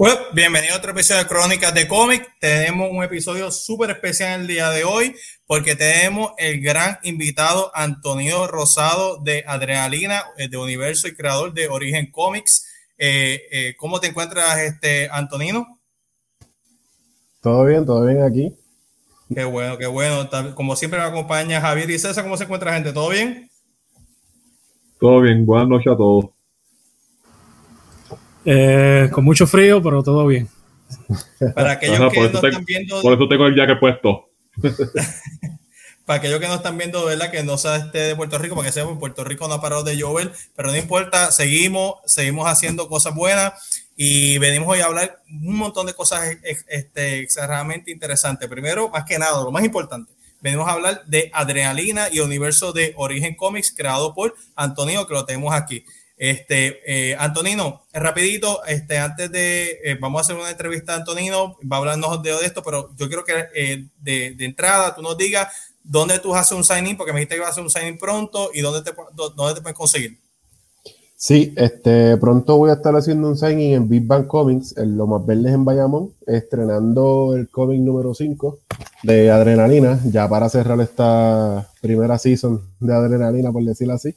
Pues bienvenido a otro episodio de Crónicas de Cómic. Tenemos un episodio súper especial el día de hoy porque tenemos el gran invitado Antonio Rosado de Adrenalina, eh, de Universo y creador de Origen Comics. Eh, eh, ¿Cómo te encuentras, este Antonino? Todo bien, todo bien aquí. Qué bueno, qué bueno. Como siempre me acompaña Javier y César. ¿Cómo se encuentra gente? ¿Todo bien? Todo bien. Buenas noches a todos. Eh, con mucho frío, pero todo bien. Para aquellos que no están viendo. Por eso tengo el jaque puesto. para aquellos que no están viendo, ¿verdad? Que no sea este de Puerto Rico, para que sepan, Puerto Rico no ha parado de llover, pero no importa, seguimos, seguimos haciendo cosas buenas y venimos hoy a hablar un montón de cosas este, exageradamente interesantes. Primero, más que nada, lo más importante, venimos a hablar de Adrenalina y Universo de Origen Comics, creado por Antonio, que lo tenemos aquí. Este, eh, Antonino, rapidito, este, antes de, eh, vamos a hacer una entrevista a Antonino, va a hablarnos de, esto, pero yo quiero que eh, de, entrada tú nos digas dónde tú haces un sign-in, porque me dijiste que vas a hacer un sign-in pronto y dónde te, dónde te pueden conseguir. Sí, este, pronto voy a estar haciendo un sign-in en Big Bang Comics, en Lomas Verdes en Bayamón, estrenando el cómic número 5 de Adrenalina, ya para cerrar esta primera season de Adrenalina, por decirlo así.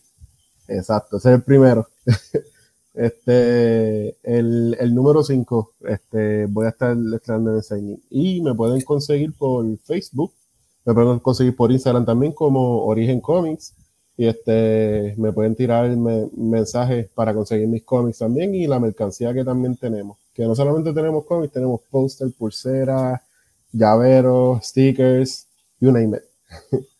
Exacto, ese es el primero. este, el, el número 5, este, voy a estar estrenando en Y me pueden conseguir por Facebook, me pueden conseguir por Instagram también como Origen Comics. Y este, me pueden tirar mensajes para conseguir mis cómics también y la mercancía que también tenemos. Que no solamente tenemos cómics, tenemos póster, pulseras, llaveros, stickers, you name it.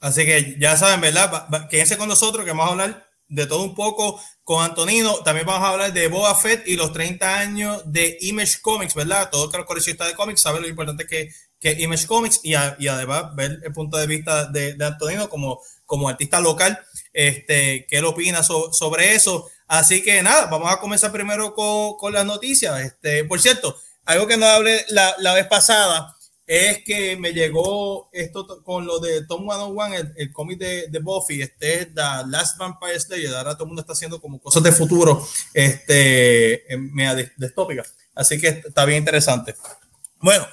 Así que ya saben, ¿verdad? Quédense con nosotros que vamos a hablar de todo un poco con Antonino. También vamos a hablar de Boba Fett y los 30 años de Image Comics, ¿verdad? Todo el coleccionista de cómics sabe lo importante que, que Image Comics y, y, además ver el punto de vista de, de, Antonino como, como artista local, este, qué opina sobre eso. Así que nada, vamos a comenzar primero con, con las noticias. Este, por cierto, algo que no hablé la, la vez pasada es que me llegó esto con lo de Tom 101, el, el cómic de, de, Buffy, este es The Last Vampire Slayer, ahora todo el mundo está haciendo como cosas de futuro, este, media distópica, así que está bien interesante. Bueno,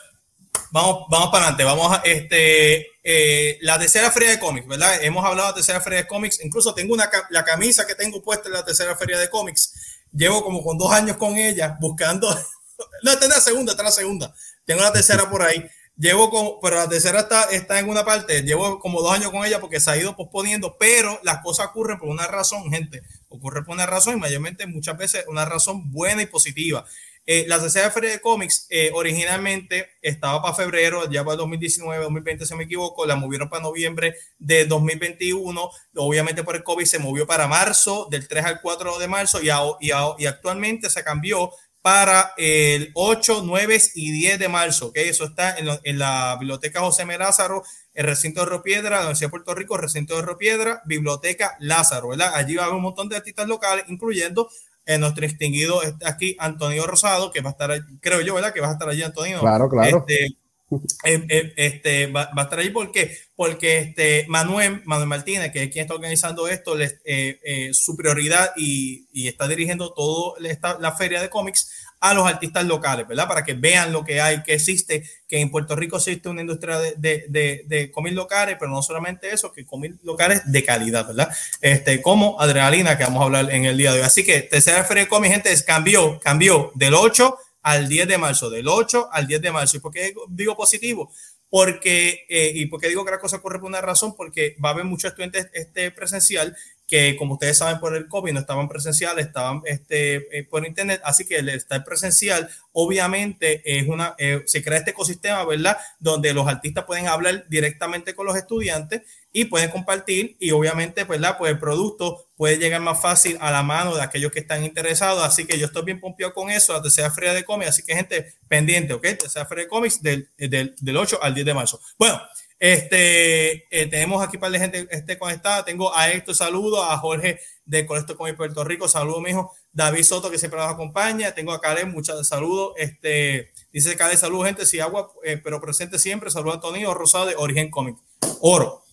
vamos, vamos para adelante, vamos a, este, eh, la tercera feria de cómics, ¿verdad? Hemos hablado de la tercera feria de cómics, incluso tengo una, la camisa que tengo puesta en la tercera feria de cómics, llevo como con dos años con ella, buscando, no, esta es la segunda, esta es la segunda, tengo la tercera por ahí, Llevo como, pero la tercera está, está en una parte, llevo como dos años con ella porque se ha ido posponiendo, pero las cosas ocurren por una razón, gente, ocurre por una razón y mayormente muchas veces una razón buena y positiva. Eh, la tercera feria de cómics eh, originalmente estaba para febrero, ya para 2019, 2020 si me equivoco, la movieron para noviembre de 2021, obviamente por el COVID se movió para marzo, del 3 al 4 de marzo y, y, y actualmente se cambió para el 8, 9 y 10 de marzo. ¿okay? Eso está en, la Biblioteca José M. Lázaro, el recinto de Río Piedra, la Universidad de Puerto Rico, recinto de Río Piedra, Biblioteca Lázaro. ¿verdad? Allí va a haber un montón de artistas locales, incluyendo en nuestro distinguido aquí Antonio Rosado, que va a estar, creo yo, ¿verdad? Que va a estar allí, Antonio. Claro, claro. Este, eh, eh, este, va, a estar ahí porque, porque este, Manuel, Manuel Martínez, que es quien está organizando esto, les, eh, su prioridad y, y, está dirigiendo toda la feria de cómics a los artistas locales, ¿verdad? Para que vean lo que hay, que existe, que en Puerto Rico existe una industria de, de, de, de cómics locales, pero no solamente eso, que cómics locales de calidad, ¿verdad? Este, como Adrenalina, que vamos a hablar en el día de hoy. Así que tercera feria de cómics, gente, cambió, cambió del 8 al 10 de marzo, del 8 al 10 de marzo. ¿Y por qué digo positivo? Porque, eh, y porque digo que la cosa ocurre por una razón, porque va a haber muchos estudiantes este, presencial que como ustedes saben por el COVID no estaban presenciales, estaban este, eh, por internet, así que el estar presencial obviamente es una, eh, se crea este ecosistema, ¿verdad? Donde los artistas pueden hablar directamente con los estudiantes y pueden compartir y obviamente, ¿verdad? Pues el producto puede llegar más fácil a la mano de aquellos que están interesados, así que yo estoy bien pompeado con eso, la tercera feria de cómics, así que gente pendiente, ¿ok? Tercera feria de cómics del, del, del 8 al 10 de marzo. Bueno, este, eh, tenemos aquí para la gente este, conectada. Tengo a Héctor, saludo, a Jorge de Colecto con Puerto Rico, saludo, mijo. David Soto, que siempre nos acompaña. Tengo a Karen, muchas saludos. Este, dice Karen, saludos, gente, si agua, eh, pero presente siempre. Saludo a Tonio Rosado de Origen Comic. Oro.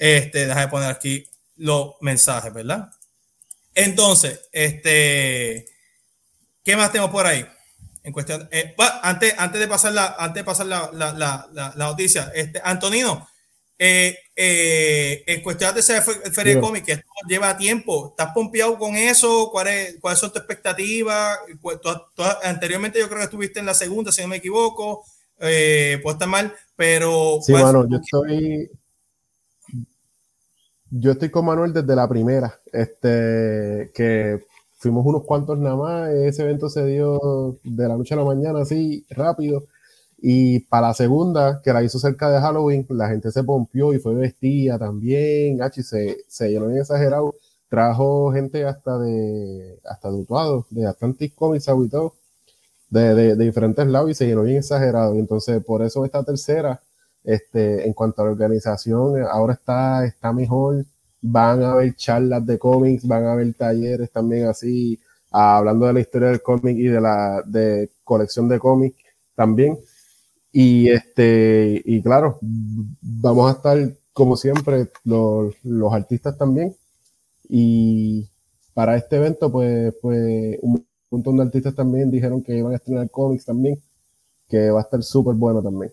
Este, déjame poner aquí los mensajes, ¿verdad? Entonces, este, ¿qué más tengo por ahí? en cuestión, eh, antes, antes de pasar la, antes de pasar la, la, la, la noticia, este, Antonino, eh, eh, en cuestión de ese Feria de Cómic, que esto lleva tiempo, ¿estás pompeado con eso? ¿Cuáles cuál son tus expectativas? anteriormente yo creo que estuviste en la segunda, si no me equivoco, eh, pues está mal, pero... Sí, bueno, yo estoy... Yo estoy con Manuel desde la primera, este, que fuimos unos cuantos nada más, ese evento se dio de la noche a la mañana, así, rápido, y para la segunda, que la hizo cerca de Halloween, la gente se pompió y fue vestida también, H, se, se llenó bien exagerado. Trajo gente hasta de, hasta de de Atlantic Comics de, de, de, diferentes lados y se llenó bien exagerado. Y entonces, por eso esta tercera, este, en cuanto a la organización, ahora está, está mejor. Van a haber charlas de cómics, van a haber talleres también así, hablando de la historia del cómic y de la de colección de cómics también. Y este, y claro, vamos a estar como siempre, los, los artistas también. Y para este evento, pues, pues un montón de artistas también dijeron que iban a estrenar cómics también, que va a estar súper bueno también.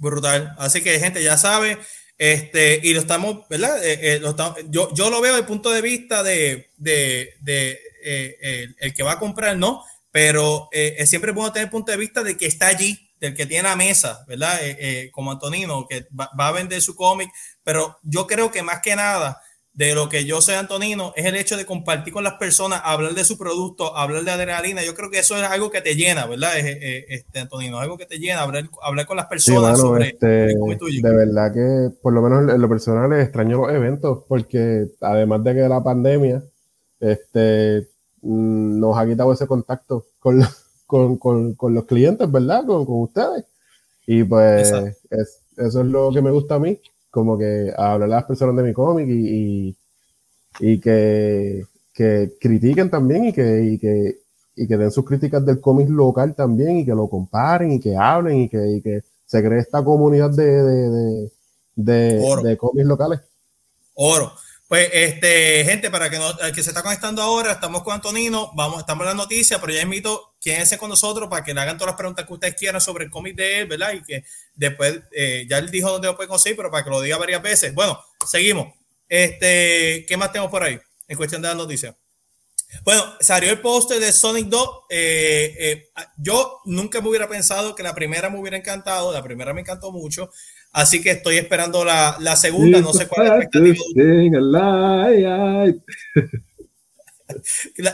Brutal. Así que, gente, ya sabe, este, y lo estamos, ¿verdad? Eh, eh, lo yo, yo lo veo desde el punto de vista de, de, de eh, el, el, que va a comprar, ¿no? Pero siempre bueno tener el punto de vista de que está allí, del que tiene la mesa, ¿verdad? Eh, eh, como Antonino, que va, a vender su cómic, pero yo creo que más que nada de lo que yo sé Antonino es el hecho de compartir con las personas, hablar de su producto, hablar de adrenalina. Yo creo que eso es algo que te llena, ¿verdad? Eh, este, Antonino, algo que te llena, hablar, hablar con las personas sobre este, De verdad que, por lo menos en lo personal, extraño los eventos, porque además de que la pandemia este, mm, nos ha quitado ese contacto con con, con, con los clientes, ¿verdad? Con, con ustedes. Y pues es, eso es lo que me gusta a mí, como que hablar a las personas de mi cómic y, y, que, que, critiquen también y que, y que, y que den sus críticas del cómic local también y que lo comparen y que hablen y que, y que se cree esta comunidad de, de, de, de, de cómics locales. Oro. Pues, este, gente, para que, no, que se está conectando ahora, estamos con Antonino, vamos, estamos en la noticia, pero ya invito, quédense con nosotros para que le hagan todas las preguntas que ustedes quieran sobre el cómic de él, ¿verdad? Y que después, eh, ya él dijo dónde lo puede conseguir, pero para que lo diga varias veces. Bueno, seguimos. Este, ¿qué más tenemos por ahí en cuestión de la noticia? Bueno, salió el póster de Sonic 2. Eh, eh, yo nunca me hubiera pensado que la primera me hubiera encantado, la primera me encantó mucho. Así que estoy esperando la, la segunda, no sé cuál es la expectativa.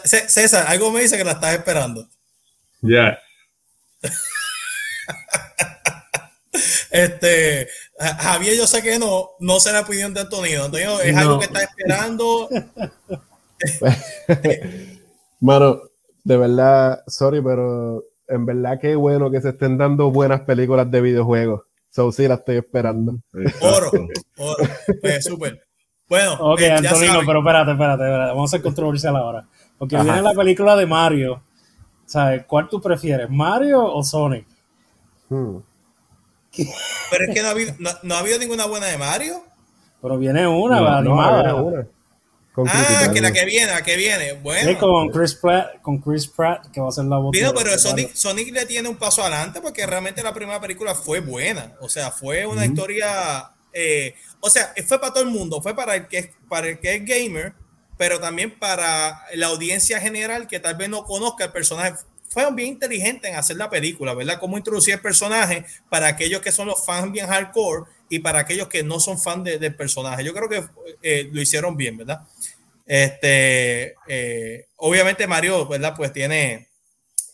César, algo me dice que la estás esperando. Ya. este, Javier, yo sé que no, no sé la opinión de Antonio. Antonio, es algo que está esperando. Mano, de verdad, sorry, pero en verdad que bueno que se estén dando buenas películas de videojuegos. So, sí, la estoy esperando. Oro, oro. Pues súper. Bueno, ok, eh, Antonino, pero espérate, espérate, espérate, vamos a ser controversial ahora. Porque viene la película de Mario. ¿Sabes? ¿Cuál tú prefieres, Mario o Sonic? Hmm. Pero es que no ha, habido, no, ha habido ninguna buena de Mario. Pero viene una, no, animada. No, una ah, que la que viene, la que viene. Bueno. con Chris Pratt, con Chris Pratt, que va a ser la voz. pero Sonic, Sonic, le tiene un paso adelante porque realmente la primera película fue buena. O sea, fue una historia. Eh, o sea, fue para todo el mundo. Fue para el que para el que es gamer, pero también para la audiencia general que tal vez no conozca el personaje. Fueron bien inteligentes en hacer la película, ¿verdad? Cómo introducir el personaje para aquellos que son los fans bien hardcore y para aquellos que no son fan del personaje. Yo creo que eh, lo hicieron bien, ¿verdad? Este, eh, obviamente Mario, ¿verdad? Pues tiene,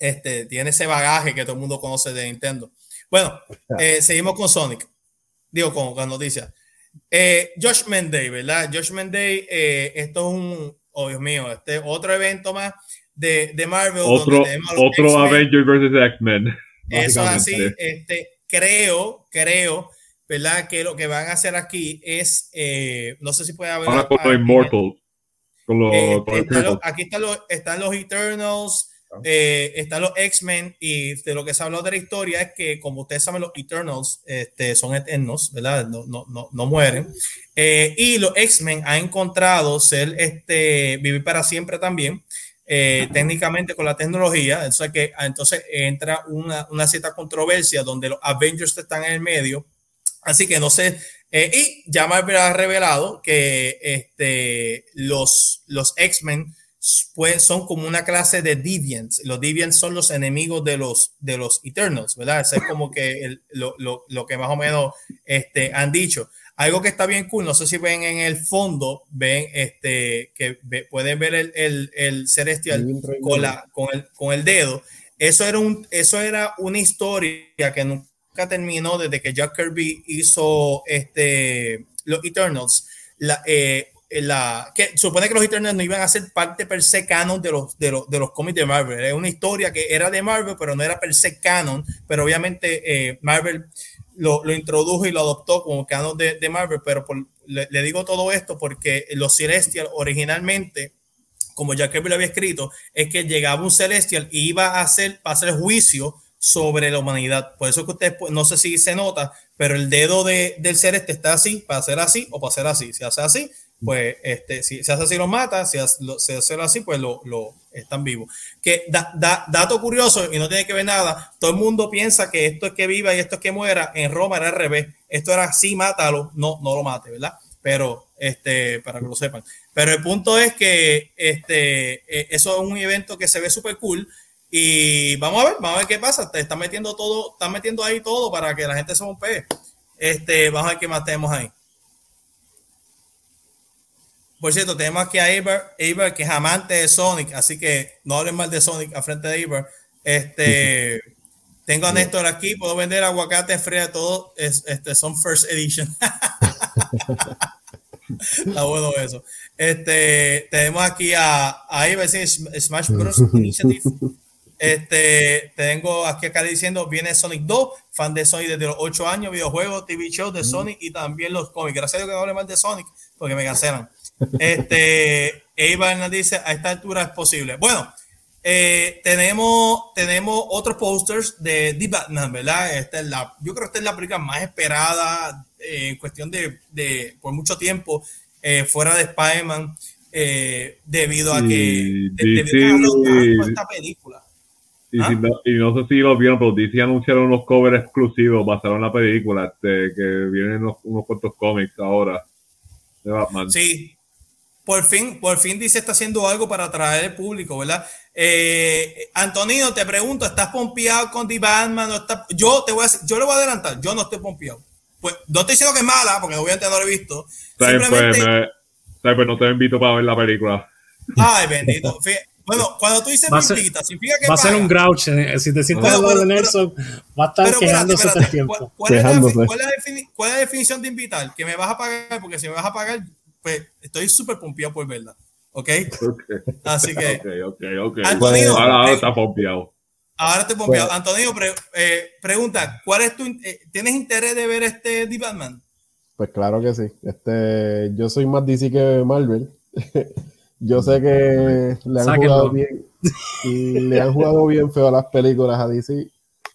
este, tiene ese bagaje que todo el mundo conoce de Nintendo. Bueno, eh, seguimos con Sonic. Digo, con, la noticia. Josh Day, ¿verdad? Josh Day, esto es un, oh Dios mío, este otro evento más de, de Marvel. Otro, otro Avengers vs. X-Men. Eso así, este, creo, creo ¿verdad? Que lo que van a hacer aquí es, eh, no sé si puede haber... Ahora con los Immortals. Eh, aquí están los, están los Eternals, ah. eh, están los X-Men y de lo que se habló de la historia es que como ustedes saben los Eternals este, son eternos, ¿verdad? No, no, no, no mueren. y los X-Men han encontrado ser este, vivir para siempre también. eh, técnicamente con la tecnología. Entonces, que, entonces entra una, una, cierta controversia donde los Avengers están en el medio. Así que no sé. Eh, y ya Marvel ha revelado que este, los, los X-Men pues, son como una clase de Deviants. Los Deviants son los enemigos de los, de los Eternals, ¿verdad? Eso es como que el, lo, lo, lo, que más o menos este, han dicho. Algo que está bien cool, no sé si ven en el fondo, ven este, que ve, pueden ver el, el, el celestial con, la, con, el, con el dedo. Eso era, un, eso era una historia que nunca terminó desde que Jack Kirby hizo este, los Eternals. La, eh, la, que supone que los Eternals no iban a ser parte per se canon de los, de los, de los cómics de Marvel. Es una historia que era de Marvel, pero no era per se canon. Pero obviamente eh, Marvel lo, lo, introdujo y lo adoptó como canon de, de Marvel, pero por, le, digo todo esto porque los Celestial originalmente, como ya Kirby lo había escrito, es que llegaba un Celestial y iba a hacer, a hacer juicio sobre la humanidad. Por eso que usted, no sé si se nota, pero el dedo de, del Celeste está así, para hacer así o para hacer así. Si hace así, pues este, si se hace así lo mata, si hace así, pues lo, lo están vivos. Que da, da, dato curioso, y no tiene que ver nada, todo el mundo piensa que esto es que viva y esto es que muera, en Roma era al revés, esto era sí, mátalo, no, no lo mate, ¿verdad? Pero, este, para que lo sepan. Pero el punto es que este, eso es un evento que se ve súper cool, y vamos a ver, vamos a ver qué pasa, te están metiendo todo, están metiendo ahí todo para que la gente se rompe. Este, vamos a ver qué más tenemos ahí. Por cierto, tenemos aquí a Eber, Eber, que es amante de Sonic, así que no hablen mal de Sonic a frente de Eber. Este, tengo a Néstor aquí, puedo vender aguacate fría, todo, es, este, son first edition. Está bueno eso. Este, tenemos aquí a, a Eber, Smash Bros. Initiative. Este, tengo aquí acá diciendo, viene Sonic 2, fan de Sonic desde los 8 años, videojuegos, TV shows de Sonic y también los cómics. Gracias a Dios que no hable mal de Sonic, porque me cancelan. Este, Eva dice, a esta altura es posible. Bueno, eh, tenemos, tenemos otros posters de The Batman, ¿verdad? Esta es la, yo creo que esta es la película más esperada eh, en cuestión de, de, por mucho tiempo, eh, fuera de Spider-Man, debido a que, a esta película. Y, ¿Ah? si no, y no sé si lo vieron, pero DC anunciaron unos covers exclusivos basados en la película, este, que vienen unos, unos cuantos cómics ahora de Batman. Sí, por fin, por fin dice está haciendo algo para atraer al público, ¿verdad? Eh, Antonino, te pregunto, ¿estás pompeado con The Batman? ¿No estás- Yo te voy a yo le voy a adelantar, yo no estoy pompeado. Pues no estoy diciendo que es mala, porque obviamente no lo he visto. Pues, Simplemente, me-. Pues no te invito para ver la película. ay, bendito. Fí- Bueno, cuando tú dices Va a ser- invita, significa que Va a ser un grouch. eh, Si te sientas Pero, al lado de pero, Nelson, va a estar Pero quejándose todo el tiempo. ¿Cuál, cuál es la, cuál es la cuál es la definición de invitar? Que me vas a pagar, porque si me vas a pagar, pues estoy súper pompeado por verla. ¿Ok? Ok, Así que ok, ok. ok. Antonio, ahora, ahora eh, está pompeado. ahora estoy pompeado. Bueno. Antonio, pre- eh, pregunta, ¿cuál es tu, eh, ¿tienes interés de ver este The Batman? Pues claro que sí. Este, yo soy más DC que Marvel. yo sé que le han Sáquenlo. jugado bien y le han jugado bien feo las películas a DC,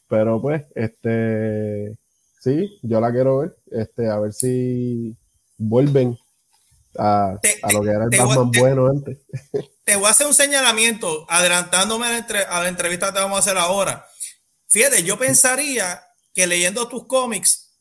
pero pues, este, sí, yo la quiero ver, este, a ver si vuelven a, Te- a lo que era el Batman te- bueno antes. Te voy a hacer un señalamiento, adelantándome a la, entre- a la entrevista que te vamos a hacer ahora. Fíjate, yo pensaría que leyendo tus cómics,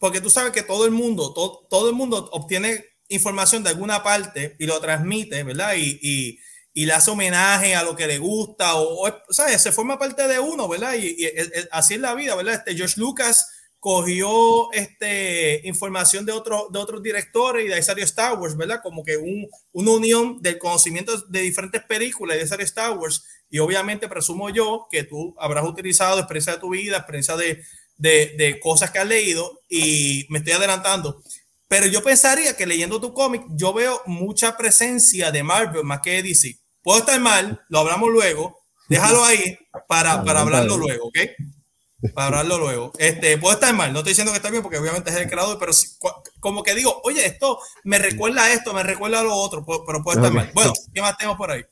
porque tú sabes que todo el mundo, to- todo el mundo obtiene información de alguna parte y lo transmite, ¿verdad? Y, y, y le hace homenaje a lo que le gusta, o, o, ¿sabes? Se forma parte de uno, ¿verdad? Y, y así es la vida, ¿verdad? Este George Lucas cogió este, información de, otro, de otros directores y de ahí salió Star Wars, ¿verdad? Como que un, una unión del conocimiento de diferentes películas y de salió Star Wars. Y obviamente presumo yo que tú habrás utilizado experiencia de tu vida, experiencia de, de, de cosas que has leído y me estoy adelantando. Pero yo pensaría que leyendo tu cómic, yo veo mucha presencia de Marvel más que de DC. Puedo estar mal, lo hablamos luego. Déjalo ahí para, para hablarlo luego, ¿ok? Para hablarlo luego. Este, puedo estar mal, no estoy diciendo que está bien porque obviamente es el creador, pero si- como que digo, oye, esto me recuerda a esto, me recuerda a lo otro, pero puede estar mal. Bueno, ¿qué más tenemos por ahí?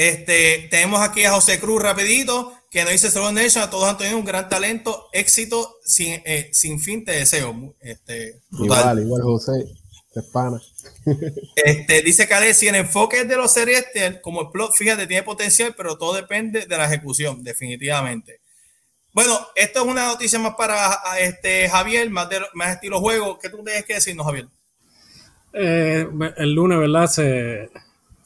Este, tenemos aquí a José Cruz rapidito, que nos dice Salud Nation, a todos han tenido un gran talento, éxito sin, eh, sin fin te deseo. Este, brutal. Igual, igual, José. Es pana. Este, dice Caleb, si el enfoque de los series como el plot, fíjate, tiene potencial, pero todo depende de la ejecución, definitivamente. Bueno, esto es una noticia más para este Javier, más, de, más estilo juego. ¿Qué tú tienes que decirnos, Javier? Eh, el lunes, ¿verdad? Se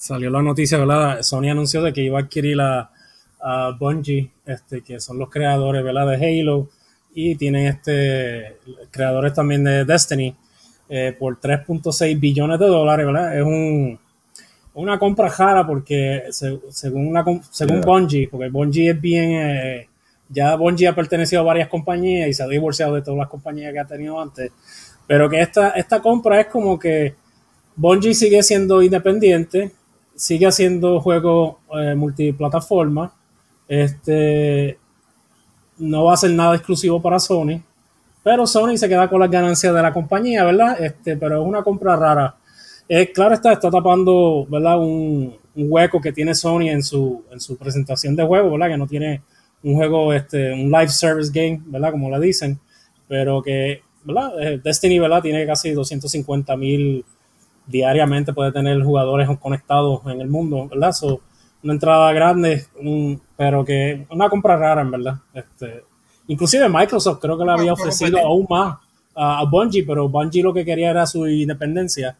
salió la noticia, ¿verdad? Sony anunció de que iba a adquirir a, a Bungie, este, que son los creadores, ¿verdad? De Halo y tienen este creadores también de Destiny eh, por 3.6 billones de dólares, ¿verdad? Es un, una compra rara porque según, una, según Bungie, porque Bungie es bien... Eh, ya Bungie ha pertenecido a varias compañías y se ha divorciado de todas las compañías que ha tenido antes. Pero que esta, esta compra es como que Bungie sigue siendo independiente, sigue haciendo juegos eh, multiplataforma. Este no va a ser nada exclusivo para Sony. Pero Sony se queda con las ganancias de la compañía, ¿verdad? Este, pero es una compra rara. Claro está, está tapando, ¿verdad? Un, un, hueco que tiene Sony en su, en su presentación de juego, ¿verdad? Que no tiene un juego, este, un live service game, ¿verdad? Como le dicen, pero que, ¿verdad? Eh, Destiny, ¿verdad? Tiene casi 250 mil diariamente, puede tener jugadores conectados en el mundo, ¿verdad? So, una entrada grande, pero que una compra rara, en verdad. Este, inclusive Microsoft creo que le había ofrecido aún más a, Bungie, pero Bungie lo que quería era su independencia.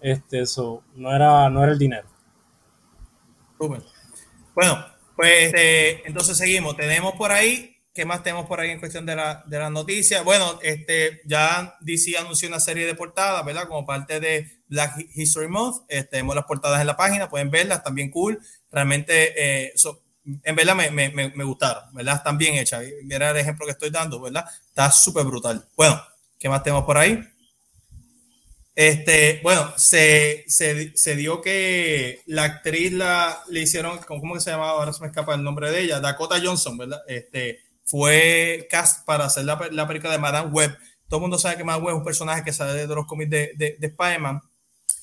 Este, eso no era, no era el dinero. Bueno, pues este, entonces seguimos. Tenemos por ahí, ¿qué más tenemos por ahí en cuestión de la, de noticias? Bueno, este, ya DC anunció una serie de portadas, ¿verdad? Como parte de Black History Month. Este, tenemos las portadas en la página, pueden verlas, también cool. Realmente, eh, en verdad me, me, me, gustaron, ¿verdad? Están bien hechas. Mira el ejemplo que estoy dando, ¿verdad? Está súper brutal. Bueno, ¿qué más tenemos por ahí? Este, bueno, se, se, se, dio que la actriz la, le hicieron, ¿cómo que se llamaba? Ahora se me escapa el nombre de ella, Dakota Johnson, ¿verdad? Este, fue cast para hacer la, la película de Madame Web. Todo el mundo sabe que Madame Web es un personaje que sale de los cómics de, de, de Spider-Man.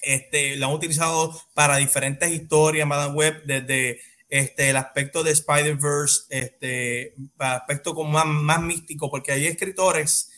Este, la han utilizado para diferentes historias, Madame Web, desde este, el aspecto de Spider-Verse, este, aspecto como más, más místico, porque hay escritores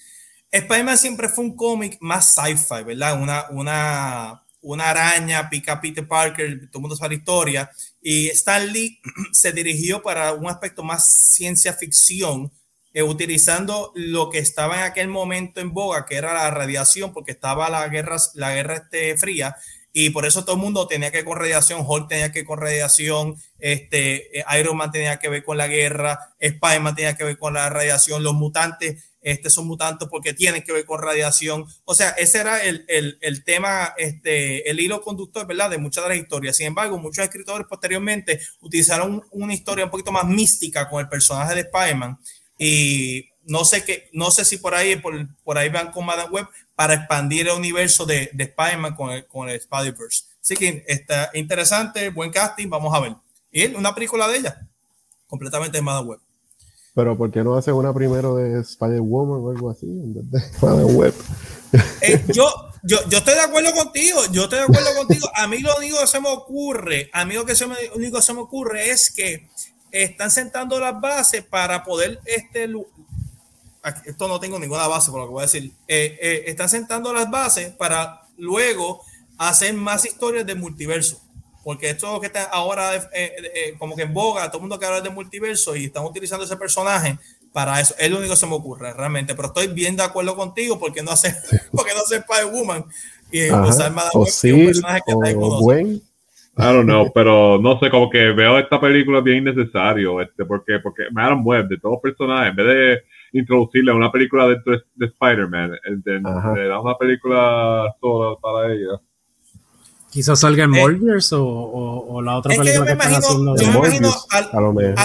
Spider-Man siempre fue un cómic más sci-fi, ¿verdad? Una, una, una araña pica Peter Parker, todo el mundo sabe la historia. Y Stan Lee se dirigió para un aspecto más ciencia ficción, eh, utilizando lo que estaba en aquel momento en boga, que era la radiación, porque estaba la guerra, la guerra este, fría, y por eso todo el mundo tenía que ver con radiación, Hulk tenía que ver con radiación, este, eh, Iron Man tenía que ver con la guerra, Spider-Man tenía que ver con la radiación, los mutantes este, son mutantes porque tienen que ver con radiación. O sea, ese era el, el, el, tema, este, el hilo conductor, ¿verdad? De muchas de las historias. Sin embargo, muchos escritores posteriormente utilizaron una historia un poquito más mística con el personaje de Spider-Man y no sé qué, no sé si por ahí, por, por ahí van con Madame Web para expandir el universo de, de Spider-Man con el, con el Spider-Verse. Así que está interesante, buen casting, vamos a ver. Y una película de ella, completamente de Madame Web. Pero ¿por qué no hace una primero de Spider-Woman o algo así? Web. Eh, yo, yo, yo estoy de acuerdo contigo, yo estoy de acuerdo contigo. A mí lo único que se me ocurre, a mí lo que se me, único que se me ocurre es que están sentando las bases para poder, este, esto no tengo ninguna base por lo que voy a decir, eh, eh, están sentando las bases para luego hacer más historias de multiverso porque esto que está ahora eh, eh, como que en boga, todo el mundo que habla de multiverso y están utilizando ese personaje para eso. Es lo único que se me ocurre realmente, pero estoy bien de acuerdo contigo porque no hace, porque no hace Spider-Woman y usar Madame Web, un personaje que nadie conoce. I don't know, pero no sé, como que veo esta película bien innecesario, este, porque, porque Madame Web, de todos los personajes, en vez de introducirle a una película de, de Spider-Man, le da una película sola para ella. Quizás salga en Morbius o, o, la otra película que, están haciendo. Yo me imagino a lo mejor.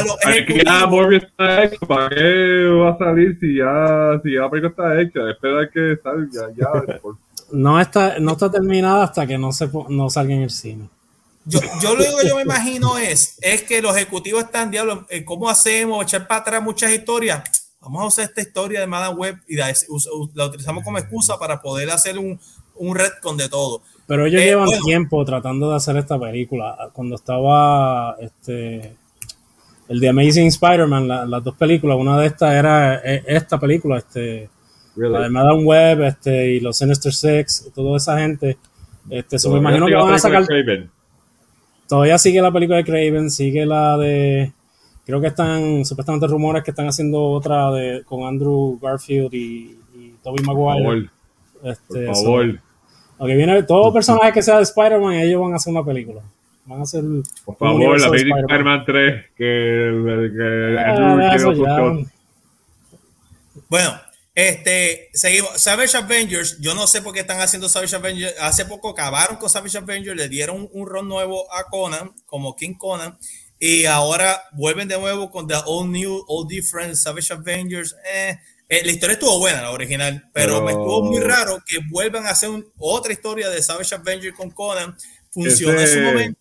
que ya Morbius está hecho, ¿para qué va a salir si ya, si ya la película está hecha? Espera que salga ya. no, está, no está terminada hasta que no, se, no salga en el cine. Yo, yo lo que yo me imagino es, es que los ejecutivos están, diablo, eh, ¿cómo hacemos? Echar para atrás muchas historias. Vamos a usar esta historia de Madame Web y la, la utilizamos como excusa para poder hacer un, un retcon de todo. Pero ellos eh, llevan tiempo tratando de hacer esta película. Cuando estaba este el de Amazing Spider-Man, las dos películas, una de estas era eh, esta película, este Además de un web este, y los Sinister Six, toda esa gente. Este, me imagino que van a sacar. Todavía sigue la película de Craven, sigue la de. Creo que están, supuestamente rumores que están haciendo otra de con Andrew Garfield y, y Tobey Maguire. Este, por favor. Aunque viene todo personaje que sea de Spider-Man, ellos van a hacer una película. Van a hacer. Por favor, la película Spider-Man 3 que, que ah, Bueno, este, seguimos. Savage Avengers, yo no sé por qué están haciendo Savage Avengers. Hace poco acabaron con Savage Avengers, le dieron un rol nuevo a Conan, como King Conan, y ahora vuelven de nuevo con The All New, All Different Savage Avengers. Eh, eh, la historia estuvo buena, la original, pero, me estuvo muy raro que vuelvan a hacer otra historia de Savage Avengers con Conan. Funcionó en su momento.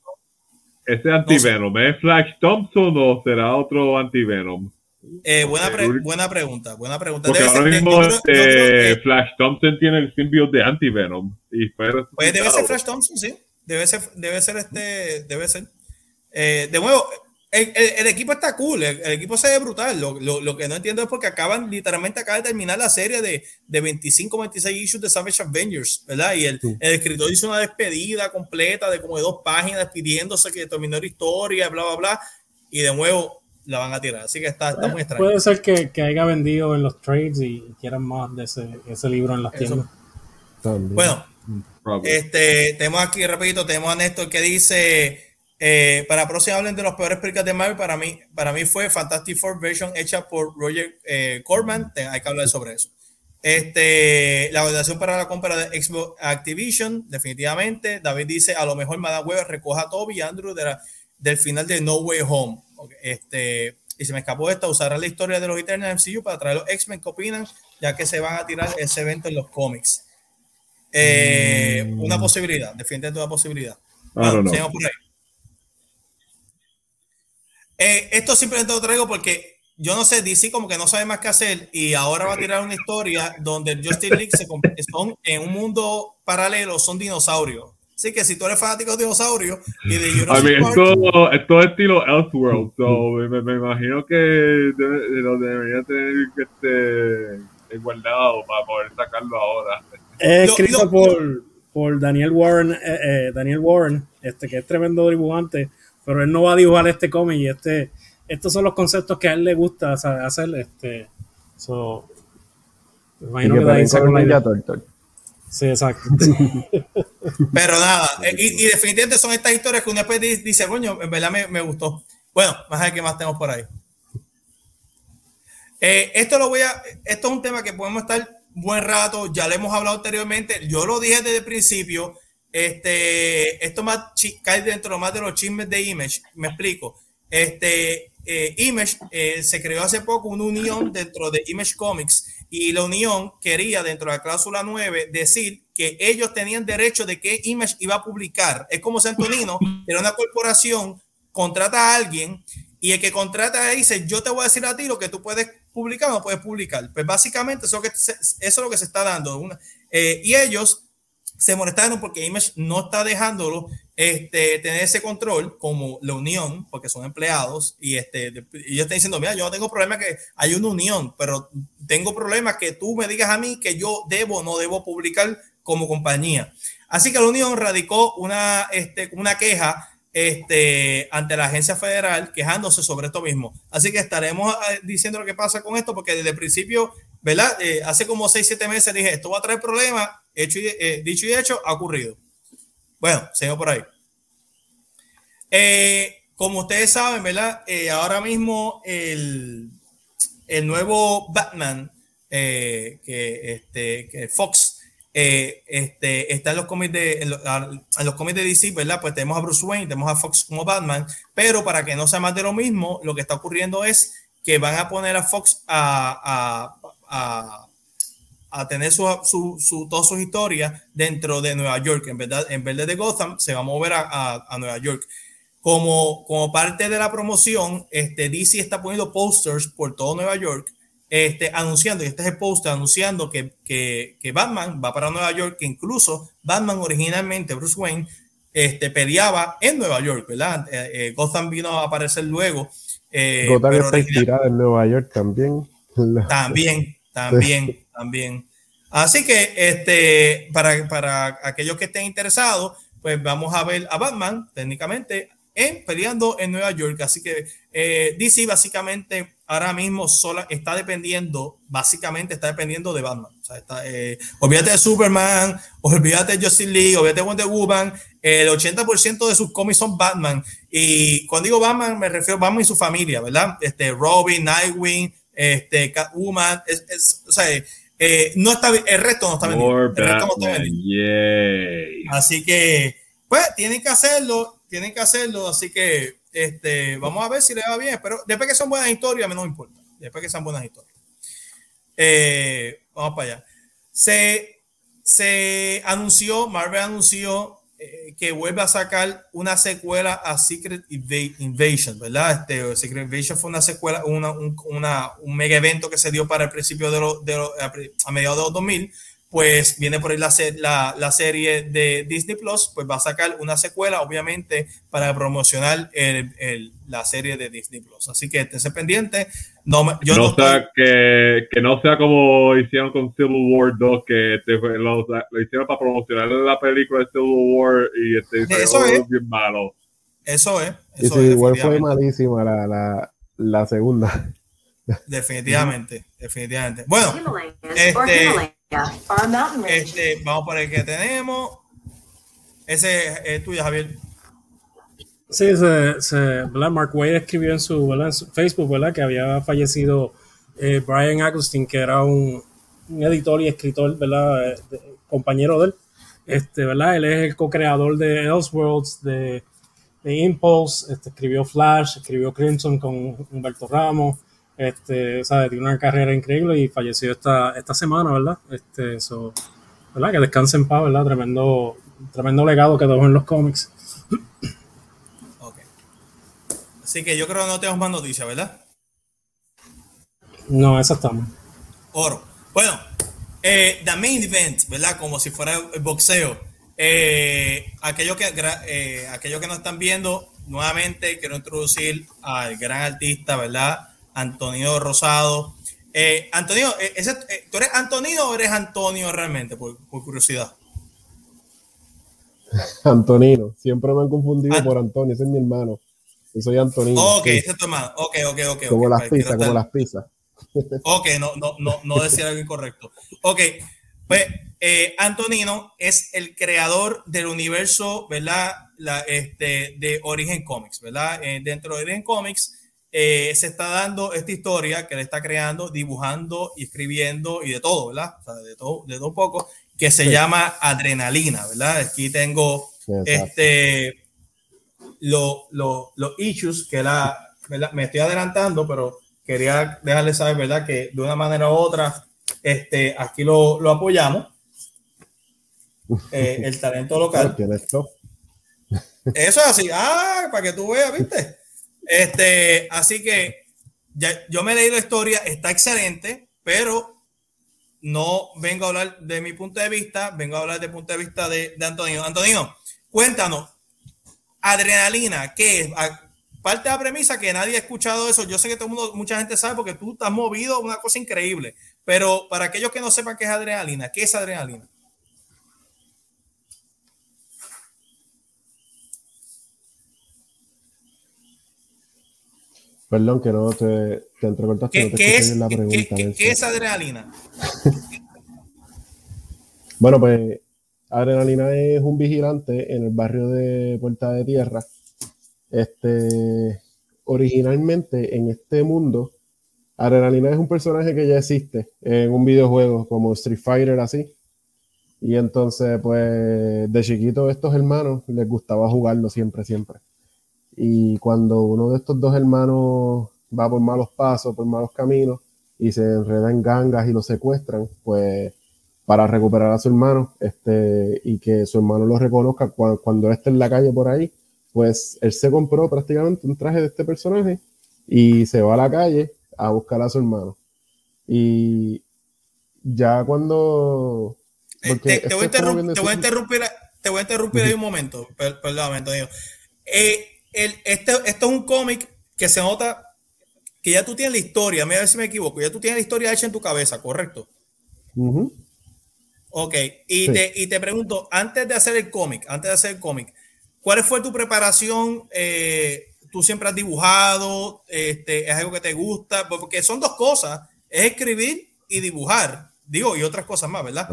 ¿Ese anti-Venom es Flash Thompson o será otro anti-Venom? Eh, buena, buena pregunta, buena pregunta. Porque ahora mismo este, Flash Thompson tiene el symbiote de Anti-Venom. pues debe ser Flash Thompson, sí. Debe ser, debe ser este, debe ser. Eh, de nuevo, el, equipo está cool, el, equipo se ve brutal. Lo, lo, lo, que no entiendo es porque acaban, literalmente acaba de terminar la serie de, de 25, 26 issues de Savage Avengers, ¿verdad? Y el, el, escritor hizo una despedida completa de como de dos páginas despidiéndose que terminó la historia, bla, bla, bla. Y de nuevo, la van a tirar. Así que está, está muy extraño. Puede ser que, que, haya vendido en los trades y quieran más de ese, ese libro en las tiendas. Bueno, este, tenemos aquí, repito, tenemos a Néstor que dice. Eh, para próxima hablen de los peores películas de Marvel. Para mí, para mí fue Fantastic Four version hecha por Roger eh, Corman. Hay que hablar sobre eso. Este, la validación para la compra de Xbox Activision, definitivamente. David dice: A lo mejor Madame Web recoja a Toby y Andrew de la, del final de No Way Home. Este, y se me escapó esta, usará la historia de los Eternals MCU para traer los X-Men que opinan, ya que se van a tirar ese evento en los cómics. Eh, mm. Una posibilidad, definitivamente una posibilidad. Eh, esto simplemente lo traigo porque yo no sé, DC como que no sabe más qué hacer y ahora va a tirar una historia donde Justice League se son en un mundo paralelo, son dinosaurios. Así que si tú eres fanático de dinosaurios y de Jurassic I Park, esto, es estilo Elseworld, so me, me, imagino que lo debería tener que este, guardado para poder sacarlo ahora. Es escrito por, por Daniel Warren, eh, eh, Daniel Warren, este que es tremendo dibujante, pero él no va a dibujar este cómic y este, estos son los conceptos que a él le gusta hacer, este, so, me imagino que, que de ahí saca Sí, exacto. Pero nada, eh, y, definitivamente son estas historias que uno después dice, coño, en verdad me, gustó. Bueno, más allá que más tenemos por ahí. Eh, esto lo voy a, esto es un tema que podemos estar buen rato, ya le hemos hablado anteriormente, yo lo dije desde el principio, este, esto más cae dentro más de los chismes de Image, me explico. Este, eh, Image se creó hace poco una unión dentro de Image Comics y la Unión quería, dentro de la cláusula 9, decir que ellos tenían derecho de que Image iba a publicar. Es como si Antonino era una corporación, contrata a alguien y el que contrata dice, yo te voy a decir a ti lo que tú puedes publicar o no puedes publicar. Pues básicamente eso, que eso es lo que se está dando. Eh, y ellos se molestaron porque Image no está dejándolo este, tener ese control como la unión, porque son empleados, y este, ellos están diciendo, mira, yo no tengo problema que hay una unión, pero tengo problema que tú me digas a mí que yo debo o no debo publicar como compañía. Así que la unión radicó una, este, una queja este, ante la agencia federal quejándose sobre esto mismo. Así que estaremos eh, diciendo lo que pasa con esto, porque desde el principio, ¿verdad? Eh, hace como 6, 7 meses dije, esto va a traer problemas, hecho y, eh, dicho y hecho, ha ocurrido. Bueno, sigo por ahí. Eh, como ustedes saben, ¿verdad? Eh, ahora mismo el, el nuevo Batman que, este, que Fox este, está en los cómics de en los, cómics de DC, ¿verdad? Pues tenemos a Bruce Wayne, tenemos a Fox como Batman, pero para que no sea más de lo mismo, lo que está ocurriendo es que van a poner a Fox a tener su, su, todas sus historias dentro de Nueva York. En, verdad, en vez de Gotham, se va a mover a, a, Nueva York. Como, como parte de la promoción, este, DC está poniendo posters por todo Nueva York, este, anunciando, y este es el poster, anunciando que, que, que, Batman va para Nueva York, que incluso Batman originalmente, Bruce Wayne, este, peleaba en Nueva York, ¿verdad? Eh, eh, Gotham vino a aparecer luego. Eh, Gotham está inspirada en Nueva York también. También, también. También. Así que este, para, para aquellos que estén interesados, pues vamos a ver a Batman técnicamente en peleando en Nueva York. Así que eh, DC básicamente ahora mismo sola está dependiendo, básicamente está dependiendo de Batman. O sea, está, eh, olvídate de Superman, olvídate de Justice League, olvídate de Wonder Woman. El 80% de sus cómics son Batman. Y cuando digo Batman, me refiero a Batman y su familia, ¿verdad? Este, Robin, Nightwing, este, Catwoman. Es, o sea, eh, no está, el resto no está vendido. El resto no está vendido. Así que, pues, tienen que hacerlo tienen que hacerlo, así que este, vamos a ver si le va bien, pero después que son buenas historias, a mí no me importa, después que sean buenas historias. Eh, vamos para allá. Se, se anunció, Marvel anunció eh, que vuelve a sacar una secuela a Secret Invasion, ¿verdad? Este, Secret Invasion fue una secuela, una, un, mega evento que se dio para el principio de, lo, de a mediados de los 2000 pues viene por ahí la, la, la, serie de Disney Plus, pues va a sacar una secuela, obviamente, para promocionar el, el, la serie de Disney Plus. Así que esténse pendiente. No, yo no, sea, que, que, no sea como hicieron con Civil War 2, que este, lo, lo, hicieron para promocionar la película de Civil War y este, eso es bien malo. Eso es. Eso Civil War fue malísima la, la, la segunda. Definitivamente, definitivamente. Bueno, este, este, vamos por el que tenemos. Ese es tuyo, Javier. Sí, se, se, Mark Wade escribió en su, Facebook ¿verdad? que había fallecido eh, Brian Agustin, que era un, un, editor y escritor, ¿verdad? Eh, compañero de él. Este, ¿verdad? Él es el co-creador de Elseworlds, de, de Impulse, este, escribió Flash, escribió Crimson con Humberto Ramos, este, ¿sabes? Tiene una carrera increíble y falleció esta, esta semana, ¿verdad? Este, eso, ¿verdad? Que descanse en paz, ¿verdad? Tremendo, tremendo legado que dejó en los cómics. Ok. Así que yo creo que no tenemos más noticias, ¿verdad? No, esa estamos. Oro. Bueno, eh, The Main Event, ¿verdad? Como si fuera el boxeo. Eh, aquellos, que, eh, aquellos que nos están viendo, nuevamente quiero introducir al gran artista, ¿verdad? Antonio Rosado. Eh, Antonio, eh, eh, ¿tú eres Antonio o eres Antonio realmente, por, curiosidad? Antonino, siempre me han confundido por Antonio, ese es mi hermano. Yo soy Antonino. Ok, ese es tu hermano. Ok, ok, ok. Como las pizzas, como las pizzas. Ok, no, no, no, no decir algo incorrecto. Ok, pues Antonino es el creador del universo, ¿verdad? La, este, de Origen Comics, ¿verdad? dentro de Origen Comics eh, se está dando esta historia que le está creando, dibujando y escribiendo y de todo, ¿verdad? O sea, de todo, de todo un poco, que se llama Adrenalina, ¿verdad? Aquí tengo este, los issues que la, me estoy adelantando, pero quería dejarles saber, ¿verdad? Que de una manera u otra, este, aquí lo, lo apoyamos. Eh, el talento local. Eso es así. Ah, para que tú veas, ¿viste? Este, así que ya, yo me leído la historia, está excelente, pero no vengo a hablar de mi punto de vista, vengo a hablar del punto de vista de, de Antonio. Antonio, cuéntanos, adrenalina, ¿qué es? Parte de la premisa que nadie ha escuchado eso. Yo sé que todo el mundo, mucha gente sabe porque tú estás movido, una cosa increíble. Pero para aquellos que no sepan qué es adrenalina, ¿qué es adrenalina? Perdón que no te, te entrecortaste. ¿Qué, no te ¿qué es, la pregunta. ¿qué, qué, es adrenalina? bueno, pues adrenalina es un vigilante en el barrio de Puerta de Tierra. Este, originalmente en este mundo, Adrenalina es un personaje que ya existe en un videojuego como Street Fighter así. Y entonces, pues, de chiquito estos hermanos les gustaba jugarlo siempre, siempre. Y cuando uno de estos dos hermanos va por malos pasos, por malos caminos, y se enreda en gangas y lo secuestran, pues para recuperar a su hermano este, y que su hermano lo reconozca cuando, cuando esté en la calle por ahí, pues él se compró prácticamente un traje de este personaje y se va a la calle a buscar a su hermano. Y ya cuando... te, voy a interrumpir, te, voy a interrumpir, ahí un momento, perdón, Antonio. Eh, este, esto es un cómic que se nota que ya tú tienes la historia, a ver si me equivoco, ya tú tienes la historia hecha en tu cabeza, ¿correcto? Ok, y, te, y te pregunto, antes de hacer el cómic, antes de hacer el cómic, ¿cuál fue tu preparación? Eh, ¿Tú siempre has dibujado? Este, ¿Es algo que te gusta? Porque son dos cosas, es escribir y dibujar, digo, y otras cosas más, ¿verdad?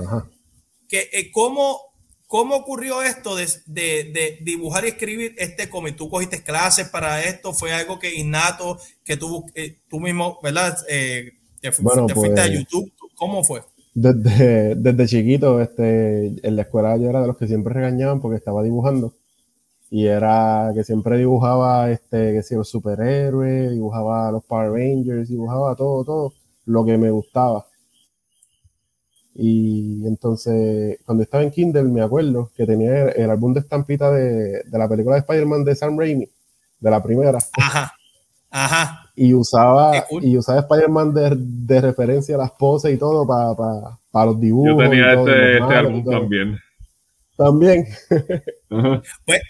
Que, eh, ¿cómo, ¿Cómo ocurrió esto de, de, dibujar y escribir este cómic? ¿Tú cogiste clases para esto? ¿Fue algo que innato, que tú, eh, tú mismo, ¿verdad? Eh, te, fuiste a pues, YouTube. ¿Cómo fue? Desde, desde chiquito, este, en la escuela yo era de los que siempre regañaban porque estaba dibujando. Y era que siempre dibujaba, este, que si los superhéroes, dibujaba los Power Rangers, dibujaba todo, todo lo que me gustaba. Y entonces, cuando estaba en Kindle, me acuerdo que tenía el, álbum de estampita de, de, la película de Spider-Man de Sam Raimi, de la primera. Ajá. Ajá. Y usaba, y usaba Spider-Man de, de, referencia a las poses y todo para para los dibujos. Yo tenía ese, álbum también. También. Pues,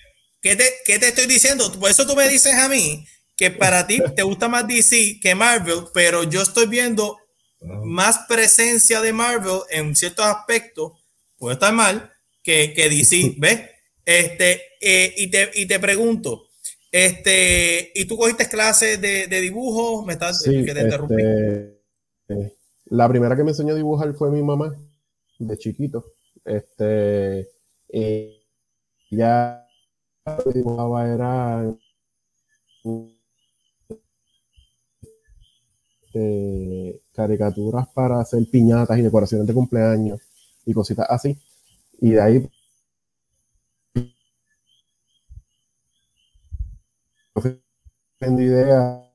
¿qué te, ¿qué te estoy diciendo? Por eso tú me dices a mí que para ti te gusta más DC que Marvel, pero yo estoy viendo más presencia de Marvel en ciertos aspectos, puede estar mal, que, que DC, ¿ves? Este, eh, y, te, y te pregunto, este, ¿y tú cogiste clases de, de dibujo? Me estás que te este, eh, la primera que me enseñó a dibujar fue mi mamá, de chiquito. Este, y ya dibujaba era este, caricaturas para hacer piñatas y decoraciones de cumpleaños y cositas así. Y de ahí tengo idea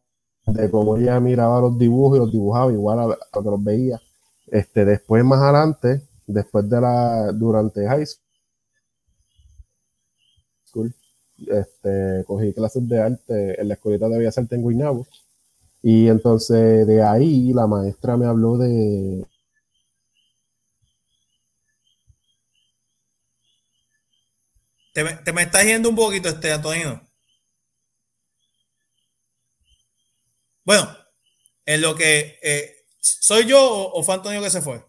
de cómo ella miraba los dibujos y los dibujaba igual a, lo que los veía. Este, después, más adelante, después de la, durante high school, este, cogí clases de arte en la escuelita de Bellas Artes en Guaynabo y entonces de ahí la maestra me habló de... Te, te me estás yendo un poquito, este Antonio. Bueno, en lo que... Eh, ¿Soy yo o, fue Antonio que se fue?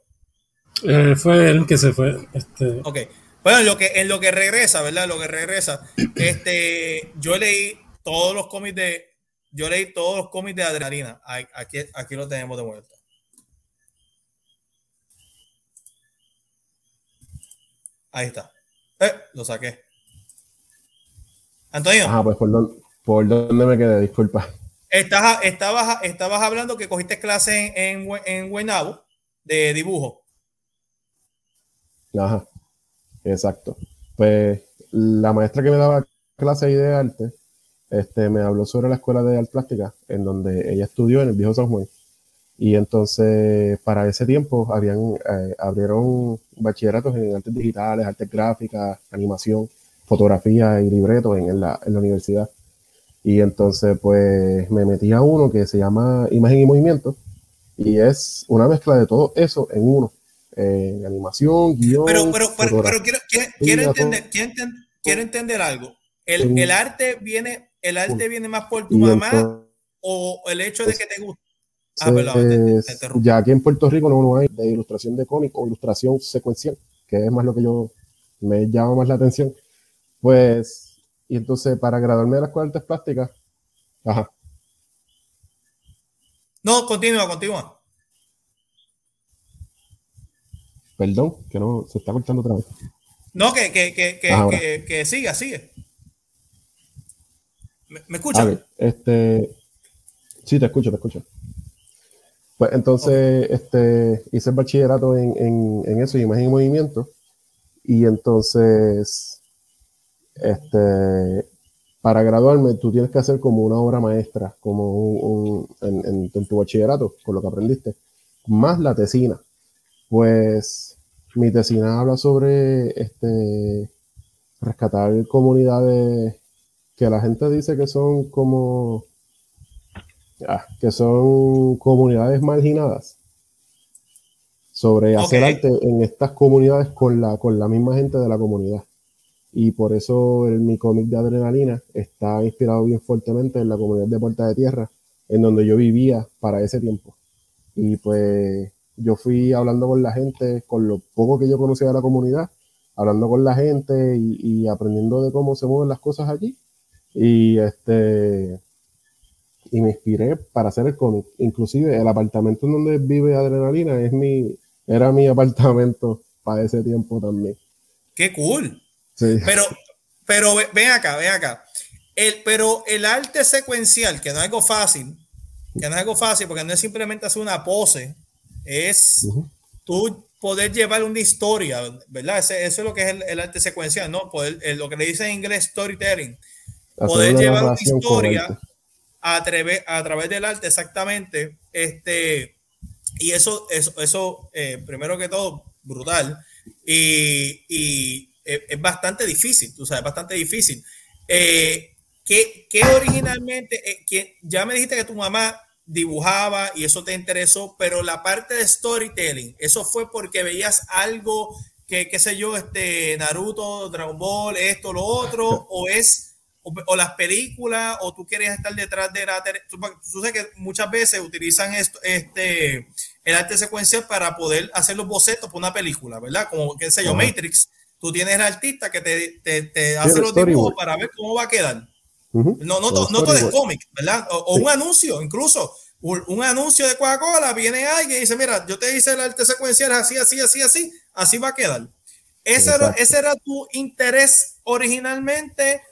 Eh, fue él que se fue. Este... Ok. Bueno, en lo que, en lo que regresa, ¿verdad? Lo que regresa. Este, yo leí todos los cómics de, yo leí todos los cómics de Adrenalina. Aquí, aquí lo tenemos de vuelta. Ahí está. Eh, lo saqué. Antonio. Ah, pues por, dónde, me quedé, disculpa. Estabas, estabas, estabas hablando que cogiste clase en, en, en Guaynabo de dibujo. Ajá, exacto. Pues la maestra que me daba clase de arte este, me habló sobre la escuela de arte plástica, en donde ella estudió en el viejo San Juan. Y entonces, para ese tiempo, habían, eh, abrieron bachilleratos en artes digitales, artes gráficas, animación, fotografía y libretos en, la, en la universidad. Y entonces, pues, me metí a uno que se llama Imagen y Movimiento, y es una mezcla de todo eso en uno. Eh, animación, guion. Pero, pero, pero, quiero, quiero, entender, quiero, entender algo. El, el, arte viene ¿El arte viene más por tu mamá o el hecho de que te gusta? Ah, ya aquí en Puerto Rico no, hay de ilustración de cómic o ilustración secuencial, que es más lo que yo me llama más la atención. Pues, y entonces para graduarme de las artes plásticas, ajá. No, continúa, continúa. Perdón, que no se está cortando otra vez. No, que, que, que, que, que siga, sigue. ¿Me, escuchas? este, sí, te escucho, te escucho. Pues entonces este, hice el bachillerato en, en, en eso, imagen y movimiento. Y entonces, este, para graduarme, tú tienes que hacer como una obra maestra, como un, en, en, tu bachillerato, con lo que aprendiste, más la tesina. Pues mi tesina habla sobre este, rescatar comunidades que la gente dice que son como ah, que son comunidades marginadas sobre hacer arte en estas comunidades con la, con la misma gente de la comunidad. Y por eso el, mi cómic de adrenalina está inspirado bien fuertemente en la comunidad de Puerta de Tierra, en donde yo vivía para ese tiempo. Y pues yo fui hablando con la gente, con lo poco que yo conocía de la comunidad, hablando con la gente y, aprendiendo de cómo se mueven las cosas aquí. Y este y me inspiré para hacer el cómic. Inclusive el apartamento en donde vive Adrenalina es mi, era mi apartamento para ese tiempo también. Qué cool. Pero, pero ven acá, ven acá. El, pero el arte secuencial, que no es algo fácil, que no es algo fácil porque no es simplemente hacer una pose, es tú poder llevar una historia, ¿verdad? eso es lo que es el, arte secuencial, ¿no? Poder, lo que le dice en inglés storytelling. Poder llevar una historia a través, a través del arte, exactamente. Este, y eso, eso, eso eh, primero que todo, brutal. Y, y es, bastante difícil, tú sabes, bastante difícil. Eh, ¿qué, ¿qué, originalmente, eh, ya me dijiste que tu mamá dibujaba y eso te interesó, pero la parte de storytelling, ¿eso fue porque veías algo que, qué sé yo, este Naruto, Dragon Ball, esto, lo otro, o es o, las películas, o tú quieres estar detrás de la... Tú, tú sabes que muchas veces utilizan esto, este, el arte secuencial para poder hacer los bocetos para una película, ¿verdad? Como, qué sé yo, Matrix. Tú tienes el artista que te, te, te hace los dibujos para ver cómo va a quedar. No, no, no, todo es cómic, ¿verdad? O, un anuncio, incluso un, anuncio de Coca-Cola, viene alguien y dice, mira, yo te hice el arte secuencial así, así, así, así, así va a quedar. ¿Ese era, ¿Ese era tu interés originalmente?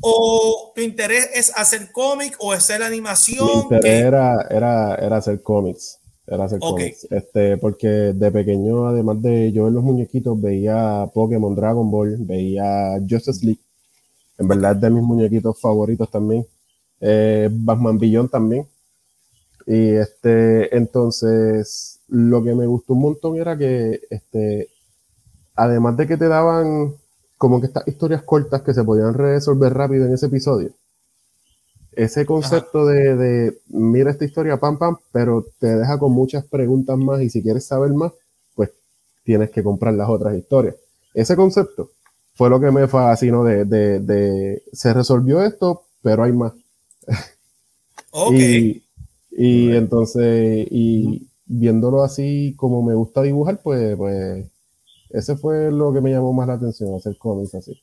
¿O tu interés es hacer cómic o hacer animación? Mi interés era, era, era hacer cómics. Era hacer cómics. Este, porque de pequeño, además de yo ver los muñequitos, veía Pokémon, Dragon Ball, veía Justice League. En verdad es de mis muñequitos favoritos también. Eh, Batman Billón también. Y este, entonces, lo que me gustó un montón era que, este, además de que te daban como que estas historias cortas que se podían resolver rápido en ese episodio. Ese concepto de, mira esta historia, pam, pam, pero te deja con muchas preguntas más y si quieres saber más, pues tienes que comprar las otras historias. Ese concepto fue lo que me fascinó de, de, se resolvió esto, pero hay más. Ok. y, y entonces, y viéndolo así como me gusta dibujar, pues, pues ese fue lo que me llamó más la atención, hacer cómics así.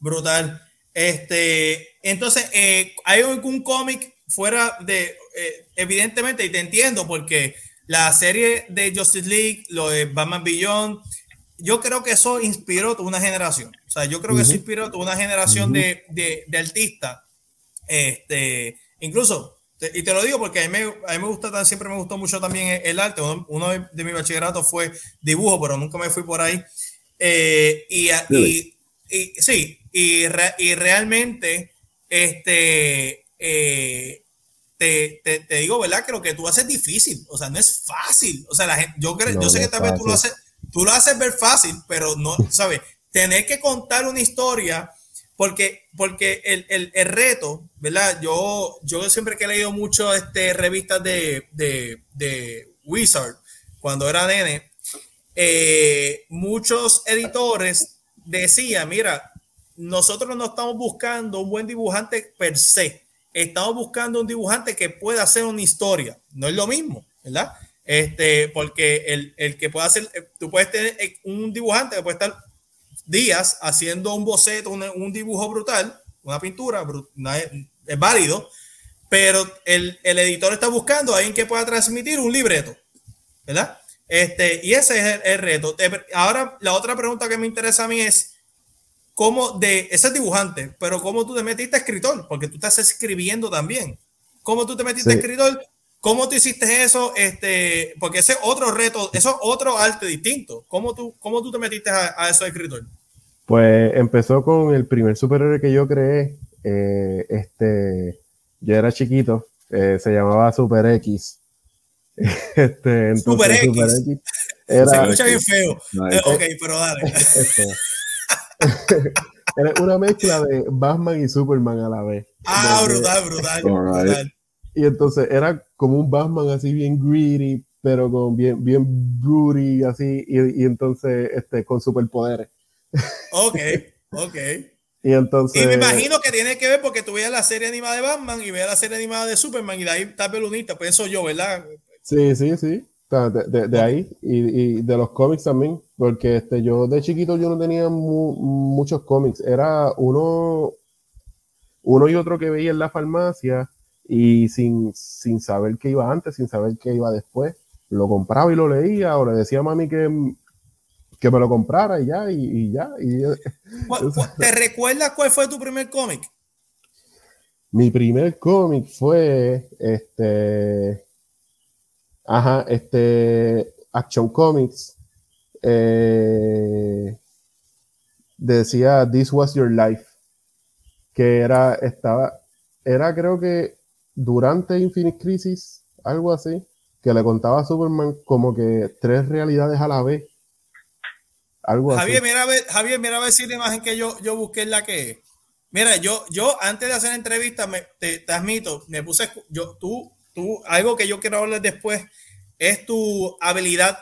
Brutal. Este, entonces, eh, ¿hay algún cómic fuera de, eh, evidentemente, y te entiendo, porque la serie de Justice League, lo de Batman Beyond, yo creo que eso inspiró toda una generación. O sea, yo creo que eso inspiró toda una generación de, de, de, artistas. Este, incluso y te lo digo porque a mí, me, gusta, siempre me gustó mucho también el arte. Uno, de, mis bachilleratos fue dibujo, pero nunca me fui por ahí. Eh, y, y, sí, y, y realmente, este, eh, te, te, digo, ¿verdad? Que lo que tú haces es difícil. O sea, no es fácil. O sea, la gente, yo, creo, yo sé que tal vez tú lo, haces, tú lo haces ver fácil, pero no, ¿sabes? Tener que contar una historia porque, porque el, el, el, reto, ¿verdad? Yo, yo siempre que he leído mucho este, revistas de, de, de Wizard, cuando era nene, eh, muchos editores decían, mira, nosotros no estamos buscando un buen dibujante per se, estamos buscando un dibujante que pueda hacer una historia. No es lo mismo, ¿verdad? Este, porque el, el que pueda hacer, tú puedes tener un dibujante que puede estar días haciendo un boceto, un, dibujo brutal, una pintura, es, válido, pero el, editor está buscando a alguien que pueda transmitir un libreto, ¿verdad? Este, y ese es el, reto. Ahora, la otra pregunta que me interesa a mí es, ¿cómo de ese dibujante, pero cómo tú te metiste escritor? Porque tú estás escribiendo también. ¿Cómo tú te metiste escritor? ¿Cómo tú hiciste eso? Este, porque ese es otro reto, eso es otro arte distinto. ¿Cómo tú, cómo tú te metiste a, a eso de escritor? Pues empezó con el primer superhéroe que yo creé. Eh, este, yo era chiquito, eh, se llamaba Super X. Este, Super, X. Era, se escucha bien feo. Eh, ok, pero dale. Era una mezcla de Batman y Superman a la vez. Ah, brutal, brutal, Y entonces era como un Batman así bien greedy, pero con bien, bien broody, así, y, y entonces este, con superpoderes. Ok, ok. Y entonces. Y me imagino que tiene que ver porque tú veías la serie animada de Batman y veías la serie animada de Superman y de ahí está pelunita, pienso yo, ¿verdad? Sí, sí, sí. de, ahí y, de los cómics también, porque este, yo de chiquito yo no tenía muchos cómics, era uno, uno y otro que veía en la farmacia y sin, sin saber qué iba antes, sin saber qué iba después, lo compraba y lo leía o le decía a mami que, que me lo comprara y ya, y, ya. Y, ¿Te recuerdas cuál fue tu primer cómic? Mi primer cómic fue este Ajá, este, Action Comics eh, decía This Was Your Life, que era, estaba, era creo que durante Infinite Crisis, algo así, que le contaba a Superman como que tres realidades a la vez. Algo Javier, Mira a ver, Javier, mira a ver si la imagen que yo, yo busqué es la que Mira, yo, yo antes de hacer entrevista, me, te, te admito, me puse, yo, tú algo que yo quiero hablar después es tu habilidad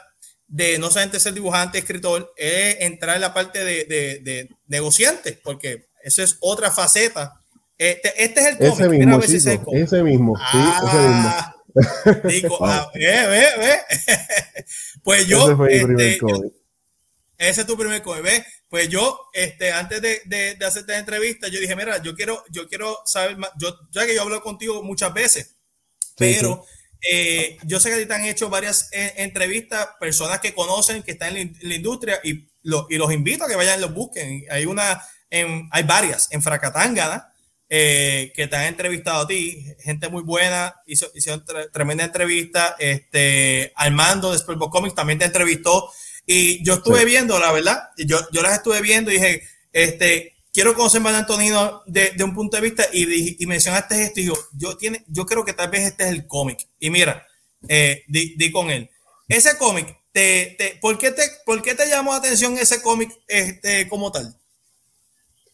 de no solamente ser dibujante, escritor, es entrar en la parte de, de, negociante, porque esa es otra faceta. Este, este es el cómic. Ese mismo, ese, mismo, sí, ese mismo. Ah, digo, ah, ve, ve, ve. pues yo, este, ese es tu primer ¿ves? Pues yo, este, antes de, de, de hacerte la entrevista, yo dije, mira, yo quiero, yo quiero saber más, yo, ya que yo hablo contigo muchas veces, pero eh, yo sé que te han hecho varias eh, entrevistas, personas que conocen, que están en la, industria y, y, los invito a que vayan y los busquen. Hay una, en, hay varias en Fracatangana eh, que te han entrevistado a ti, gente muy buena, hizo, hicieron tremenda entrevista. Este, Armando de Spellbox Comics también te entrevistó y yo estuve viendo, la verdad, yo, yo las estuve viendo y dije, este, quiero conocer más a Antonino de, un punto de vista y, y mencionaste esto y yo, yo, tiene, yo creo que tal vez este es el cómic. Y mira, eh, di, con él. Ese cómic, te, te, ¿por, qué te, ¿por qué te llamó la atención ese cómic este, como tal?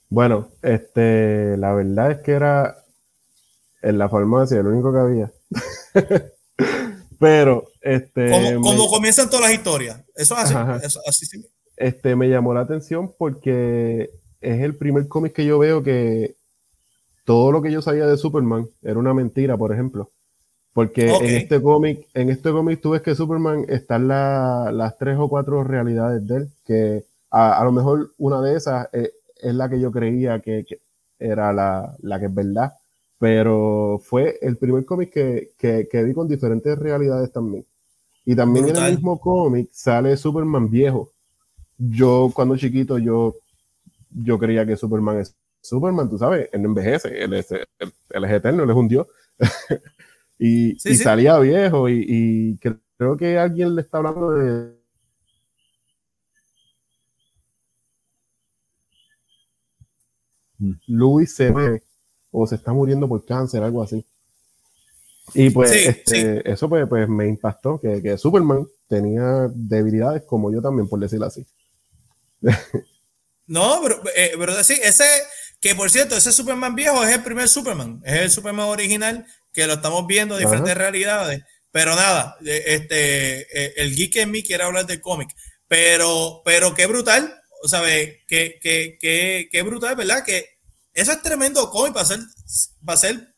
Bueno, este, la verdad es que era en la farmacia el único que había. Pero, este. Como, comienzan todas las historias. Eso es así. así Este, me llamó la atención porque es el primer cómic que yo veo que todo lo que yo sabía de Superman era una mentira, por ejemplo. Porque en este cómic, en este cómic tú ves que Superman están las tres o cuatro realidades de él, que a, lo mejor una de esas es, la que yo creía que, era la, que es verdad. Pero fue el primer cómic que, que, vi con diferentes realidades también. Y también en el mismo cómic sale Superman viejo. Yo cuando chiquito, yo yo creía que Superman es Superman, tú sabes, él no envejece, él es, eterno, él es un dios. y, salía viejo y, creo que alguien le está hablando de... Luis se ve o se está muriendo por cáncer, algo así. Y pues este, eso pues, pues, me impactó, que, que Superman tenía debilidades como yo también, por decirlo así. No, pero, eh, pero sí, ese, que por cierto, ese Superman viejo es el primer Superman, es el Superman original que lo estamos viendo en diferentes realidades. Pero nada, eh, este, eh, el geek en mí quiere hablar del cómic. Pero, pero qué brutal, o sea, qué, qué, qué, qué brutal, ¿verdad? Que eso es tremendo cómic para ser, para ser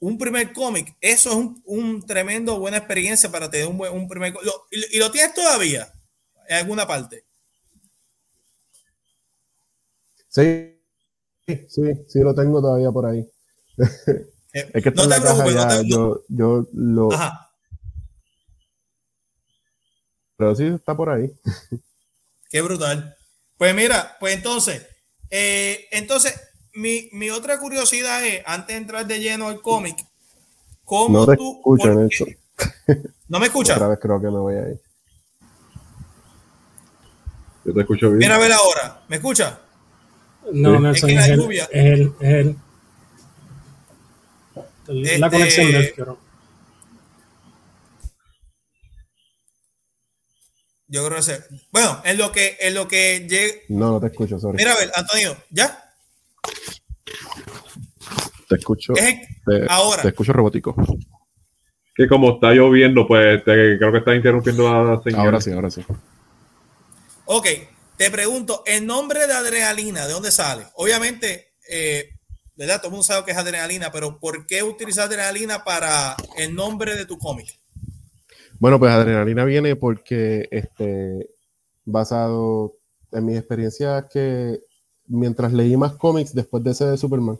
un primer cómic. Eso es un, un, tremendo buena experiencia para tener un, buen, un primer cómic. Y, y, lo tienes todavía en alguna parte. Sí, sí, sí lo tengo todavía por ahí. Eh, es que no en la caja ya, yo, yo lo... Ajá. Pero sí está por ahí. Qué brutal. Pues mira, pues entonces, eh, entonces, mi, mi, otra curiosidad es, antes de entrar de lleno al cómic, ¿cómo no te tú... eso. ¿No me escuchas? Otra vez creo que me voy a ir. Yo te escucho bien. Mira a ver ahora, ¿me escucha? No, no es, que la lluvia. Es el, La este, conexión del Yo creo que Bueno, en lo que, en lo que llegue. No, no te escucho, sorry. Mira, a ver, Antonio, ¿ya? Te escucho. te, ahora. Te escucho robótico. Que como está lloviendo, pues creo que está interrumpiendo la señal. Ahora sí, ahora sí. Ok, te pregunto, el nombre de adrenalina, ¿de dónde sale? Obviamente, eh, ¿verdad? Todo el mundo sabe que es adrenalina, pero ¿por qué utilizar adrenalina para el nombre de tu cómic? Bueno, pues Adrenalina viene porque, este, basado en mis experiencias que mientras leí más cómics después de ese de Superman,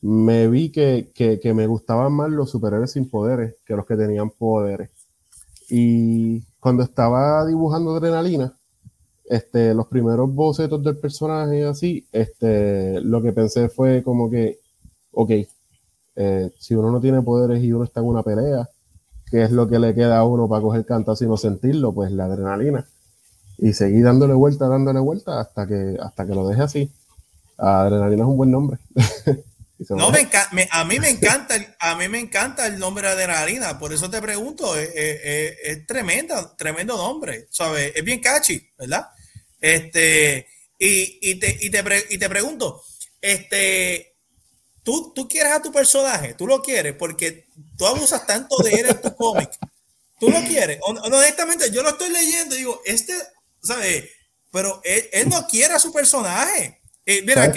me vi que, que, me gustaban más los superhéroes sin poderes que los que tenían poderes. Y cuando estaba dibujando Adrenalina, este, los primeros bocetos del personaje así, este, lo que pensé fue como que, ok, eh, si uno no tiene poderes y uno está en una pelea, ¿qué es lo que le queda a uno para coger canto y no sentirlo? Pues la adrenalina. Y seguí dándole vuelta, dándole vuelta hasta que, hasta que lo deje así. Adrenalina es un buen nombre. No, me, a mí me encanta, a mí me encanta el nombre de adrenalina, por eso te pregunto, es, es, es tremenda, tremendo nombre, ¿sabes? Es bien catchy, ¿verdad? Este, y, y, te, y, te, y te pregunto, este, ¿tú, tú quieres a tu personaje, tú lo quieres, porque tú abusas tanto de él en tu cómic, tú lo quieres, honestamente, yo lo estoy leyendo y digo, este, ¿sabes? Pero él, él no quiere a su personaje. Eh, mira,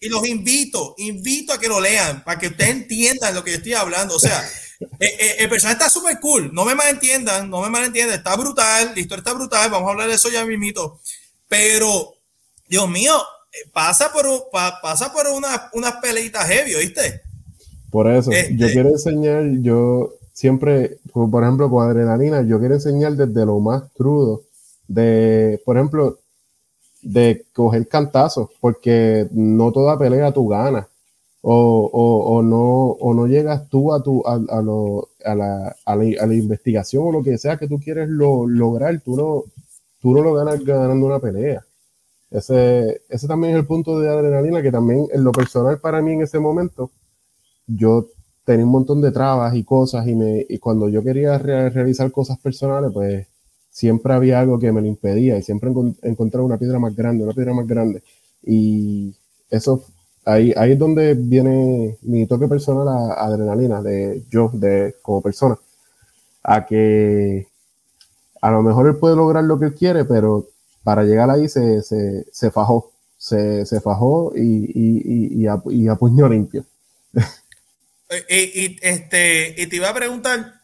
y los invito, invito a que lo lean para que ustedes entiendan lo que yo estoy hablando. O sea, eh, eh, el personaje está súper cool, no me malentiendan, no me malentiendan, está brutal, la historia está brutal, vamos a hablar de eso ya mismito. Pero, Dios mío, pasa por, pasa por unas una peleitas heavy, ¿oíste? Por eso, yo este quiero enseñar, yo siempre, por ejemplo, con adrenalina, yo quiero enseñar desde lo más crudo, de, por ejemplo, de coger cantazos, porque no toda pelea tú ganas. O, o, o, no, o no llegas tú a, tu, a, a, lo, a, la, a, la, investigación o lo que sea que tú quieres lo, lograr, tú no, tú no lo ganas ganando una pelea. Ese, ese también es el punto de adrenalina, que también en lo personal para mí en ese momento, yo tenía un montón de trabas y cosas y, me, y cuando yo quería realizar cosas personales, pues siempre había algo que me lo impedía y siempre encontraba una piedra más grande, una piedra más grande. Y eso, ahí, ahí es donde viene mi toque personal a, adrenalina, de yo, de como persona, a que a lo mejor él puede lograr lo que él quiere, pero para llegar ahí se, se, se fajó, se, se, fajó y, y, y, a, puño limpio. y, y, este, y te iba a preguntar,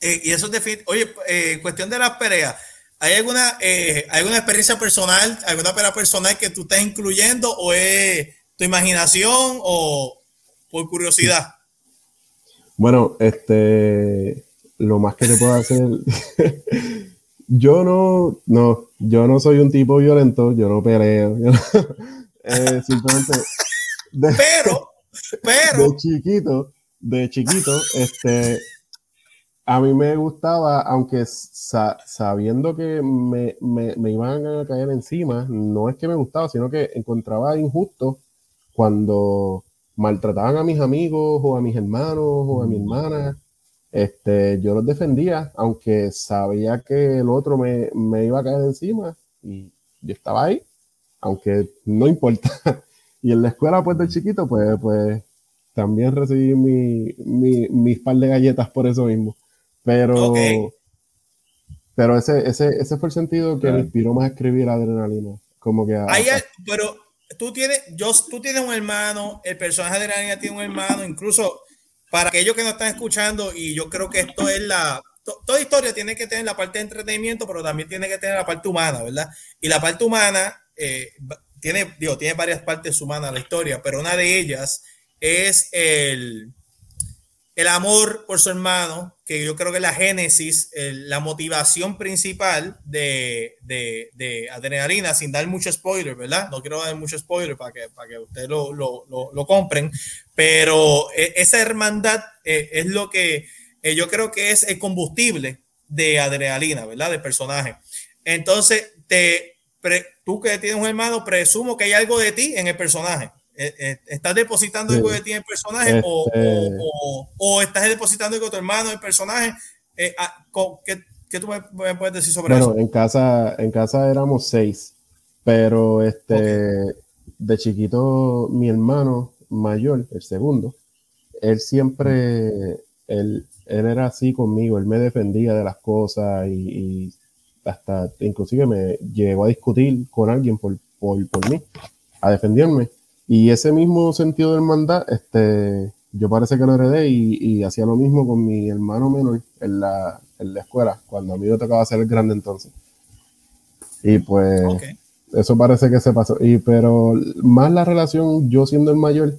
eh, y eso es Oye, eh, cuestión de las peleas. ¿Hay alguna, eh, alguna experiencia personal, alguna pelea personal que tú estés incluyendo o es tu imaginación o por curiosidad? Bueno, este, lo más que te puedo hacer, yo no, no, yo no soy un tipo violento, yo no peleo, simplemente, pero, pero, de chiquito, de chiquito, este, a mí me gustaba, aunque sabiendo que me, iban a caer encima, no es que me gustaba, sino que encontraba injusto cuando maltrataban a mis amigos o a mis hermanos o a mi hermana. Este, yo los defendía, aunque sabía que el otro me, iba a caer encima y yo estaba ahí, aunque no importa. y en la escuela, pues de chiquito, pues, pues también recibí mi, mi, mis par de galletas por eso mismo. Pero, pero ese, ese, ese fue el sentido que me inspiró más a escribir Adrenalina. Como que pero tú tienes, yo, tú tienes un hermano, el personaje de Adrenalina tiene un hermano, incluso para aquellos que nos están escuchando, y yo creo que esto es la, toda historia tiene que tener la parte de entretenimiento, pero también tiene que tener la parte humana, ¿verdad? Y la parte humana eh, tiene, digo, tiene varias partes humanas la historia, pero una de ellas es el, el amor por su hermano, que yo creo que la génesis, la motivación principal de, de, de, Adrenalina, sin dar mucho spoiler, ¿verdad? No quiero dar mucho spoiler para que, para que ustedes lo, lo, lo, compren, pero e, esa hermandad eh, es lo que eh, yo creo que es el combustible de Adrenalina, ¿verdad? De personaje. Entonces, te, tú que tienes un hermano, presumo que hay algo de ti en el personaje. Eh, eh, ¿Estás depositando algo de ti en el personaje o, este o, estás depositando algo de tu hermano en el personaje? Eh, ah, ¿qué, ¿qué, tú me, puedes decir sobre eso? Bueno, en casa, en casa éramos seis, pero este, de chiquito mi hermano mayor, el segundo, él siempre, él, él era así conmigo, él me defendía de las cosas y, hasta inclusive me llegó a discutir con alguien por, por, por mí, a defenderme y ese mismo sentido de hermandad, este, yo parece que lo heredé y, hacía lo mismo con mi hermano menor en la, en la escuela, cuando a mí me tocaba ser el grande entonces. Y pues eso parece que se pasó. Y, pero más la relación, yo siendo el mayor,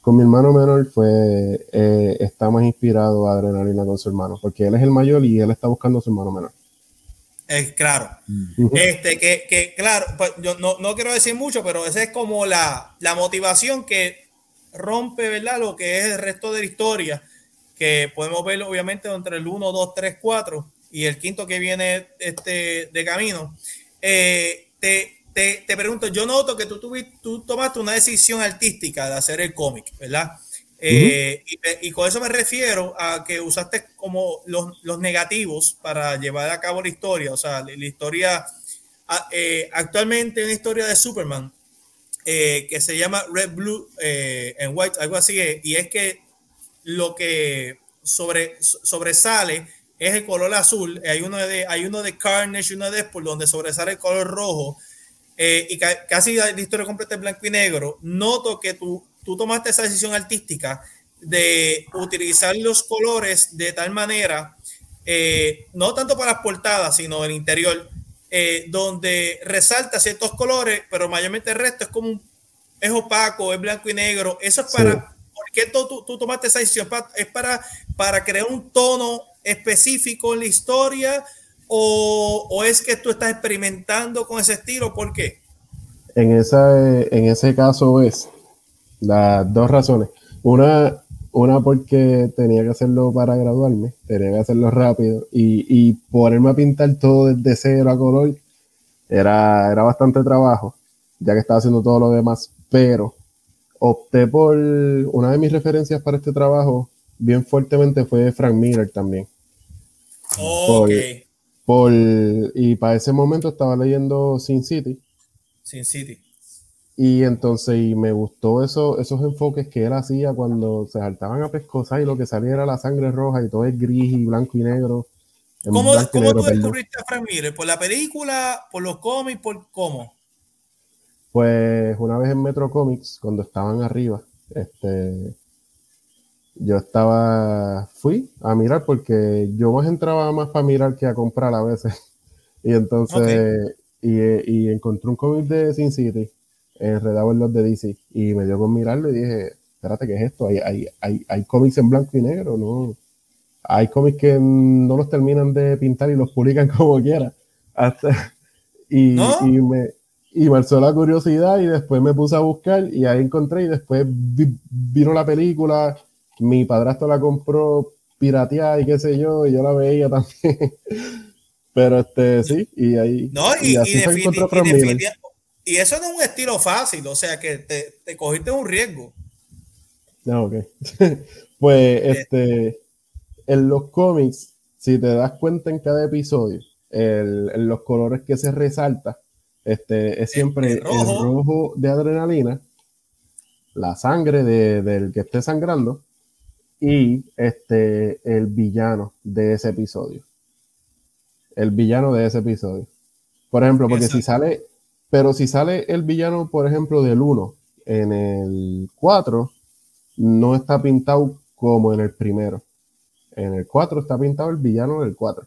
con mi hermano menor, fue, eh, está más inspirado a adrenalina con su hermano, porque él es el mayor y él está buscando a su hermano menor. Es claro. Este, que, que claro, pues, yo no, no, quiero decir mucho, pero esa es como la, la motivación que rompe, ¿verdad? Lo que es el resto de la historia, que podemos verlo obviamente entre el 1, 2, 3, 4 y el quinto que viene este, de camino. Eh, te, te, te, pregunto, yo noto que tú, tú tomaste una decisión artística de hacer el cómic, ¿verdad? Eh, y, con eso me refiero a que usaste como los, los, negativos para llevar a cabo la historia. O sea, la, historia, eh, actualmente una historia de Superman que se llama Red, Blue and White, algo así, y es que lo que sobre, sobresale es el color azul. Hay uno de, hay uno de Carnage y uno de por donde sobresale el color rojo. Eh, y casi la historia completa es blanco y negro. Noto que tú, tú tomaste esa decisión artística de utilizar los colores de tal manera, eh, no tanto para las portadas, sino el interior, eh, donde resalta ciertos colores, pero mayormente el resto es como es opaco, es blanco y negro. Eso es para, ¿por qué tú, tú, tomaste esa decisión? Es para, para crear un tono específico en la historia o, es que tú estás experimentando con ese estilo? ¿Por qué? En, esa, en ese caso es las dos razones. Una, una porque tenía que hacerlo para graduarme, tenía que hacerlo rápido y, y ponerme a pintar todo desde cero a color era, era bastante trabajo, ya que estaba haciendo todo lo demás, pero opté por una de mis referencias para este trabajo bien fuertemente fue Frank Miller también. Ok. Por, y para ese momento estaba leyendo Sin City. Sin City. Y entonces y me gustó eso, esos enfoques que él hacía cuando se saltaban a pescosar y lo que salía era la sangre roja y todo es gris y blanco y negro. ¿Cómo, ¿cómo tú descubriste a Frank Miller? ¿Por la película, por los cómics, por cómo? Pues una vez en Metro Comics, cuando estaban arriba, este, yo estaba, fui a mirar porque yo más entraba más para mirar que a comprar a veces. Y entonces, y, y, encontré un cómic de Sin City, enredado en los de DC, y me dio con mirarlo y dije, espérate, ¿qué es esto? Hay, hay, hay, hay cómics en blanco y negro, ¿no? Hay cómics que no los terminan de pintar y los publican como quiera. Hasta, y, y, me, y me alzó la curiosidad y después me puse a buscar y ahí encontré y después vino la película mi padrastro la compró pirateada y qué sé yo, y yo la veía también. Pero este, sí, y ahí. No, y, y, y, eso no es un estilo fácil, o sea que te, te cogiste un riesgo. No, ok. pues este, en los cómics, si te das cuenta en cada episodio, el, en los colores que se resalta, este, es siempre el rojo. de adrenalina, la sangre de, del que esté sangrando, y este, el villano de ese episodio. El villano de ese episodio. Por ejemplo, porque si sale, pero si sale el villano, por ejemplo, del 1 en el 4, no está pintado como en el primero. En el 4 está pintado el villano del 4.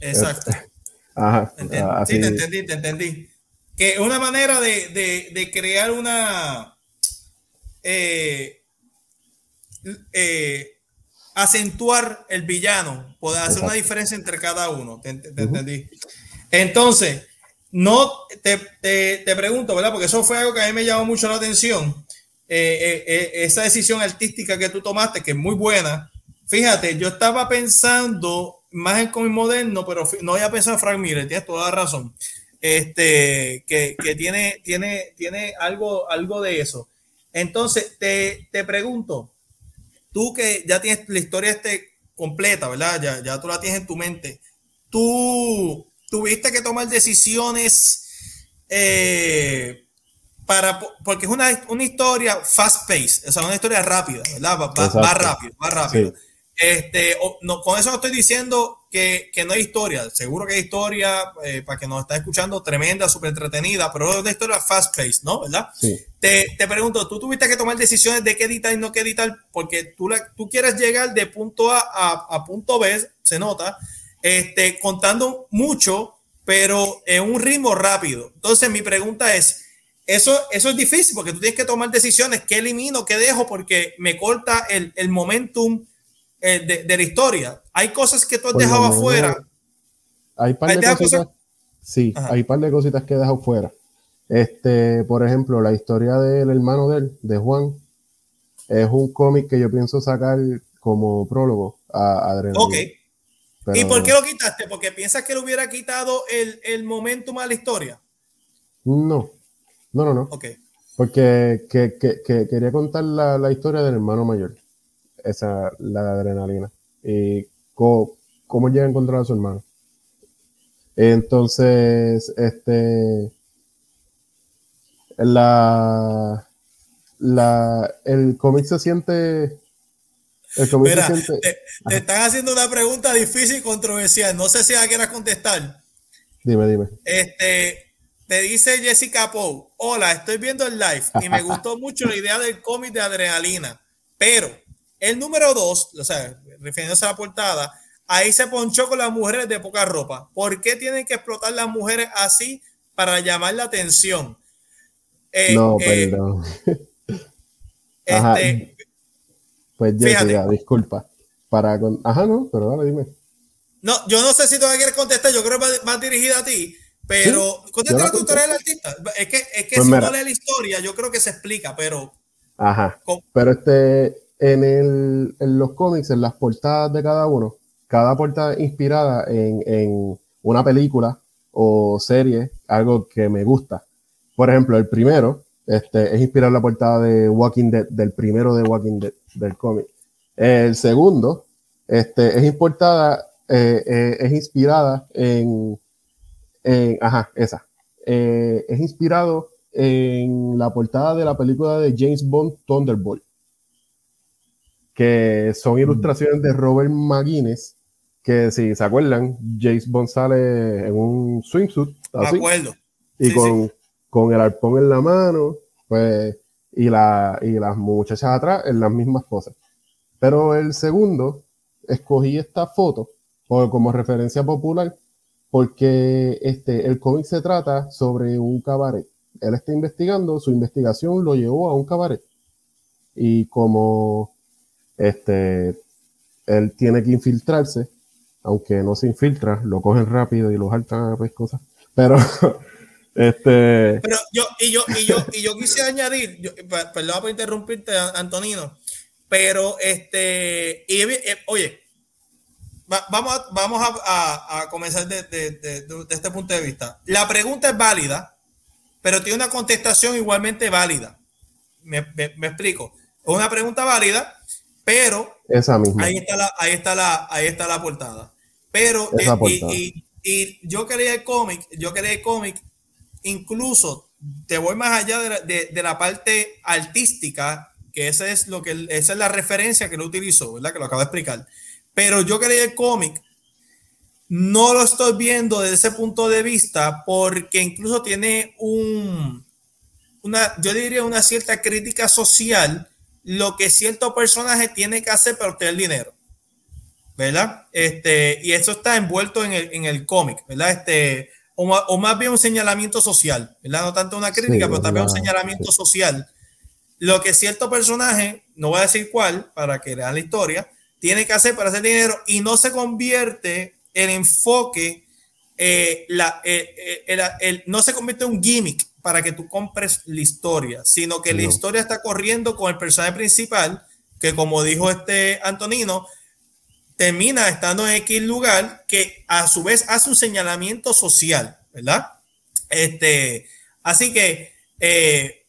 Exacto. Ajá. Sí, te entendí, te entendí. Que una manera de, de, de crear una eh, eh, acentuar el villano, poder hacer una diferencia entre cada uno. ¿Te, entendí? Entonces, no te, te, pregunto, ¿verdad? Porque eso fue algo que a mí me llamó mucho la atención. Eh, eh, esa decisión artística que tú tomaste, que es muy buena. Fíjate, yo estaba pensando más en cómic moderno, pero no había pensado en Frank Miller, tienes toda la razón. Este, que, que tiene, tiene, tiene algo, algo de eso. Entonces, te, te pregunto, tú que ya tienes la historia este completa, ¿verdad? Ya, ya tú la tienes en tu mente. Tú tuviste que tomar decisiones eh, para, porque es una, una historia fast pace, o sea, una historia rápida, ¿verdad? Va, rápido, va rápido. Este, no, con eso no estoy diciendo que, que no hay historia. Seguro que hay historia, eh, para que nos está escuchando, tremenda, súper entretenida, pero es una historia fast-paced, ¿no? ¿Verdad? Sí. Te, te, pregunto, ¿tú tuviste que tomar decisiones de qué editar y no qué editar? Porque tú, la, tú quieres llegar de punto A a, a punto B, se nota, este, contando mucho, pero en un ritmo rápido. Entonces, mi pregunta es, eso, eso es difícil porque tú tienes que tomar decisiones, qué elimino, qué dejo, porque me corta el, el momentum eh, de, de, la historia. Hay cosas que tú has dejado afuera. Hay par de cositas. Cosas? Sí, Ajá. hay par de cositas que he dejado fuera. Este, por ejemplo, la historia del hermano de él, de Juan, es un cómic que yo pienso sacar como prólogo a Adrenalina. Ok. Pero... ¿Y por qué lo quitaste? ¿Porque piensas que le hubiera quitado el, el momentum a la historia? No, no, no, no. Ok. Porque que, que, que quería contar la, la, historia del hermano mayor, esa, la adrenalina, y cómo, cómo llega a encontrar a su hermano. Entonces, este, la, la, el cómic se siente el Mira, te, están haciendo una pregunta difícil y controversial. No sé si la quieras contestar. Dime, dime. Este, te dice Jessica Poe, hola, estoy viendo el live y me gustó mucho la idea del cómic de adrenalina, pero el número dos, o sea, refiriéndose a la portada, ahí se ponchó con las mujeres de poca ropa. ¿Por qué tienen que explotar las mujeres así para llamar la atención? Eh, no, eh, perdón. Este, pues Jessica, disculpa. Para con... Ajá, no, pero dale, dime. No, yo no sé si tú me quieres contestar, yo creo que va dirigida a ti, pero ¿Sí? contesta la tutorial del artista. Es que, es que pues si mira. no lee la historia, yo creo que se explica, pero. Ajá. Con... Pero este, en, el, en los cómics, en las portadas de cada uno, cada portada inspirada en, en una película o serie, algo que me gusta. Por ejemplo, el primero este, es inspirado en la portada de Walking Dead, del primero de Walking Dead, del cómic. El segundo este, es importada, eh, eh, es inspirada en, en, ajá, esa. Eh, es inspirado en la portada de la película de James Bond Thunderbolt, que son ilustraciones de Robert McGuinness, que si se acuerdan, James Bond sale en un swimsuit. Así, de acuerdo. Y sí, con, sí. con el arpón en la mano, pues, y, la, y las muchachas atrás en las mismas cosas. Pero el segundo, escogí esta foto como referencia popular porque este, el cómic se trata sobre un cabaret. Él está investigando, su investigación lo llevó a un cabaret. Y como este, él tiene que infiltrarse, aunque no se infiltra, lo cogen rápido y lo saltan a cosas. Pero, este. Pero yo, y yo, y yo, y yo quise añadir, yo, perdón por interrumpirte, Antonino, pero este, y, eh, oye, vamos a, vamos a, a, a comenzar de, de, de, de, este punto de vista. La pregunta es válida, pero tiene una contestación igualmente válida. Me, me, me explico. Es una pregunta válida, pero Esa misma. ahí está la, ahí está la, ahí está la portada. Pero Esa eh, portada. Y, y, y, yo quería el cómic, yo quería el cómic, incluso te voy más allá de la, de la parte artística, que esa es lo que esa es la referencia que lo utilizó, ¿verdad? Que lo acabo de explicar pero yo quería el cómic. No lo estoy viendo desde ese punto de vista porque incluso tiene un, una, yo diría una cierta crítica social, lo que cierto personaje tiene que hacer para obtener dinero. ¿Verdad? Este, y eso está envuelto en el, en el cómic, ¿verdad? Este, o, o, más bien un señalamiento social, ¿verdad? No tanto una crítica, sí, pero también un señalamiento social. Lo que cierto personaje, no voy a decir cuál, para que lean la historia, tiene que hacer para hacer dinero y no se convierte el enfoque, eh, la, eh, eh, el, el, no se convierte en un gimmick para que tú compres la historia, sino que no. la historia está corriendo con el personaje principal, que como dijo este Antonino, termina estando en X lugar, que a su vez hace un señalamiento social, ¿verdad? Este, así que, eh,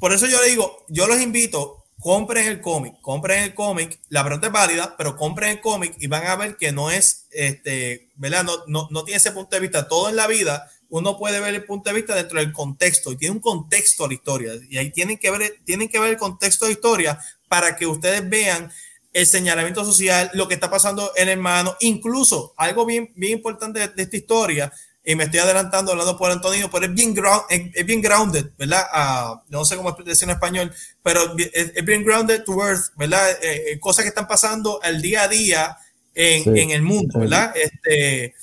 por eso yo le digo, yo los invito, compren el cómic, compren el cómic, la pregunta es válida, pero compren el cómic y van a ver que no es, este, ¿verdad? No, no, no, tiene ese punto de vista. Todo en la vida, uno puede ver el punto de vista dentro del contexto y tiene un contexto a la historia. Y ahí tienen que ver, tienen que ver el contexto de historia para que ustedes vean el señalamiento social, lo que está pasando en hermano, incluso algo bien, bien importante de, esta historia, y me estoy adelantando hablando por Antonio, pero es bien, ground, es, bien grounded, ¿verdad? Uh, no sé cómo decir en español, pero es, bien grounded to earth, ¿verdad? Eh, eh, cosas que están pasando al día a día en, en el mundo, ¿verdad? Este,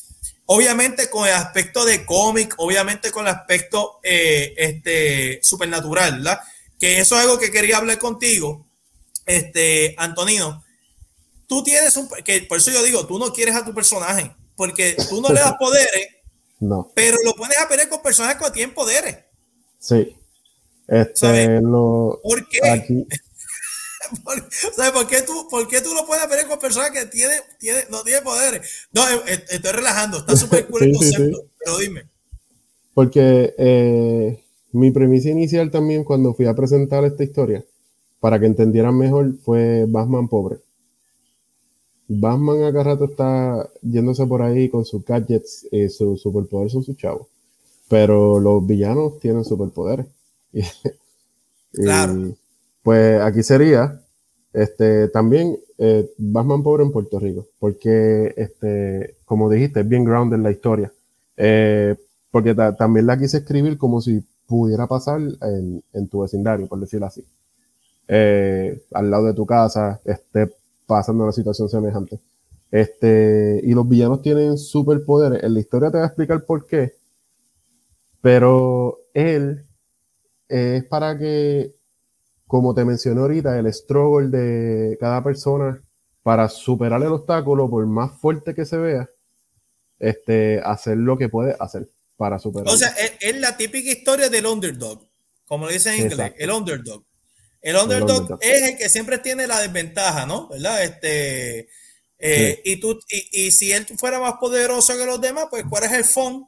obviamente con el aspecto de cómic, obviamente con el aspecto eh, este, supernatural, ¿verdad? Que eso es algo que quería hablar contigo, este, Antonino. Tú tienes un, que por eso yo digo, tú no quieres a tu personaje, porque tú no le das poderes no. Pero lo pones a pelear con personas que tienen poderes. Sí. Este, lo, ¿Por qué? Aquí. ¿Sabes por qué tú, por qué tú lo puedes pelear con personas que tiene, tiene, no tienen poderes? No, eh, eh, estoy relajando, está súper cool el concepto, pero dime. Porque eh, mi premisa inicial también cuando fui a presentar esta historia, para que entendieran mejor, fue Batman pobre. Batman acá rato está yéndose por ahí con sus gadgets y su superpoder son sus chavos. Pero los villanos tienen superpoderes. claro. pues aquí sería este, también eh, Batman pobre en Puerto Rico. Porque, este, como dijiste, es bien grounded la historia. Eh, porque también la quise escribir como si pudiera pasar en, en tu vecindario, por decirlo así. Eh, al lado de tu casa, este, pasando una situación semejante. Este, y los villanos tienen superpoderes. En la historia te voy a explicar por qué. Pero él es para que, como te mencioné ahorita, el struggle de cada persona para superar el obstáculo, por más fuerte que se vea, este, hacer lo que puede hacer para superar. O sea, es, la típica historia del underdog, como lo dice en inglés, el underdog. El underdog, es el que siempre tiene la desventaja, ¿no? ¿Verdad? Este, eh, y, tú, y, si él fuera más poderoso que los demás, pues ¿cuál es el fondo?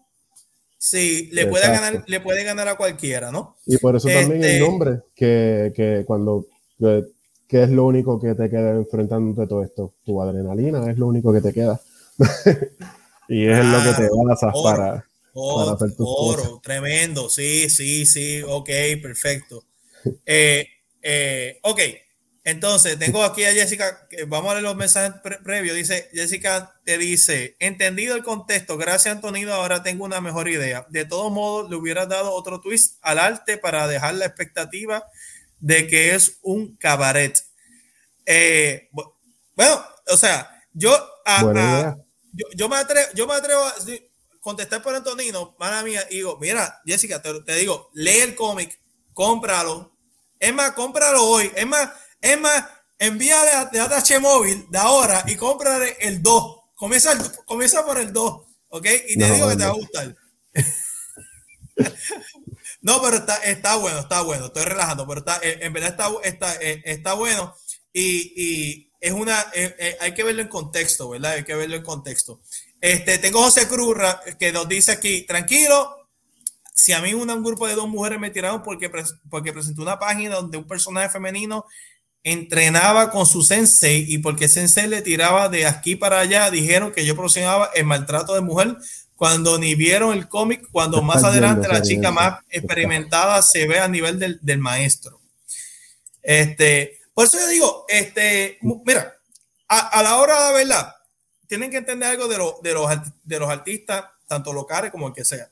Sí, le puede, ganar, le puede ganar a cualquiera, ¿no? Y por eso también el este, nombre, que, que cuando, que, es lo único que te queda enfrentándote todo esto, tu adrenalina es lo único que te queda. y es lo que te basas para, para hacer tus oro, tremendo, sí, sí, sí, ok, perfecto. Eh, eh, ok, entonces tengo aquí a Jessica, que vamos a leer los mensajes previos. Dice, Jessica te dice, entendido el contexto, gracias Antonio, ahora tengo una mejor idea. De todos modos, le hubieras dado otro twist al arte para dejar la expectativa de que es un cabaret. Eh, bueno, o sea, yo, yo, me atrevo, yo me atrevo a contestar por Antonino, mala mía, y digo, mira, Jessica, te, te digo, lee el cómic, cómpralo, es más, cómpralo hoy. Es más, es más, envíale de ATH móvil de ahora y cómprale el 2. Comienza, comienza por el 2, ¿ok? Y te digo que te va a gustar. no, pero está, está bueno, está bueno. Estoy relajando, pero está, en verdad está, está, está bueno. Y, y es una, eh, eh, hay que verlo en contexto, ¿verdad? Hay que verlo en contexto. Este, tengo José Cruz que nos dice aquí, tranquilo, si a mí un grupo de dos mujeres me tiraron porque, porque presentó una página donde un personaje femenino entrenaba con su sensei y porque sensei le tiraba de aquí para allá, dijeron que yo proporcionaba el maltrato de mujer cuando ni vieron el cómic, cuando más adelante la chica más experimentada se ve a nivel del, del, maestro. Este, por eso yo digo, este, mira, a, la hora de la verdad, tienen que entender algo de, lo, de, los, de los artistas, tanto locales como el que sea.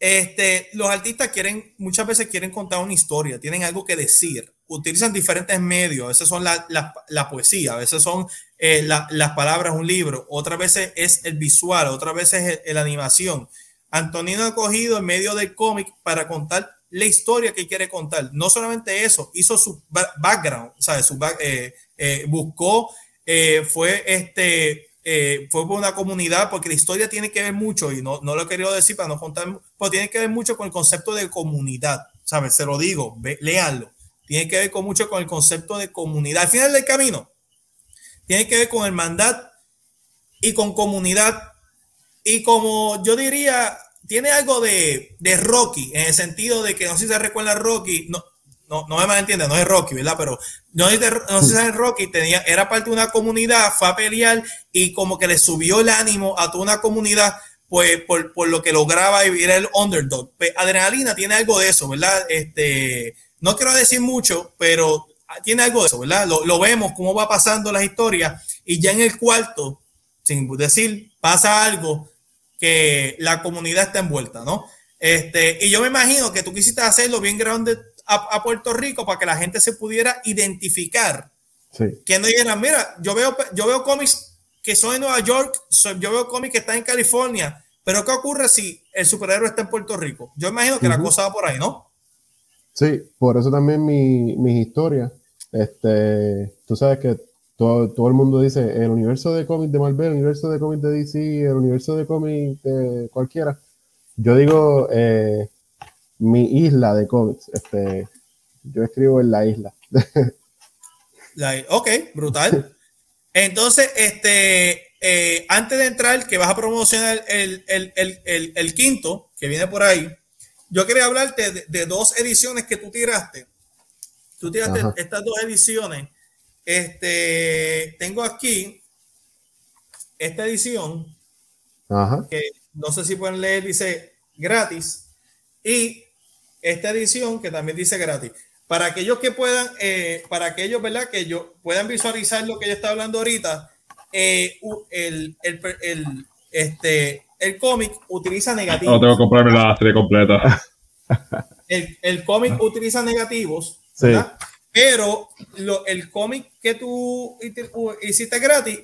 Este, los artistas quieren, muchas veces quieren contar una historia, tienen algo que decir, utilizan diferentes medios, a veces son la, la, poesía, a veces son eh, las palabras, un libro, otras veces es el visual, otras veces es la animación. Antonino ha cogido el medio del cómic para contar la historia que quiere contar. No solamente eso, hizo su background, ¿sabes? Su eh, eh, buscó, fue este, eh, fue por una comunidad, porque la historia tiene que ver mucho, y no, no lo he querido decir para no contar, pero tiene que ver mucho con el concepto de comunidad, ¿sabes? Se lo digo, ve, léanlo. Tiene que ver con mucho con el concepto de comunidad. Al final del camino, tiene que ver con el mandat y con comunidad. Y como yo diría, tiene algo de, de Rocky, en el sentido de que no sé si se recuerda Rocky, no, no, no me malentiende, no es Rocky, ¿verdad? Pero no, no sé si es Rocky, tenía, era parte de una comunidad, fue a pelear y como que le subió el ánimo a toda una comunidad, pues por, por lo que lograba y era el underdog. Pues, adrenalina tiene algo de eso, ¿verdad? Este, no quiero decir mucho, pero tiene algo de eso, ¿verdad? Lo, lo, vemos, cómo va pasando las historias y ya en el cuarto, sin decir, pasa algo que la comunidad está envuelta, ¿no? Este, y yo me imagino que tú quisiste hacerlo bien grande a, Puerto Rico para que la gente se pudiera identificar. Que no dijeran, mira, yo veo, yo veo cómics que son en Nueva York, yo veo cómics que están en California, pero ¿qué ocurre si el superhéroe está en Puerto Rico? Yo imagino que la cosa va por ahí, ¿no? Sí, por eso también mi, mis historias. Este, tú sabes que todo, todo, el mundo dice el universo de cómics de Marvel, el universo de cómics de DC, el universo de cómics de cualquiera. Yo digo eh, mi isla de cómics. Este, yo escribo en la isla. ok, brutal. Entonces, este, eh, antes de entrar, que vas a promocionar el, el, el, el, quinto, que viene por ahí, yo quería hablarte de, dos ediciones que tú tiraste. Tú tiraste estas dos ediciones. Este, tengo aquí esta edición, que no sé si pueden leer, dice gratis, y esta edición que también dice gratis. Para aquellos que puedan, eh, para aquellos, ¿verdad? Que yo puedan visualizar lo que yo está hablando ahorita, eh, el, el, el, este, el cómic utiliza negativos. No, tengo que comprarme la serie completa. El, el cómic utiliza negativos, Pero lo, el cómic que tú hiciste gratis,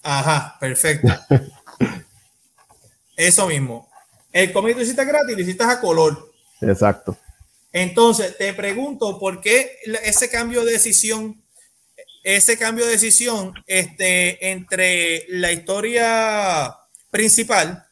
ajá, perfecto. Eso mismo. El cómic que tú hiciste gratis, lo hiciste a color. Exacto. Entonces, te pregunto, ¿por qué ese cambio de decisión, ese cambio de decisión este, entre la historia principal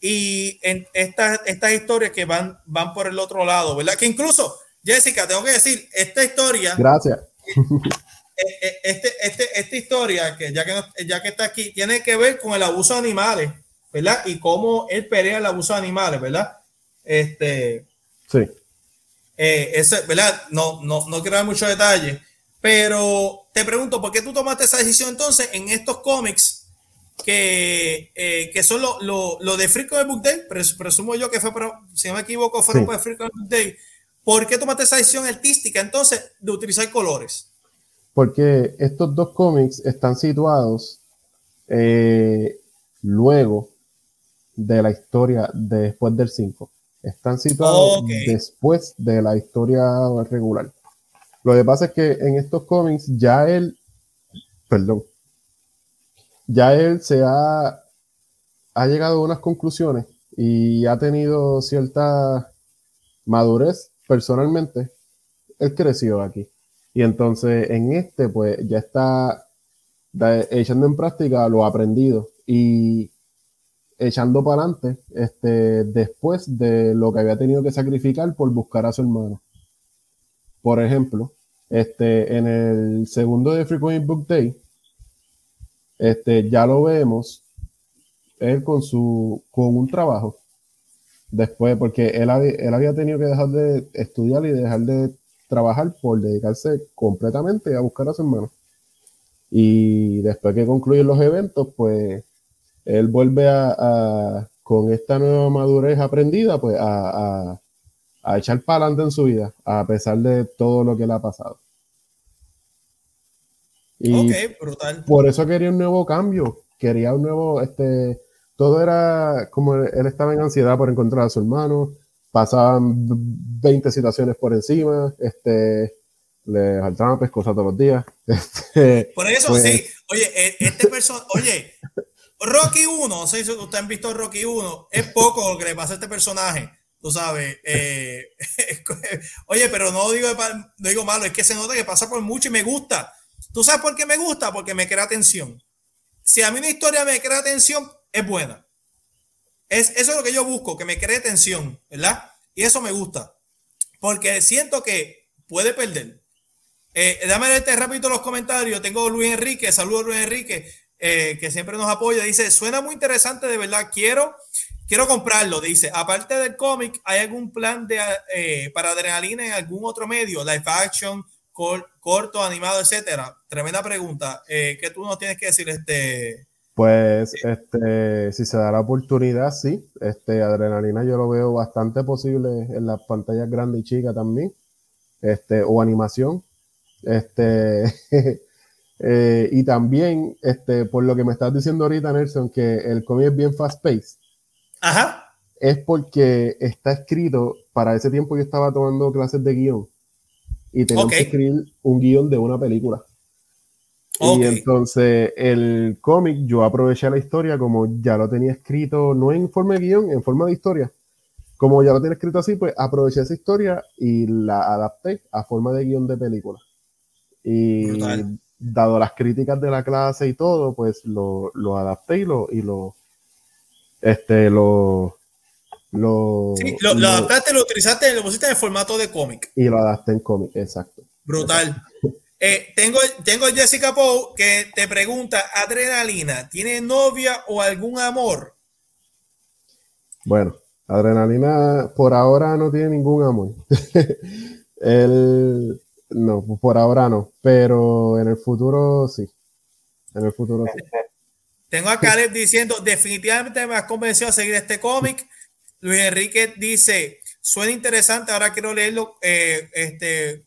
y en estas, estas historias que van, van por el otro lado, ¿verdad? Que incluso, Jessica, tengo que decir, esta historia... Gracias. Eh, eh, este, este, esta historia, que ya, que ya que está aquí, tiene que ver con el abuso de animales, ¿verdad? Y cómo él pelea el abuso de animales, ¿verdad? Este, Sí. Eh, ese, ¿verdad? No, no, no quiero dar mucho detalle, pero te pregunto, ¿por qué tú tomaste esa decisión entonces en estos cómics que, eh, que son los lo, lo de Free Comic Book Day? presumo yo que fue, si no me equivoco, fueron sí. Free Comic Book Day. ¿Por qué tomaste esa decisión artística entonces de utilizar colores? Porque estos dos cómics están situados eh, luego de la historia de después del 5 están situados después de la historia regular. Lo que pasa es que en estos cómics ya él, perdón, ya él se ha, ha llegado a unas conclusiones y ha tenido cierta madurez personalmente. Él creció aquí. Y entonces en este, pues ya está echando en práctica lo aprendido. Y echando para adelante este, después de lo que había tenido que sacrificar por buscar a su hermano. Por ejemplo, este, en el segundo de Comic Book Day, este, ya lo vemos él con su con un trabajo después porque él, él había tenido que dejar de estudiar y dejar de trabajar por dedicarse completamente a buscar a su hermano y después que concluyen los eventos pues él vuelve a, con esta nueva madurez aprendida, pues a, echar para adelante en su vida, a pesar de todo lo que le ha pasado. Y brutal. Por eso quería un nuevo cambio, quería un nuevo, este, todo era como él, estaba en ansiedad por encontrar a su hermano, pasaban 20 situaciones por encima, este, le faltaban pescosas todos los días. Este, por eso pues sí, oye, e, este persona, oye, Rocky 1, no sé si ustedes han visto Rocky 1, es poco lo que le pasa a este personaje, tú sabes. Eh, oye, pero no digo, malo, es que se nota que pasa por mucho y me gusta. ¿Tú sabes por qué me gusta? Porque me crea atención. Si a mí una historia me crea atención, es buena. Es, eso es lo que yo busco, que me cree tensión, ¿verdad? Y eso me gusta. Porque siento que puede perder. Eh, dame este rápido los comentarios. Tengo Luis Enrique, saludos Luis Enrique. Eh, que siempre nos apoya, dice, suena muy interesante, de verdad, quiero, quiero comprarlo. Dice, aparte del cómic, ¿hay algún plan de, eh, para adrenalina en algún otro medio? Live action, corto, animado, etcétera. Tremenda pregunta. Eh, ¿Qué tú nos tienes que decir, este? Pues, este, si se da la oportunidad, sí. Este, adrenalina yo lo veo bastante posible en las pantallas grandes y chicas también. Este, o animación. Este, eh, y también, este, por lo que me estás diciendo ahorita, Nelson, que el cómic es bien fast-paced. Ajá. Es porque está escrito, para ese tiempo yo estaba tomando clases de guion y tenía que escribir un guion de una película. Y entonces el cómic yo aproveché la historia como ya lo tenía escrito, no en forma de guion, en forma de historia. Como ya lo tenía escrito así, pues aproveché esa historia y la adapté a forma de guion de película. Y dado las críticas de la clase y todo, pues lo, lo adapté y lo, y lo, este, lo, lo, sí, lo, lo, adaptaste, lo utilizaste, lo pusiste en formato de cómic. Y lo adapté en cómic, exacto. Brutal. Eh, tengo, tengo Jessica Poe que te pregunta, Adrenalina, ¿tiene novia o algún amor? Bueno, Adrenalina por ahora no tiene ningún amor. Él, no, por ahora no, pero en el futuro sí. En el futuro sí. Tengo a Caleb diciendo, definitivamente me has convencido a seguir este cómic. Luis Enrique dice, suena interesante, ahora quiero leerlo eh, este,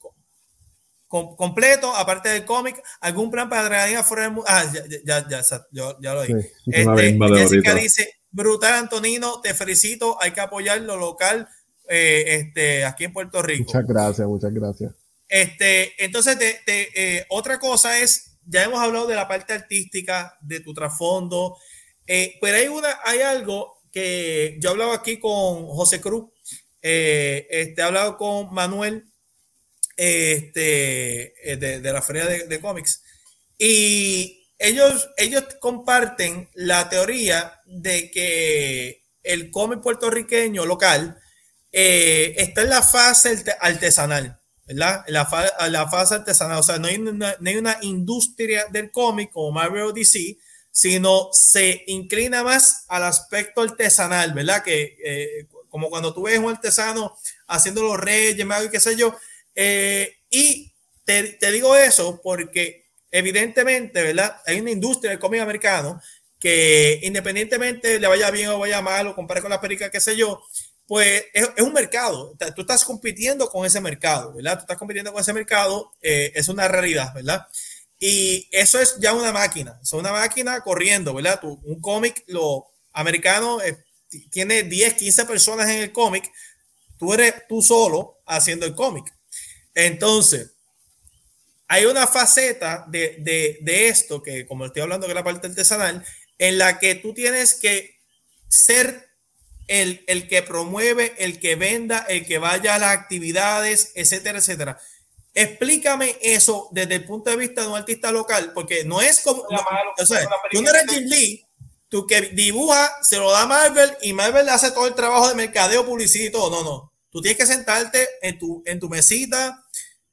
completo, aparte del cómic, algún plan para adrenalina fuera del mundo. Ah, ya, ya, ya, ya, lo dije. este, Jessica dice, brutal Antonino, te felicito, hay que apoyar lo local eh, este, aquí en Puerto Rico. Muchas gracias, muchas gracias. Este, entonces, eh, otra cosa es, ya hemos hablado de la parte artística, de tu trasfondo, eh, pero hay, una, hay algo que yo he hablado aquí con José Cruz, este, he hablado con Manuel este, eh, de, la feria de, cómics. Y ellos, ellos comparten la teoría de que el cómic puertorriqueño local eh, está en la fase artesanal, La, la fase artesanal, o sea, no hay, una, no hay una industria del cómic como Marvel o DC, sino se inclina más al aspecto artesanal, ¿verdad? Que eh, como cuando tú ves un artesano haciendo los reyes, y qué sé yo, eh, y te, digo eso porque evidentemente, ¿verdad? Hay una industria del cómic americano que independientemente le vaya bien o vaya mal o compare con la perica, qué sé yo, pues es, un mercado. Tú estás compitiendo con ese mercado, ¿verdad? Tú estás compitiendo con ese mercado, eh, es una realidad, ¿verdad? Y eso es ya una máquina, es una máquina corriendo, ¿verdad? un cómic, lo americano, eh, tiene 10, 15 personas en el cómic, tú eres tú solo haciendo el cómic. Entonces, hay una faceta de, esto, que como estoy hablando de la parte artesanal, en la que tú tienes que ser el, el, que promueve, el que venda, el que vaya a las actividades, etcétera, etcétera. Explícame eso desde el punto de vista de un artista local, porque no es como. o sea, tú no eres Jim Lee, tú que dibuja, se lo da Marvel y Marvel hace todo el trabajo de mercadeo, publicidad y todo. No, no. Tú tienes que sentarte en tu, en tu mesita,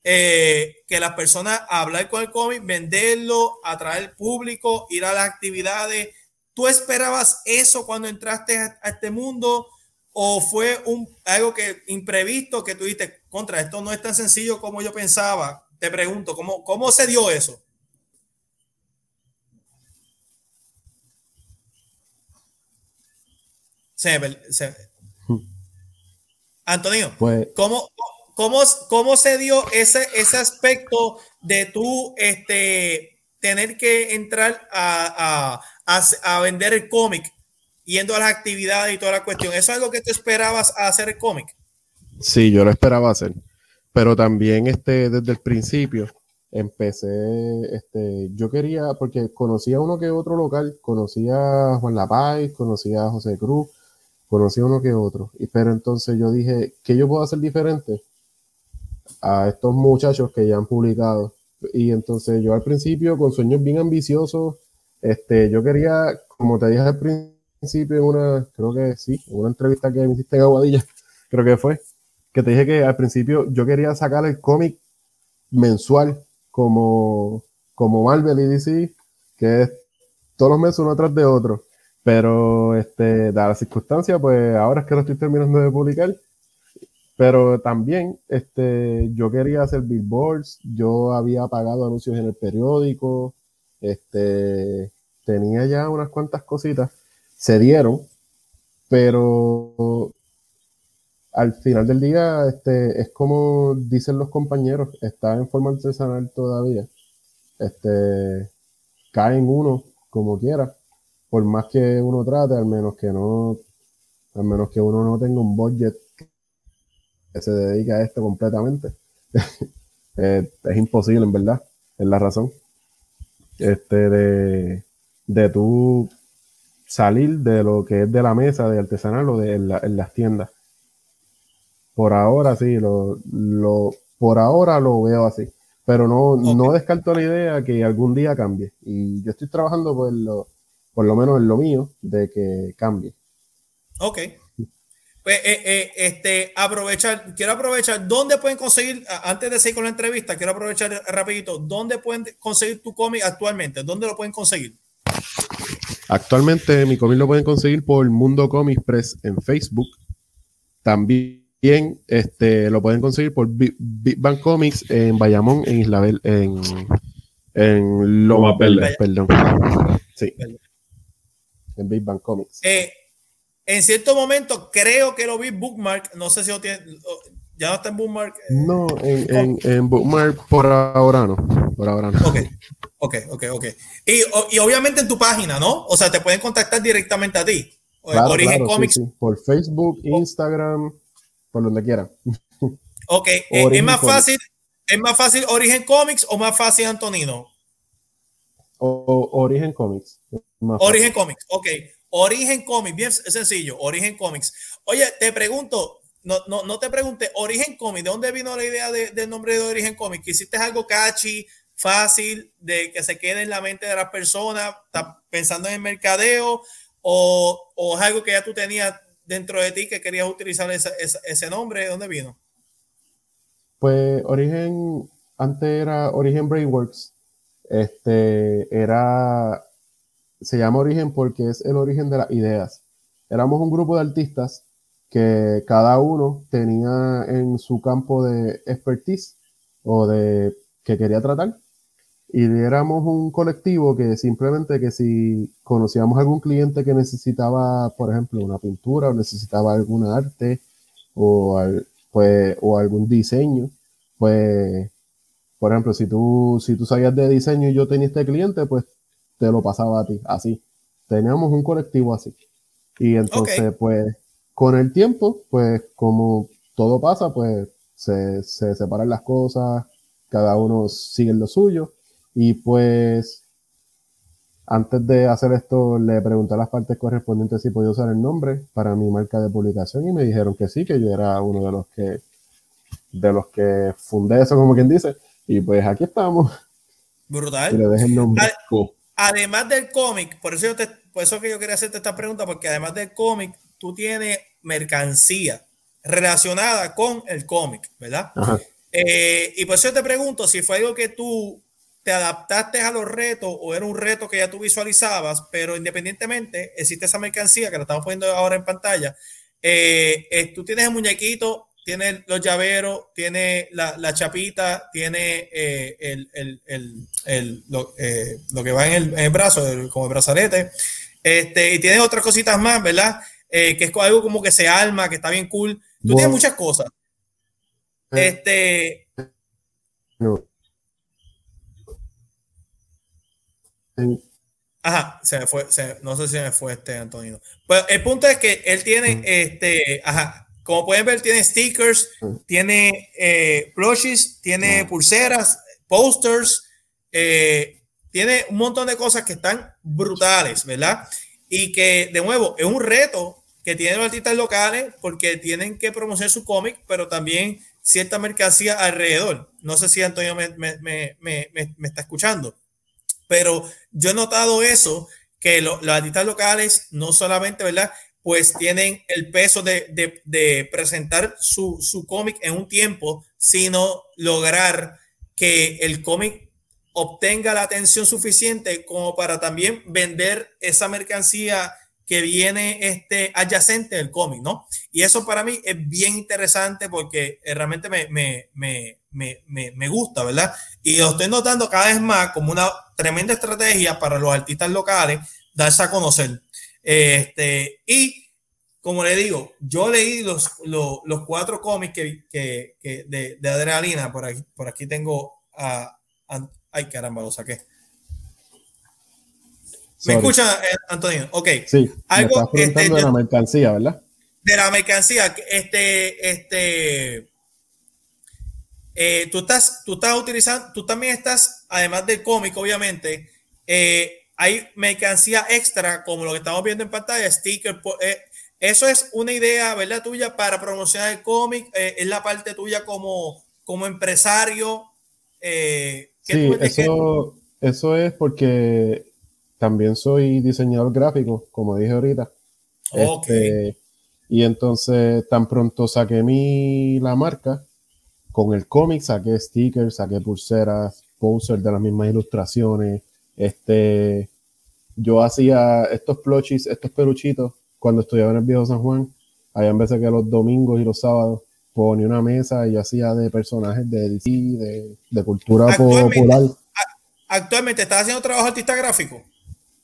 eh, que las personas hablar con el cómic, venderlo, atraer público, ir a las actividades. ¿Tú esperabas eso cuando entraste a, este mundo? ¿O fue un, algo que imprevisto que tú dijiste, contra esto no es tan sencillo como yo pensaba? Te pregunto, ¿cómo, cómo se dio eso? Se, se, Antonio, pues, ¿cómo, cómo, se dio ese, ese aspecto de tú este, tener que entrar a, vender el cómic, yendo a las actividades y toda la cuestión? ¿Eso es algo que tú esperabas hacer el cómic? Sí, yo lo esperaba hacer, pero también este, desde el principio empecé, este, yo quería, porque conocía uno que otro local, conocía a Juan Lapay, conocía a José Cruz, conocí uno que otro. Y, pero entonces yo dije, ¿qué yo puedo hacer diferente a estos muchachos que ya han publicado? Y entonces yo al principio, con sueños bien ambiciosos, este, yo quería, como te dije al principio una, creo que sí, una entrevista que me hiciste en Aguadilla, creo que fue, que te dije que al principio yo quería sacar el cómic mensual como, como Marvel y DC, que es todos los meses uno tras de otro. Pero, este, dada la circunstancia, pues ahora es que lo estoy terminando de publicar. Pero también, este, yo quería hacer billboards, yo había pagado anuncios en el periódico, este, tenía ya unas cuantas cositas, se dieron, pero al final del día, este, es como dicen los compañeros, está en forma artesanal todavía. Este, cae en uno como quiera, por más que uno trate, al menos que no, al menos que uno no tenga un budget que se dedique a esto completamente. Eh, es imposible, en verdad, es la razón. Este, de, de tú salir de lo que es de la mesa de artesanal o de en las tiendas por ahora sí, lo, lo, por ahora lo veo así. Pero no, no descarto la idea que algún día cambie. Y yo estoy trabajando por lo, por lo menos en lo mío, de que cambie. Ok. Pues, eh, eh, este, aprovechar, quiero aprovechar, ¿dónde pueden conseguir, antes de seguir con la entrevista, quiero aprovechar rapidito, ¿dónde pueden conseguir tu cómic actualmente? ¿Dónde lo pueden conseguir? Actualmente mi cómic lo pueden conseguir por Mundo Comics Press en Facebook. También este, lo pueden conseguir por Big, Bang Comics en Bayamón, en Isla en, en Loma Verde, perdón. Sí. En Big Bang Comics. Eh, en cierto momento creo que lo vi Bookmark, no sé si lo tiene, ya no está en Bookmark. Eh, no, en, en, Bookmark por ahora no, por ahora no. Ok, ok, ok, ok. Y, y, obviamente en tu página, ¿no? O sea, te pueden contactar directamente a ti. Origen Comics. Por Facebook, Instagram por donde quiera. Ok, eh, ¿es más fácil es más fácil Origen Comics o más fácil Antonino? O, Origen Comics. Origen Comics, ok. Origen Comics, bien sencillo, Origen Comics. Oye, te pregunto, no, no, no te pregunté, Origen Comics, ¿de dónde vino la idea del nombre de Origen Comics? ¿Hiciste algo catchy, fácil, de que se quede en la mente de las personas? ¿Estás pensando en el mercadeo? ¿O, o es algo que ya tú tenías dentro de ti que querías utilizar ese, nombre? ¿De dónde vino? Pues Origen, antes era Origen Brainworks. Este era, se llama Origen porque es el origen de las ideas. Éramos un grupo de artistas que cada uno tenía en su campo de expertise o de que quería tratar y éramos un colectivo que simplemente que si conocíamos algún cliente que necesitaba, por ejemplo, una pintura o necesitaba algún arte o, pues, o algún diseño, pues, por ejemplo, si tú, si tú sabías de diseño y yo tenía este cliente, pues te lo pasaba a ti, así. Teníamos un colectivo así. Y entonces, pues, con el tiempo, pues, como todo pasa, pues, se, se separan las cosas, cada uno sigue lo suyo y pues, antes de hacer esto, le pregunté a las partes correspondientes si podía usar el nombre para mi marca de publicación y me dijeron que sí, que yo era uno de los que, de los que fundé eso, como quien dice. Y pues aquí estamos. Brutal. le el nombre. Además del cómic, por eso, por eso que yo quería hacerte esta pregunta, porque además del cómic, tú tienes mercancía relacionada con el cómic, ¿verdad? Eh, y por eso te pregunto si fue algo que tú te adaptaste a los retos o era un reto que ya tú visualizabas, pero independientemente existe esa mercancía que la estamos poniendo ahora en pantalla. Eh, eh, tú tienes el muñequito, tienes los llaveros, tienes la, chapita, tiene eh, el, lo, que va en el, brazo, como el brazalete, este, y tienes otras cositas más, ¿verdad? que es algo como que se alma, que está bien cool. Tú tienes muchas cosas. Este. Ajá, se me fue, no sé si me fue este Antonio. Pues el punto es que él tiene, este, ajá, como pueden ver, tiene stickers, tiene eh, plushies, tiene pulseras, posters, eh, tiene un montón de cosas que están brutales, ¿verdad? Y que, de nuevo, es un reto que tienen los artistas locales porque tienen que promocionar su cómic, pero también cierta mercancía alrededor. No sé si Antonio me, me, me, me está escuchando. Pero yo he notado eso, que los artistas locales no solamente, ¿verdad? Pues tienen el peso de, presentar su, su cómic en un tiempo, sino lograr que el cómic obtenga la atención suficiente como para también vender esa mercancía que viene este, adyacente del cómic, ¿no? Y eso para mí es bien interesante porque eh, realmente me, me, me, me, gusta, ¿verdad? Y lo estoy notando cada vez más como una tremenda estrategia para los artistas locales darse a conocer. Este, y como le digo, yo leí los, los, cuatro cómics que, de, adrenalina. Por aquí, por aquí tengo a, Ay, caramba, lo saqué. ¿Me escucha, eh, Antonio? Ok. Sí, Algo, este, de la mercancía, ¿verdad? De la mercancía. Este, este, eh, tú estás, tú estás utilizando, tú también estás, además del cómic, obviamente, eh, hay mercancía extra, como lo que estamos viendo en pantalla, sticker. eso es una idea, ¿verdad? Tuya para promocionar el cómic, es la parte tuya como, como empresario. sí, eso, eso es porque también soy diseñador gráfico, como dije ahorita. Este, y entonces tan pronto saqué mi la marca, con el cómic saqué stickers, saqué pulseras, posters de las mismas ilustraciones. Este, yo hacía estos plochis, estos peluchitos, cuando estudiaba en el viejo San Juan. Habían veces que los domingos y los sábados ponía una mesa y hacía de personajes de DC, de, de cultura popular. Actualmente, ¿estás haciendo trabajo artista gráfico?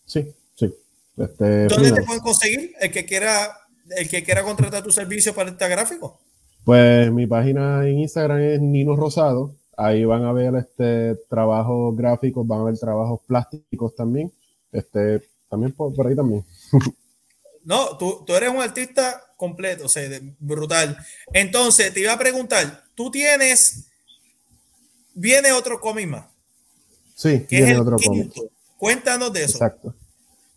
Sí, sí. Este, ¿Dónde te pueden conseguir el que quiera el que quiera contratar tu servicio para este gráfico? Pues mi página en Instagram es Nino Rosado. Ahí van a ver este trabajos gráficos, van a ver trabajos plásticos también. Este, también por, ahí también. No, tú, tú, eres un artista completo, o sea, brutal. Entonces, te iba a preguntar, tú tienes, viene otro cómic más. Sí, viene otro cómic. Cuéntanos de eso. Exacto.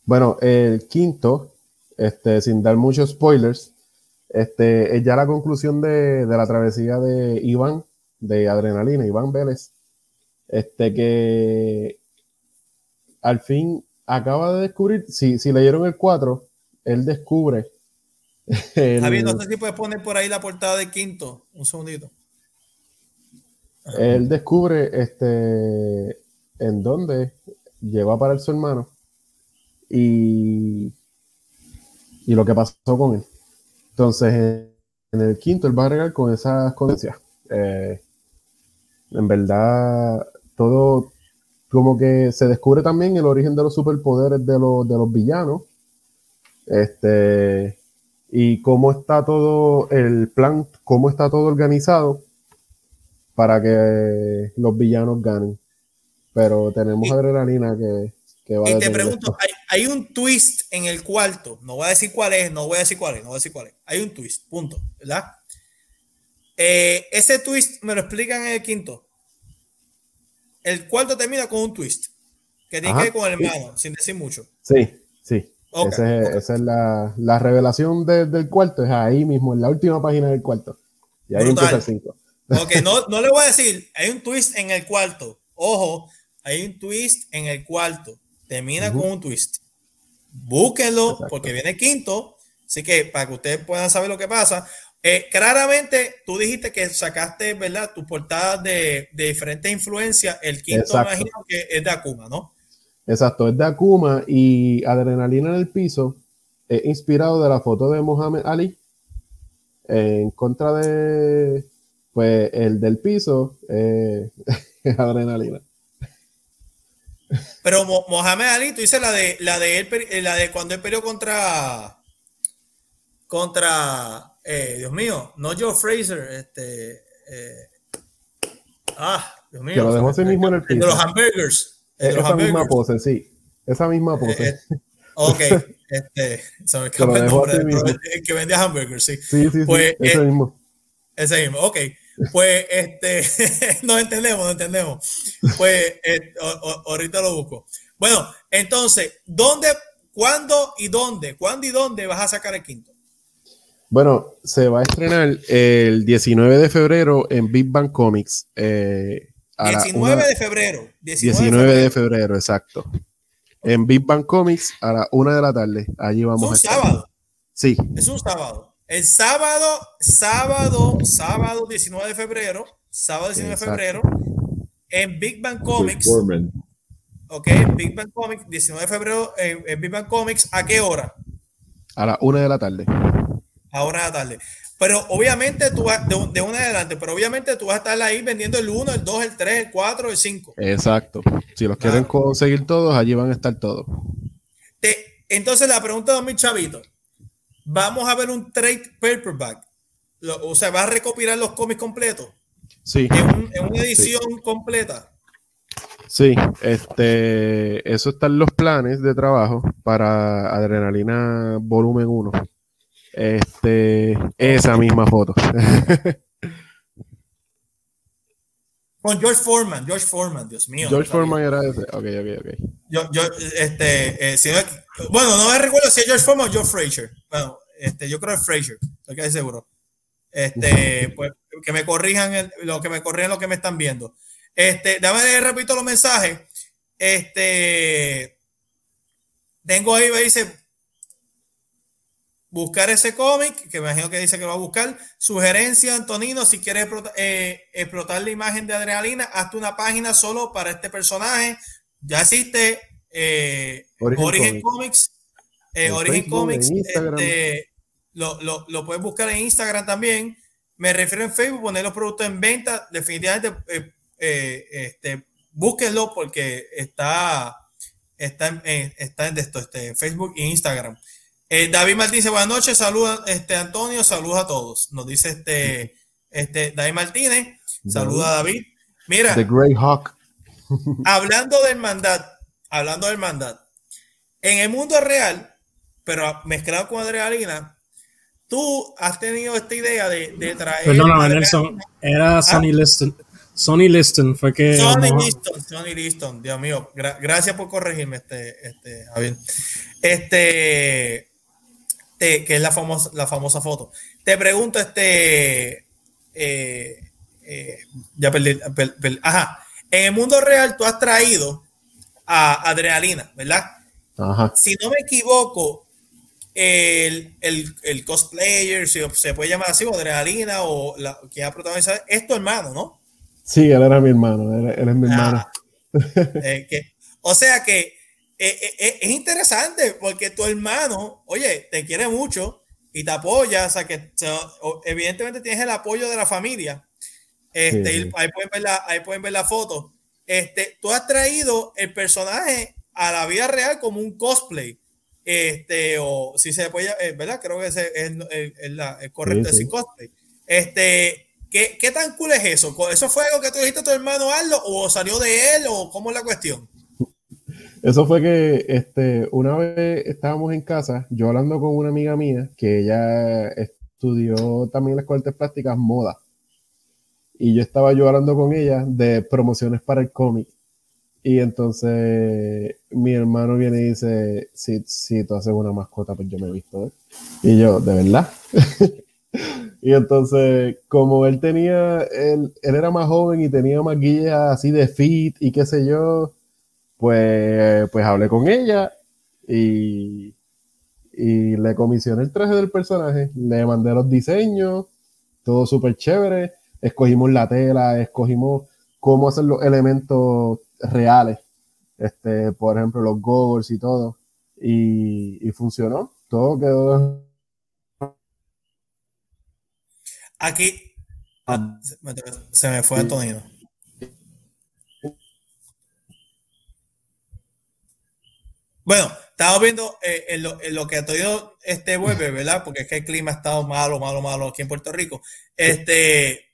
Bueno, el quinto, este, sin dar muchos spoilers, este, es ya la conclusión de, la travesía de Iván, de Adrenalina, Iván Vélez, este, que al fin acaba de descubrir, si, si leyeron el 4, él descubre. Javier, no sé si puedes poner por ahí la portada del quinto, un segundito. Él descubre este en dónde llegó a parar su hermano y, y lo que pasó con él. Entonces, en el quinto, él va a regar con esas conciencias. Eh, en verdad, todo como que se descubre también el origen de los superpoderes de los, de los villanos. Este, y cómo está todo el plan, cómo está todo organizado para que los villanos ganen pero tenemos adrenalina que, que va Y te pregunto, hay, un twist en el cuarto, no voy a decir cuál es, no voy a decir cuál es, no voy a decir cuál es. Hay un twist, punto, ¿verdad? Eh, ese twist me lo explican en el quinto. El cuarto termina con un twist que tiene que ver con el hermano, sin decir mucho. Sí, sí. esa es la, la revelación del cuarto, es ahí mismo, en la última página del cuarto. Y ahí empieza el 5. Ok, no, no le voy a decir, hay un twist en el cuarto. Ojo, hay un twist en el cuarto. Termina con un twist. Búsquenlo porque viene quinto. Así que para que ustedes puedan saber lo que pasa. Eh, claramente, tú dijiste que sacaste, ¿verdad? Tus portadas de, diferentes influencias. El quinto, imagino que es de Akuma, ¿no? Exacto, es de Akuma y Adrenalina en el piso es inspirado de la foto de Mohamed Ali en contra de, pues, el del piso, eh, adrenalina. Pero Mohamed Ali, tú dices la de la de él, la de cuando él peleó contra contra eh, Dios mío, no Joe Fraser, este eh, ah, Dios mío. Que lo dejó así mismo en el piso. De los hamburgers. De esa misma pose, sí. Esa misma pose. ok, este, se me escapa el nombre que vendía hamburgers, sí. Sí, sí, pues, ese mismo. Ese mismo, ok. Pues este, no entendemos, no entendemos. Pues eh, ahorita lo busco. Bueno, entonces, ¿dónde, cuándo y dónde? ¿Cuándo y dónde vas a sacar el quinto? Bueno, se va a estrenar el 19 de febrero en Big Bang Comics. 19 eh, de febrero. 19, de, febrero. exacto. En Big Bang Comics a la una de la tarde. Allí vamos ¿Es un sábado? Sí. Es un sábado. El sábado, sábado, sábado 19 de febrero, sábado 19 de febrero, en Big Bang Comics. Ok, Big Bang Comics, 19 de febrero, en, Big Bang Comics, ¿a qué hora? A la una de la tarde. A una de la tarde. Pero obviamente tú vas, de, de una adelante, pero obviamente tú vas a estar ahí vendiendo el 1, el 2, el 3, el 4, el 5. Exacto. Si los quieren conseguir todos, allí van a estar todos. entonces la pregunta de mi chavito vamos a ver un trade paperback. o sea, va a recopilar los cómics completos. Sí. En, una edición completa. Sí, este, eso están los planes de trabajo para Adrenalina Volumen 1. Este, esa misma foto. Con George Foreman, George Foreman, Dios mío. George Foreman era ese. Ok, ok, ok. Yo, yo, este, eh, si no, bueno, no me recuerdo si es George Foreman o George Fraser. Bueno, este, yo creo que es Fraser, estoy casi seguro. Este, pues, que me corrijan lo que me corrijan lo que me están viendo. Este, déjame repito los mensajes. Este, tengo ahí, me dice, buscar ese cómic, que me imagino que dice que va a buscar. Sugerencia, Antonino, si quieres eh, explotar, la imagen de adrenalina, hazte una página solo para este personaje. Ya existe eh, Origen, Comics. Origen Comics. Eh, este, lo, lo, lo, puedes buscar en Instagram también. Me refiero en Facebook, poner los productos en venta. Definitivamente, este, búsquenlo porque está, está, en, está en esto, este, Facebook e Instagram. Eh, David Martín dice, buenas noches, saluda este Antonio, saludos a todos. Nos dice este, este David Martínez, saluda a David. Mira, The Grey Hawk. hablando del mandat, hablando del mandat, en el mundo real, pero mezclado con adrenalina, tú has tenido esta idea de, de traer. Perdóname, Nelson, era Sonny Liston. Sonny Liston fue que. Sonny Liston, Sonny Liston, Dios mío, gracias por corregirme, este, este, Javier. Este, que es la famosa, la famosa foto. Te pregunto, este, eh, eh, ya perdí, ajá, en el mundo real tú has traído a Adrenalina, ¿verdad? Ajá. Si no me equivoco, el, el, el, cosplayer, si se puede llamar así, o Adrenalina, o la que ha protagonizado, es tu hermano, ¿no? Sí, él era mi hermano, él, es mi hermano. Ah, eh, o sea que es interesante porque tu hermano, oye, te quiere mucho y te apoya, o sea que evidentemente tienes el apoyo de la familia. Este, Ahí, pueden ver la, ahí pueden ver la foto. Este, tú has traído el personaje a la vida real como un cosplay. Este, o si se puede, ¿verdad? Creo que ese es, el correcto decir cosplay. Este, ¿qué, ¿qué, tan cool es eso? ¿Eso fue algo que tú dijiste a tu hermano Aldo o salió de él o cómo es la cuestión? Eso fue que este, una vez estábamos en casa, yo hablando con una amiga mía, que ella estudió también las cortes plásticas moda. Y yo estaba yo hablando con ella de promociones para el cómic. Y entonces mi hermano viene y dice, si, si tú haces una mascota, pues yo me he visto. ¿eh? Y yo, ¿de verdad? y entonces, como él tenía, él, él era más joven y tenía guías así de fit y qué sé yo, pues, pues hablé con ella y, y le comisioné el traje del personaje, le mandé los diseños, todo súper chévere, escogimos la tela, escogimos cómo hacer los elementos reales, este, por ejemplo, los goggles y todo, y, y funcionó, todo quedó. Aquí ah, se me fue Antonio. Bueno, estamos viendo eh, en, lo, que ha tenido este vuelve, ¿verdad? Porque es que el clima ha estado malo, malo, malo aquí en Puerto Rico. Este.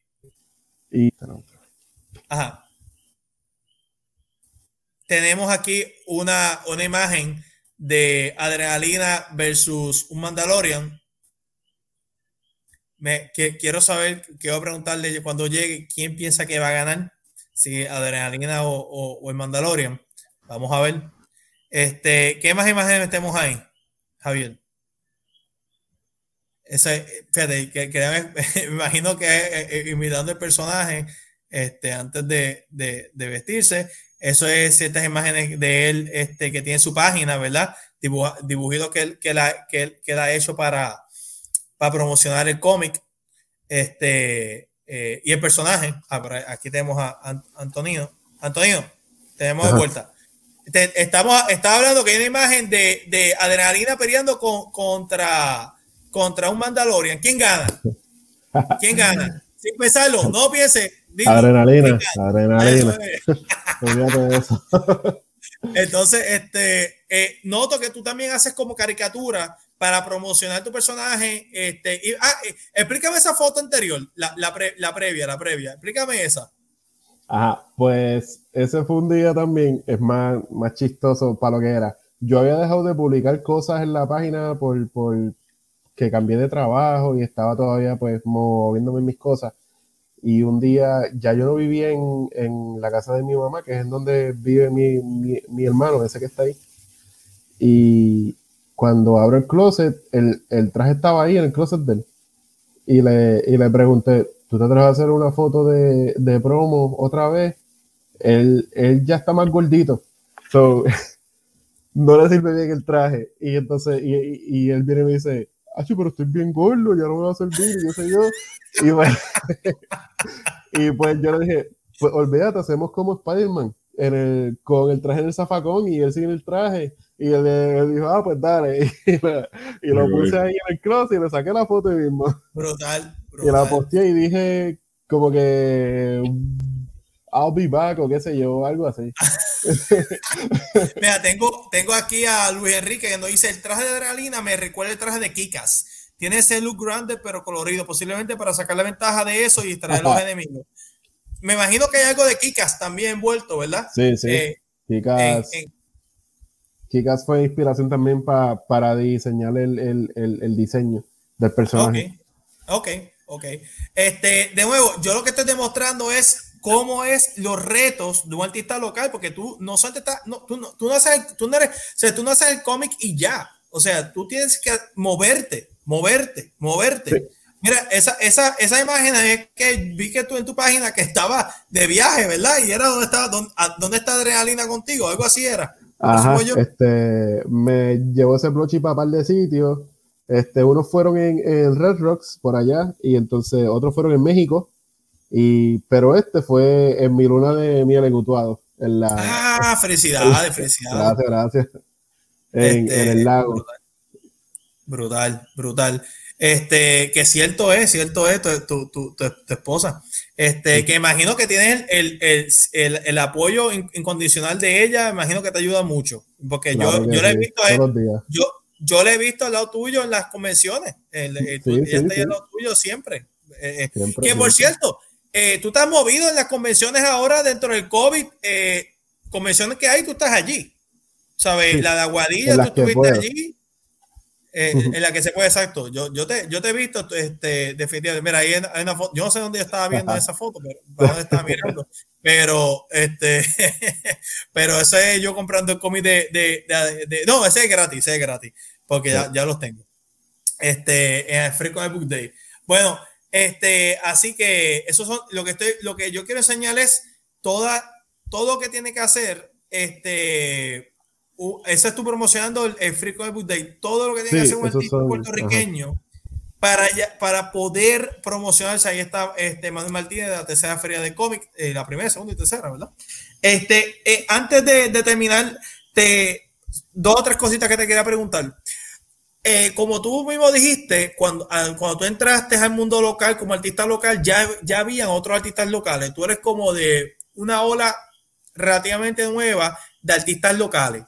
Ajá. Tenemos aquí una, una imagen de Adrenalina versus un Mandalorian. Me, que, quiero saber, quiero preguntarle cuando llegue quién piensa que va a ganar, si Adrenalina o, o el Mandalorian. Vamos a ver. Este, ¿Qué más imágenes metemos ahí, Javier? Ese, fíjate, que, me, imagino que eh, eh, imitando el personaje este, antes de, de, vestirse. Eso es ciertas imágenes de él este, que tiene su página, ¿verdad? dibujitos que él, que, la, que, él, que ha hecho para, para promocionar el cómic. Este, eh, y el personaje. Ah, aquí tenemos a Antonino. Antonino, tenemos de vuelta estamos, estaba hablando que hay una imagen de, de adrenalina peleando con, contra, contra un Mandalorian. ¿Quién gana? ¿Quién gana? Sin pensarlo, no piense. adrenalina, adrenalina. Entonces, este, eh, noto que tú también haces como caricatura para promocionar tu personaje. Este, y, ah, eh, explícame esa foto anterior, la, la, la, previa, la previa. Explícame esa. Ajá, pues ese fue un día también, es más, más chistoso para lo que era. Yo había dejado de publicar cosas en la página por, por que cambié de trabajo y estaba todavía pues moviéndome mis cosas. Y un día, ya yo no vivía en, en la casa de mi mamá, que es en donde vive mi, mi, mi hermano, ese que está ahí. Y, cuando abro el closet, el, el, traje estaba ahí en el closet de él. Y le, y le pregunté, ¿tú te atreves a hacer una foto de, de promo otra vez? Él, él, ya está más gordito. So, no le sirve bien el traje. Y entonces, y, y, él viene y me dice, ah, pero estoy bien gordo, ya no me va a servir, y yo sé yo. Y, pues, y pues yo le dije, pues olvídate, hacemos como Spider-Man, con el traje del zafacón y él sin el traje y él, dijo, ah, pues dale. Y, lo puse ahí en el cross y le saqué la foto y mismo. Brutal, Y la posteé y dije, como que, I'll be back o qué sé yo, algo así. Mira, tengo, tengo aquí a Luis Enrique que nos dice, el traje de adrenalina me recuerda el traje de Kikas. Tiene ese look grande pero colorido, posiblemente para sacar la ventaja de eso y distraer a los enemigos. Me imagino que hay algo de Kikas también envuelto, ¿verdad? Sí, sí. Eh, Kikas. Kikas fue inspiración también para diseñar el, el, el, diseño del personaje. Ok, ok, Este, de nuevo, yo lo que estoy demostrando es cómo es los retos de un artista local, porque tú no solamente estás, no, tú, no, tú no haces, tú no eres, o sea, tú no haces el cómic y ya. O sea, tú tienes que moverte, moverte, moverte. Mira, esa, esa, esa imagen es que vi que tú en tu página que estaba de viaje, ¿verdad? Y era donde estaba, dónde está Adrenalina contigo, algo así era. Ajá, este, me llevó ese blochi para par de sitios. Este, unos fueron en, Red Rocks, por allá, y entonces otros fueron en México. Y, pero este fue en mi luna de miel en Utuado. En la, ah, felicidades, felicidades. Gracias, gracias. En, este, el lago. Brutal, brutal. Este, que cierto es, cierto es, tu, tu, tu, esposa. Este, que imagino que tienes el, el, el, el apoyo incondicional de ella, imagino que te ayuda mucho. Porque yo, yo le he visto yo, yo le he visto al lado tuyo en las convenciones. El, al lado tuyo siempre. Eh, eh, que por cierto, eh, tú estás movido en las convenciones ahora dentro del COVID, convenciones que hay, tú estás allí. ¿Sabes? La de Aguadilla, tú estuviste allí. Eh, en la que se puede, exacto. Yo, yo, te, yo te he visto, este, definitivamente. Mira, ahí hay una foto. Yo no sé dónde yo estaba viendo esa foto, pero dónde estaba mirando. Pero, este, pero ese es yo comprando el cómic de, de, de, No, ese es gratis, ese es gratis, porque ya, ya los tengo. Este, en el Free Comic Book Day. Bueno, este, así que eso son lo que estoy, lo que yo quiero enseñar es toda, todo lo que tiene que hacer, este, ese es tu promocionando el, Free Comic Book Day. Todo lo que tiene que hacer un artista puertorriqueño para, para poder promocionarse. Ahí está este Manuel Martínez de la tercera feria de cómic, eh, la primera, segunda y tercera, ¿verdad? Este, eh, antes de, de, terminar, te, dos o tres cositas que te quería preguntar. Eh, como tú mismo dijiste, cuando, cuando tú entraste al mundo local como artista local, ya, ya habían otros artistas locales. Tú eres como de una ola relativamente nueva de artistas locales.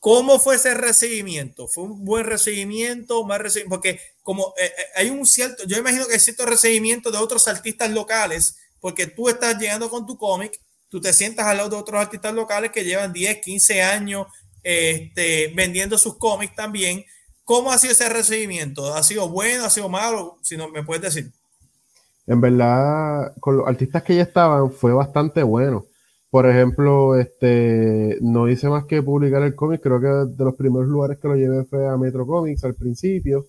¿Cómo fue ese recibimiento? ¿Fue un buen recibimiento? Más recibimiento? Porque como eh, eh, hay un cierto, yo imagino que hay cierto recibimiento de otros artistas locales, porque tú estás llegando con tu cómic, tú te sientas al lado de otros artistas locales que llevan 10, 15 años este, vendiendo sus cómics también. ¿Cómo ha sido ese recibimiento? ¿Ha sido bueno? ¿Ha sido malo? Si no, me puedes decir. En verdad, con los artistas que ya estaban, fue bastante bueno. Por ejemplo, este, no hice más que publicar el cómic, creo que de los primeros lugares que lo llevé fue a Metro Comics al principio,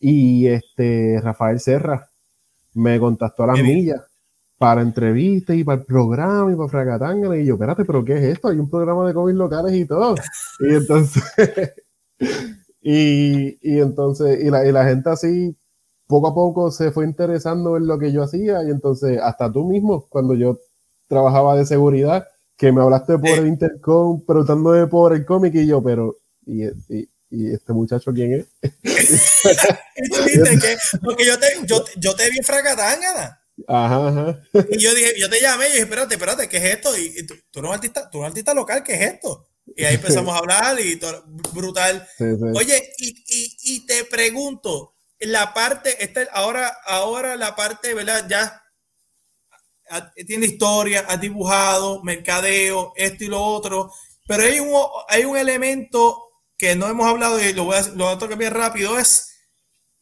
y este, Rafael Serra me contactó a las millas para entrevistas y para el programa y para Fracatanga, y yo, espérate, pero ¿qué es esto? Hay un programa de cómics locales y todo. Y entonces, y, y, entonces, y la, y la gente así, poco a poco se fue interesando en lo que yo hacía, y entonces, hasta tú mismo, cuando yo trabajaba de seguridad, que me hablaste por el intercom preguntándome por el cómic y yo, pero, ¿y, y, este muchacho quién es? Porque yo te, yo, yo te vi en Fracatangana. Ajá, ajá. Y yo dije, yo te llamé y dije, espérate, espérate, ¿qué es esto? Y, tú, tú, eres un artista, tú eres un artista local, ¿qué es esto? Y ahí empezamos a hablar y todo, brutal. Oye, y, te pregunto, la parte, esta, ahora, ahora la parte, ¿verdad? Ya tiene historia, ha dibujado, mercadeo, esto y lo otro, pero hay un, hay un elemento que no hemos hablado y lo voy a, lo voy a tocar bien rápido, es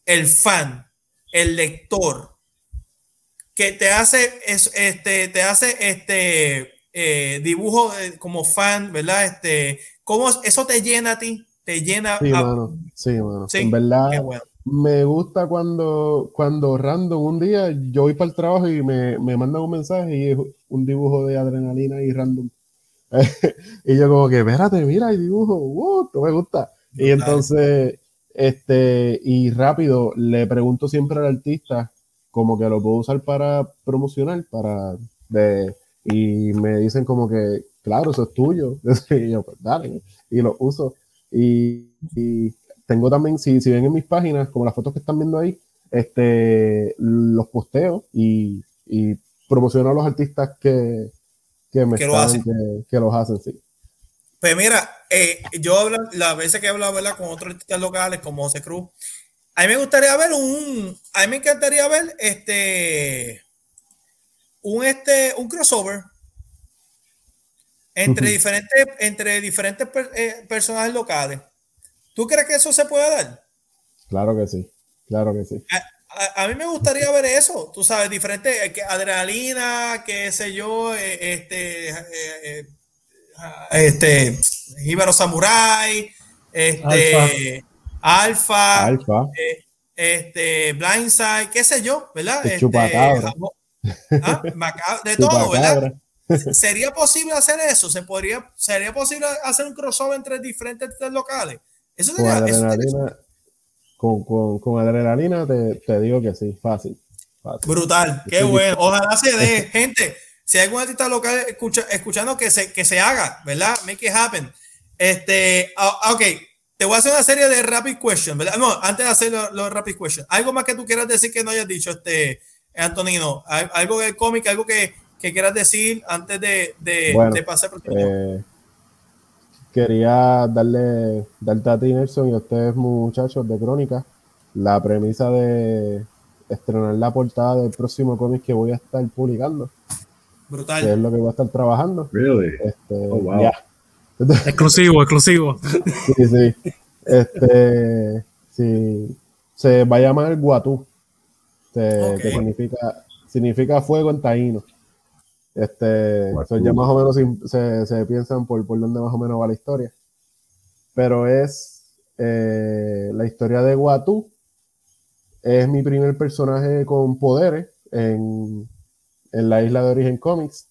el fan, el lector, que te hace, este, te hace este eh, dibujo como fan, ¿verdad? Este, ¿cómo eso te llena a ti? Te llena. Sí, mano. Sí, mano. en verdad, me gusta cuando, cuando random un día yo voy para el trabajo y me, me mandan un mensaje y es un dibujo de adrenalina y random. y yo como que, espérate, mira, hay dibujo, uh, me gusta. Y entonces, este, y rápido, le pregunto siempre al artista como que lo puedo usar para promocionar, para de, y me dicen como que, claro, eso es tuyo. y yo, pues dale, y lo uso. Y, tengo también, si, si ven en mis páginas, como las fotos que están viendo ahí, este, los posteo y, y promociono a los artistas que, que me que, lo hacen. Que, los hacen, sí. Pues mira, eh, yo hablo, las veces que he hablado con otros artistas locales como José Cruz, a mí me gustaría ver un, a mí me encantaría ver este, un, este, un crossover entre diferentes, entre diferentes eh, personajes locales. ¿Tú crees que eso se puede dar? Claro que sí, claro que sí. A, mí me gustaría ver eso, tú sabes, diferente, eh, adrenalina, qué sé yo, eh, este, eh, este, Ibero Samurai, este, Alfa, Alfa, este, Blindside, qué sé yo, ¿verdad? Este, ¿ah? de todo, ¿verdad? ¿Sería posible hacer eso? ¿Se podría, ¿Sería posible hacer un crossover entre diferentes locales? Eso sería, con, adrenalina te, digo que sí, fácil. Brutal, qué bueno. Ojalá se dé, gente. Si hay algún artista local escuchando que se, que se haga, ¿verdad? Make it happen. Este, ah, ah, ok, te voy a hacer una serie de rapid questions, ¿verdad? No, antes de hacer los rapid questions, algo más que tú quieras decir que no hayas dicho, este, Antonino, algo del cómic, algo que, quieras decir antes de, de, pasar por eh, quería darle, darte a ti, Nelson, y a ustedes, muchachos de Crónica, la premisa de estrenar la portada del próximo cómic que voy a estar publicando. Brutal. Que es lo que voy a estar trabajando. Really? Este, oh, wow. exclusivo, exclusivo. Sí, sí. Este, sí. Se va a llamar Guatú, que significa, significa fuego en taíno. Este, ya más o menos se, se piensan por, por dónde más o menos va la historia. Pero es eh, la historia de Watu. Es mi primer personaje con poderes en, en la isla de Origen Comics.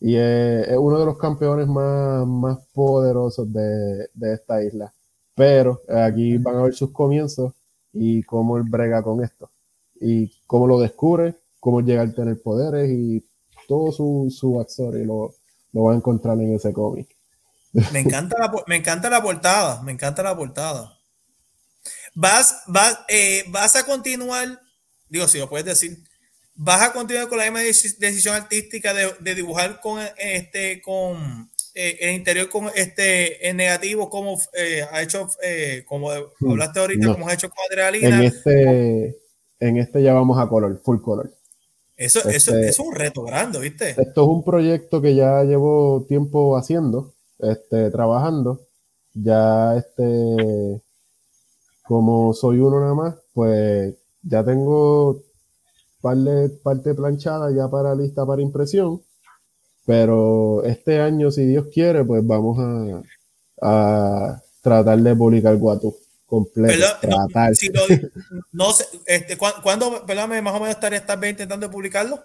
Y es, uno de los campeones más, más poderosos de, de, esta isla. Pero aquí van a ver sus comienzos y cómo él brega con esto. Y cómo lo descubre, cómo llega a tener poderes y todo su, su y lo, lo va a encontrar en ese cómic. Me encanta, la, me encanta la portada, me encanta la portada. Vas, vas, eh, vas a continuar, digo, si lo puedes decir, vas a continuar con la misma decisión artística de, dibujar con este, con eh, el interior con este en negativo, como eh, ha hecho, como mm, hablaste ahorita, como has hecho con adrenalina. En este, en este ya vamos a color, full color. Eso, eso, este, es un reto grande, ¿viste? Esto es un proyecto que ya llevo tiempo haciendo, este, trabajando. Ya, este, como soy uno nada más, pues ya tengo parte, parte planchada ya para lista para impresión. Pero este año, si Dios quiere, pues vamos a, a tratar de publicar Completo. no, sé, este, ¿cuándo, más o menos estaría esta intentando publicarlo?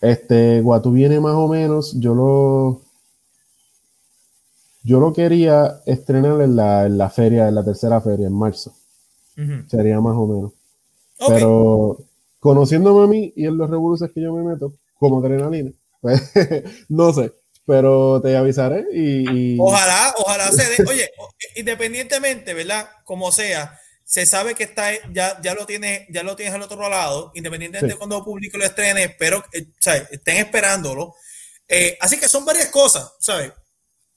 Este, Guatu viene más o menos, yo lo yo lo quería estrenar en la, en la feria, en la tercera feria, en marzo. Sería más o menos. Pero conociéndome a mí y en los revoluciones que yo me meto, como adrenalina, pues no sé pero te avisaré y, Ojalá, ojalá se dé. Oye, independientemente, ¿verdad? Como sea, se sabe que está, ya, ya lo tienes, ya lo tienes al otro lado, independientemente de cuando publique lo estrene, pero eh, estén esperándolo. Eh, así que son varias cosas, ¿sabes?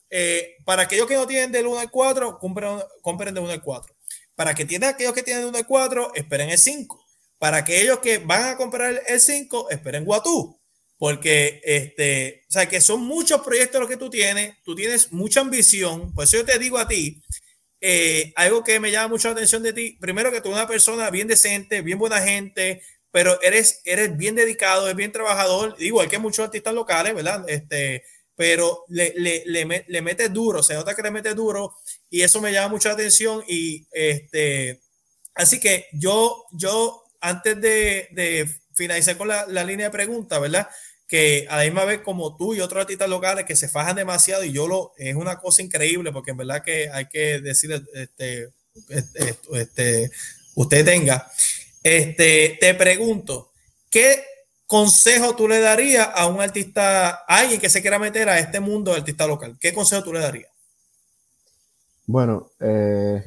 eh, para aquellos que no tienen del 1 al 4, compren, compren del 1 al 4. Para que tienen aquellos que tienen del 1 al 4, esperen el 5. Para aquellos que van a comprar el 5, esperen Watu. Porque, este, o sea, que son muchos proyectos los que tú tienes, tú tienes mucha ambición. Por eso yo te digo a ti, eh, algo que me llama mucho la atención de ti, primero que tú eres una persona bien decente, bien buena gente, pero eres, eres bien dedicado, eres bien trabajador, igual que muchos artistas locales, ¿verdad? Este, pero le, le, le, le metes duro, se nota que le metes duro y eso me llama mucho la atención y este, así que yo, yo antes de, de finalizar con la, la, línea de preguntas, ¿verdad? Que a la misma vez como tú y otros artistas locales que se fajan demasiado y yo lo, es una cosa increíble porque en verdad que hay que decirle, este, este, este usted tenga. Este, te pregunto, ¿qué consejo tú le darías a un artista, alguien que se quiera meter a este mundo de artista local? ¿Qué consejo tú le darías? Bueno, eh,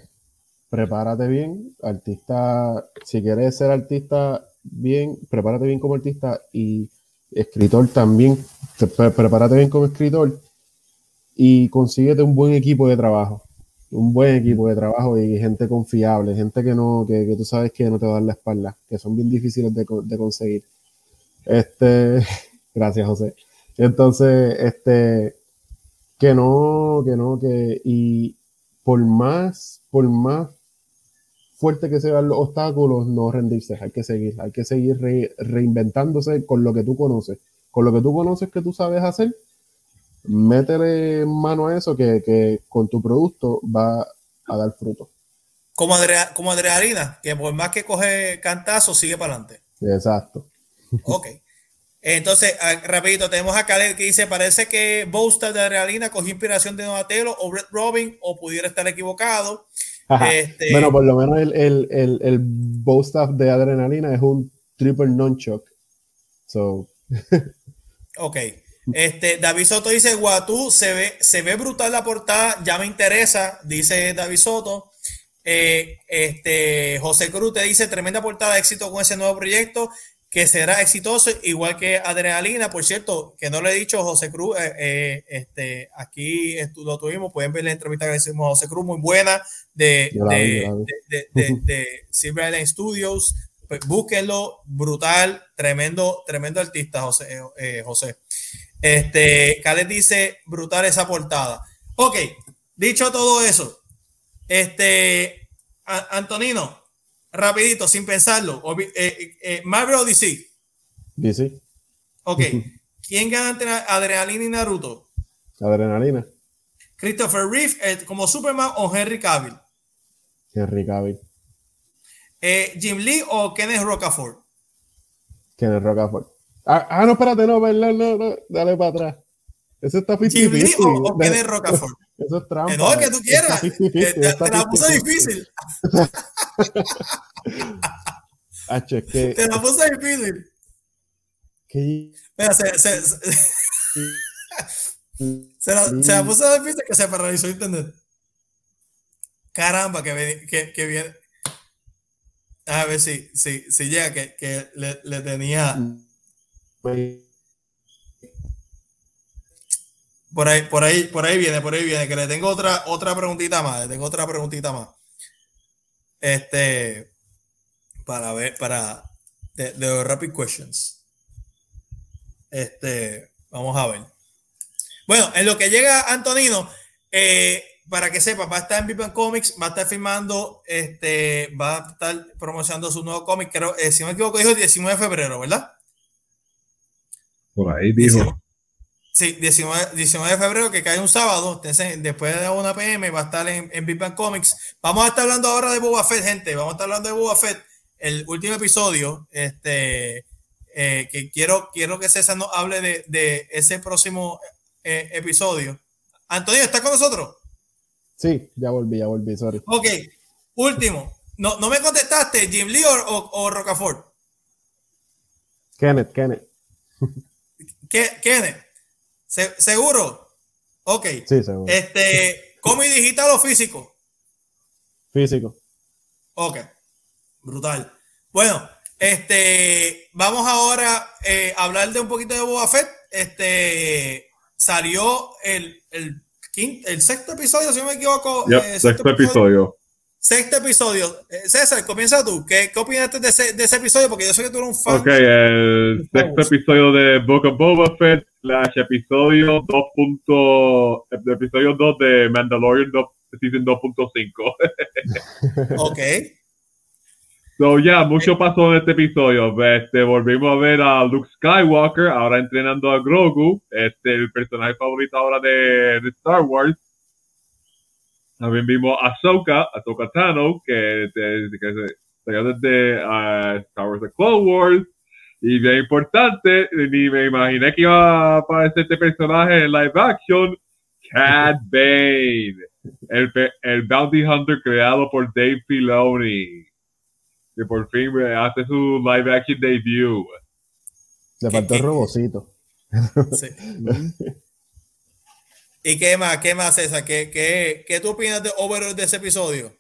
prepárate bien, artista, si quieres ser artista bien, prepárate bien como artista y escritor también, prepárate bien como escritor y consíguete un buen equipo de trabajo un buen equipo de trabajo y gente confiable, gente que no, que, que tú sabes que no te va a dar la espalda, que son bien difíciles de, de conseguir. Este, gracias, José. Entonces, este, que no, que no, que, y por más, por más fuerte que sean los obstáculos, no rendirse, hay que seguir, hay que seguir reinventándose con lo que tú conoces, con lo que tú conoces que tú sabes hacer, métele mano a eso que, con tu producto va a dar fruto. Como, como adrenalina, que por más que coge cantazo, sigue para adelante. Exacto. Ok. Entonces, ah, rapidito, tenemos a Khaled que dice, parece que Bosta de Adrenalina cogió inspiración de Donatello o Red Robin, o pudiera estar equivocado. Este, bueno, por lo menos el, el, el, el de Adrenalina es un triple non-shock. So. ok. Este, David Soto dice, Guatú, se ve, se ve brutal la portada, ya me interesa, dice David Soto. Eh, este, José Cruz te dice, tremenda portada, éxito con ese nuevo proyecto, que será exitoso, igual que Adrenalina, por cierto, que no le he dicho José Cruz, eh, eh, este, aquí lo tuvimos, pueden ver la entrevista que hicimos a José Cruz, muy buena, de, de, de, de, Silver Island Studios, pues, búsquenlo, brutal, tremendo, tremendo artista, José. José. Este, Khaled dice, brutal esa portada. Ok, dicho todo eso, este, Antonino, rapidito, sin pensarlo, eh, eh, eh, Marvel o DC? DC. Ok, ¿quién gana entre Adrenalina y Naruto? Adrenalina. Christopher Reeve como Superman o Henry Cavill? Henry Cavill. Jim Lee o Kenneth Rocafort? Kenneth Rocafort. Ah, ah, no, espérate, no, no, no, no, dale para atrás. Eso está difícil. o, o Kenneth Rocafort? Eso es trampa. No, que tú quieras. Te, te, la puse difícil. H, que, te la puse difícil. ¿Qué? Mira, se, se, se, se, la, se la puse difícil que se paralizó internet. Caramba, que, que, que viene. A ver si, si, si llega, que, que le, le tenía. Por ahí, por ahí, por ahí viene, por ahí viene, que le tengo otra, otra preguntita más, le tengo otra preguntita más. Este, para ver, para, de, Rapid Questions. Este, vamos a ver. Bueno, en lo que llega Antonino, eh, para que sepa, va a estar en Vipan Comics, va a estar filmando, este, va a estar promocionando su nuevo cómic, creo, eh, si no me equivoco, dijo el 19 de febrero, ¿verdad? Por ahí dijo. Sí, 19, de febrero, que cae un sábado, después de 1 pm, va a estar en, en Big Bang Comics. Vamos a estar hablando ahora de Boba Fett, gente. Vamos a estar hablando de Boba Fett, el último episodio. Este, eh, que quiero, quiero que César nos hable de, de ese próximo eh, episodio. Antonio, ¿estás con nosotros? Sí, ya volví, ya volví, sorry. Ok, último. No, no me contestaste, Jim Lee o, o Rocafort. Kenneth, Kenneth. ¿Qué, Kenneth? ¿Seguro? Ok. Sí, seguro. Este, ¿cómic digital o físico? Físico. Ok. Brutal. Bueno, este, vamos ahora eh, a hablar de un poquito de Boba Fett. Este, salió el, el el sexto episodio, si no me equivoco. Eh, sexto, episodio. Sexto episodio. Eh, César, comienza tú. ¿Qué, qué opinaste de ese, de ese, episodio? Porque yo sé que tú eres un fan. Ok, el sexto episodio de Book of Boba Fett, slash episodio 2. El episodio 2 de Mandalorian 2, Season 2.5. ok. So, ya, mucho pasó en este episodio. Este, volvimos a ver a Luke Skywalker, ahora entrenando a Grogu, este, el personaje favorito ahora de, de Star Wars. También vimos a Ahsoka, Ahsoka Tano, que, que, que se desde uh, Star Wars The Clone Wars. Y bien importante, ni me imaginé que iba a aparecer este personaje en live action, Cad Bane, el, el bounty hunter creado por Dave Filoni que por fin hace su live action debut. Le faltó el robocito. Sí. ¿Y qué más? ¿Qué más, César? ¿Qué, qué, qué tú opinas de overall de ese episodio?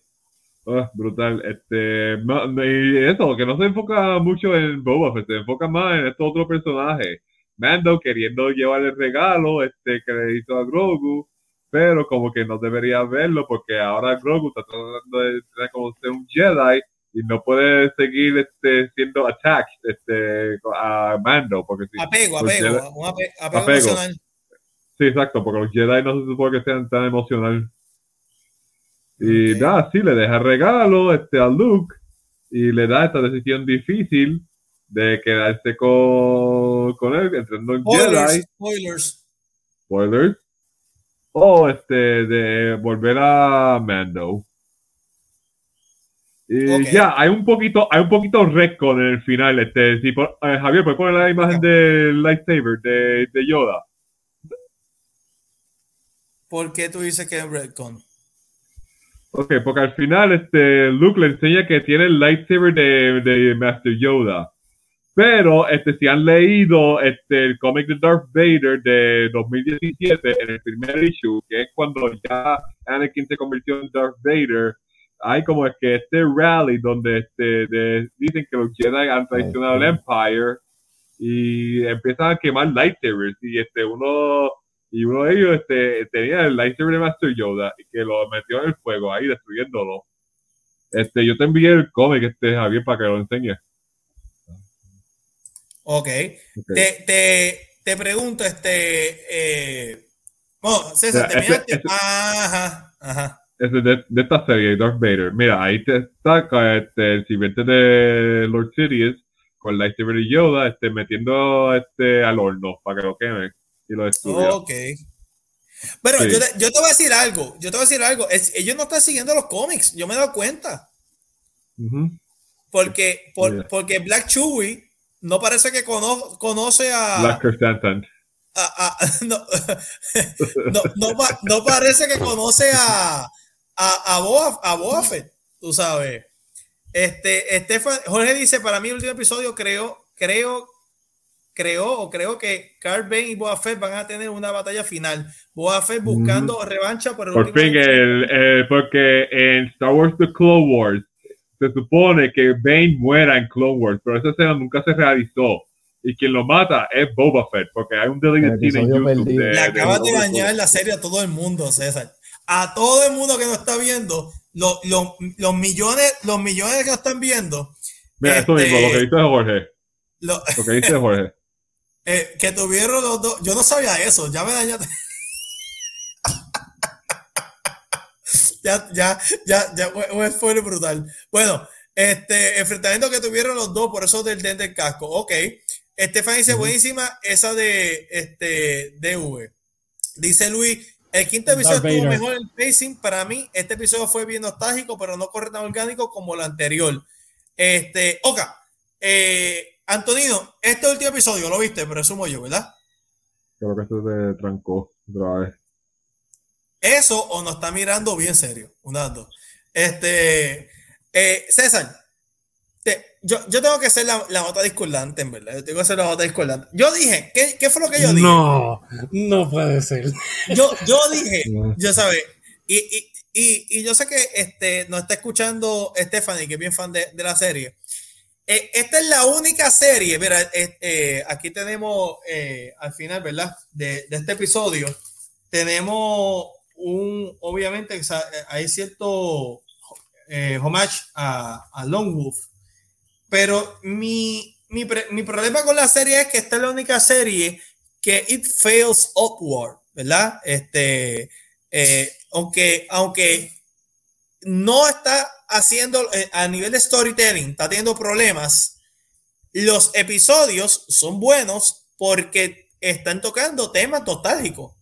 Ah, brutal. Este, y eso, que no se enfoca mucho en Boba Fett, se enfoca más en estos otros personajes. Mando queriendo llevar el regalo este, que le hizo a Grogu, pero como que no debería verlo porque ahora Grogu está tratando de, como ser un Jedi y no puede seguir este, siendo attacked este, a Mando. Porque si apego, apego, un apego, emocional. Sí, exacto, porque los Jedi no se supone que sean tan emocionales. Y da, sí, le deja regalo este, a Luke y le da esta decisión difícil de quedarse con, con él, entrando en Jedi. Spoilers. Spoilers. O este, de volver a Mando. Y ya, hay un poquito, hay un poquito retcon en el final. Este, si por, eh, Javier, ¿puedes poner la imagen del lightsaber de, de, Yoda? ¿Por qué tú dices que es retcon? Ok, porque al final este, Luke le enseña que tiene el lightsaber de, de Master Yoda. Pero este, si han leído este, el cómic de Darth Vader de 2017, en el primer issue, que es cuando ya Anakin se convirtió en Darth Vader, hay como es que este rally donde este, dicen que los Jedi han traicionado al Empire y empiezan a quemar lightsabers y este uno y uno de ellos este, tenía el lightsaber de Master Yoda y que lo metió en el fuego ahí destruyéndolo. Este, yo te envié el cómic este Javier para que lo enseñes. Ok. Te, te, te, pregunto, este eh, bueno, César, te este, ajá, ajá de, de, esta serie, Darth Vader. Mira, ahí te está este, el sirviente de Lord Sidious con la lightsaber de Yoda este, metiendo este, al horno para que lo queme y destruya. Ok. Pero yo, te, yo, te, voy a decir algo. Yo te voy a decir algo. ellos no están siguiendo los cómics. Yo me he dado cuenta. Porque, por, porque Black Chewie no parece que cono, conoce a. Black Stanton. no, no, no, no, parece que conoce a, a, a, Boa, a tú sabes. Este, Estefan, Jorge dice, para mí el último episodio creo, creo, creo o creo que Carl Bane y Boa Fett van a tener una batalla final. Boa Fett buscando revancha por el por fin, el, porque en Star Wars The Clone Wars se supone que Bane muera en Clone Wars, pero esa escena nunca se realizó. Y quien lo mata es Boba Fett, porque hay un deleted scene en YouTube. De, Le acabas de, dañar la serie a todo el mundo, César a todo el mundo que nos está viendo, los, los, millones, los millones que nos están viendo. Mira, esto mismo, lo que dice Jorge. Lo, que dice Jorge. Eh, que tuvieron los dos. Yo no sabía eso, ya me dañaste. ya, ya, ya, ya, fue brutal. Bueno, este enfrentamiento que tuvieron los dos, por eso del dente del casco. Ok. Estefan dice, buenísima esa de este DV. Dice Luis, el quinto episodio estuvo mejor el pacing. Para mí, este episodio fue bien nostálgico, pero no corre tan orgánico como el anterior. Este, Oka, eh, Antonino, este último episodio lo viste, presumo yo, ¿verdad? Creo que se te trancó otra vez. Eso o nos está mirando bien serio, un Este, eh, César, yo, yo tengo que ser la, la nota discordante, en verdad. Yo tengo que ser la nota discordante. Yo dije, ¿qué, ¿qué, fue lo que yo dije? No, no puede ser. Yo, yo dije, yo sabes, y, y, y, y, yo sé que este, nos está escuchando Stephanie, que es bien fan de, de la serie. Eh, esta es la única serie, mira, eh, eh, aquí tenemos al final, ¿verdad? De, este episodio, tenemos obviamente hay cierto eh, homage a, a Wolf, pero mi, mi, mi, problema con la serie es que esta es la única serie que it fails upward, ¿verdad? Este, eh, aunque, aunque no está haciendo eh, a nivel de storytelling, está teniendo problemas, los episodios son buenos porque están tocando temas nostálgicos.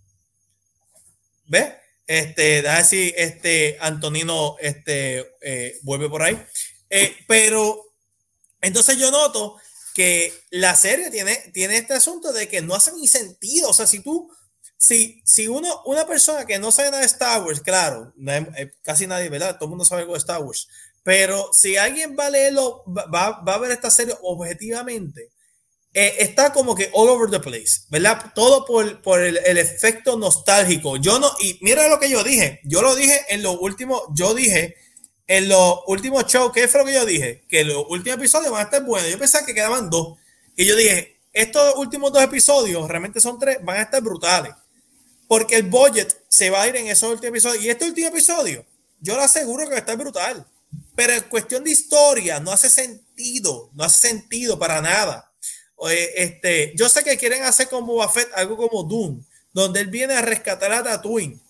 ¿Ves? Este, si este Antonino este, eh, vuelve por ahí. Eh, pero entonces yo noto que la serie tiene, tiene este asunto de que no hace ni sentido. O sea, si tú, si, si uno, una persona que no sabe nada de Star Wars, claro, eh, casi nadie, ¿verdad? Todo el mundo sabe algo de Star Wars. Pero si alguien va a leerlo, va, va a ver esta serie objetivamente, eh, está como que all over the place, ¿verdad? Todo por, por el, el, efecto nostálgico. Yo no, y mira lo que yo dije, yo lo dije en los últimos, yo dije en los últimos shows, ¿qué fue lo que yo dije? Que los últimos episodios van a estar buenos. Yo pensaba que quedaban dos. Y yo dije, estos últimos dos episodios, realmente son tres, van a estar brutales. Porque el budget se va a ir en esos últimos episodios. Y este último episodio, yo le aseguro que va a estar brutal. Pero en cuestión de historia, no hace sentido, no hace sentido para nada este, yo sé que quieren hacer como Boba algo como Doom, donde él viene a rescatar a Tatooine.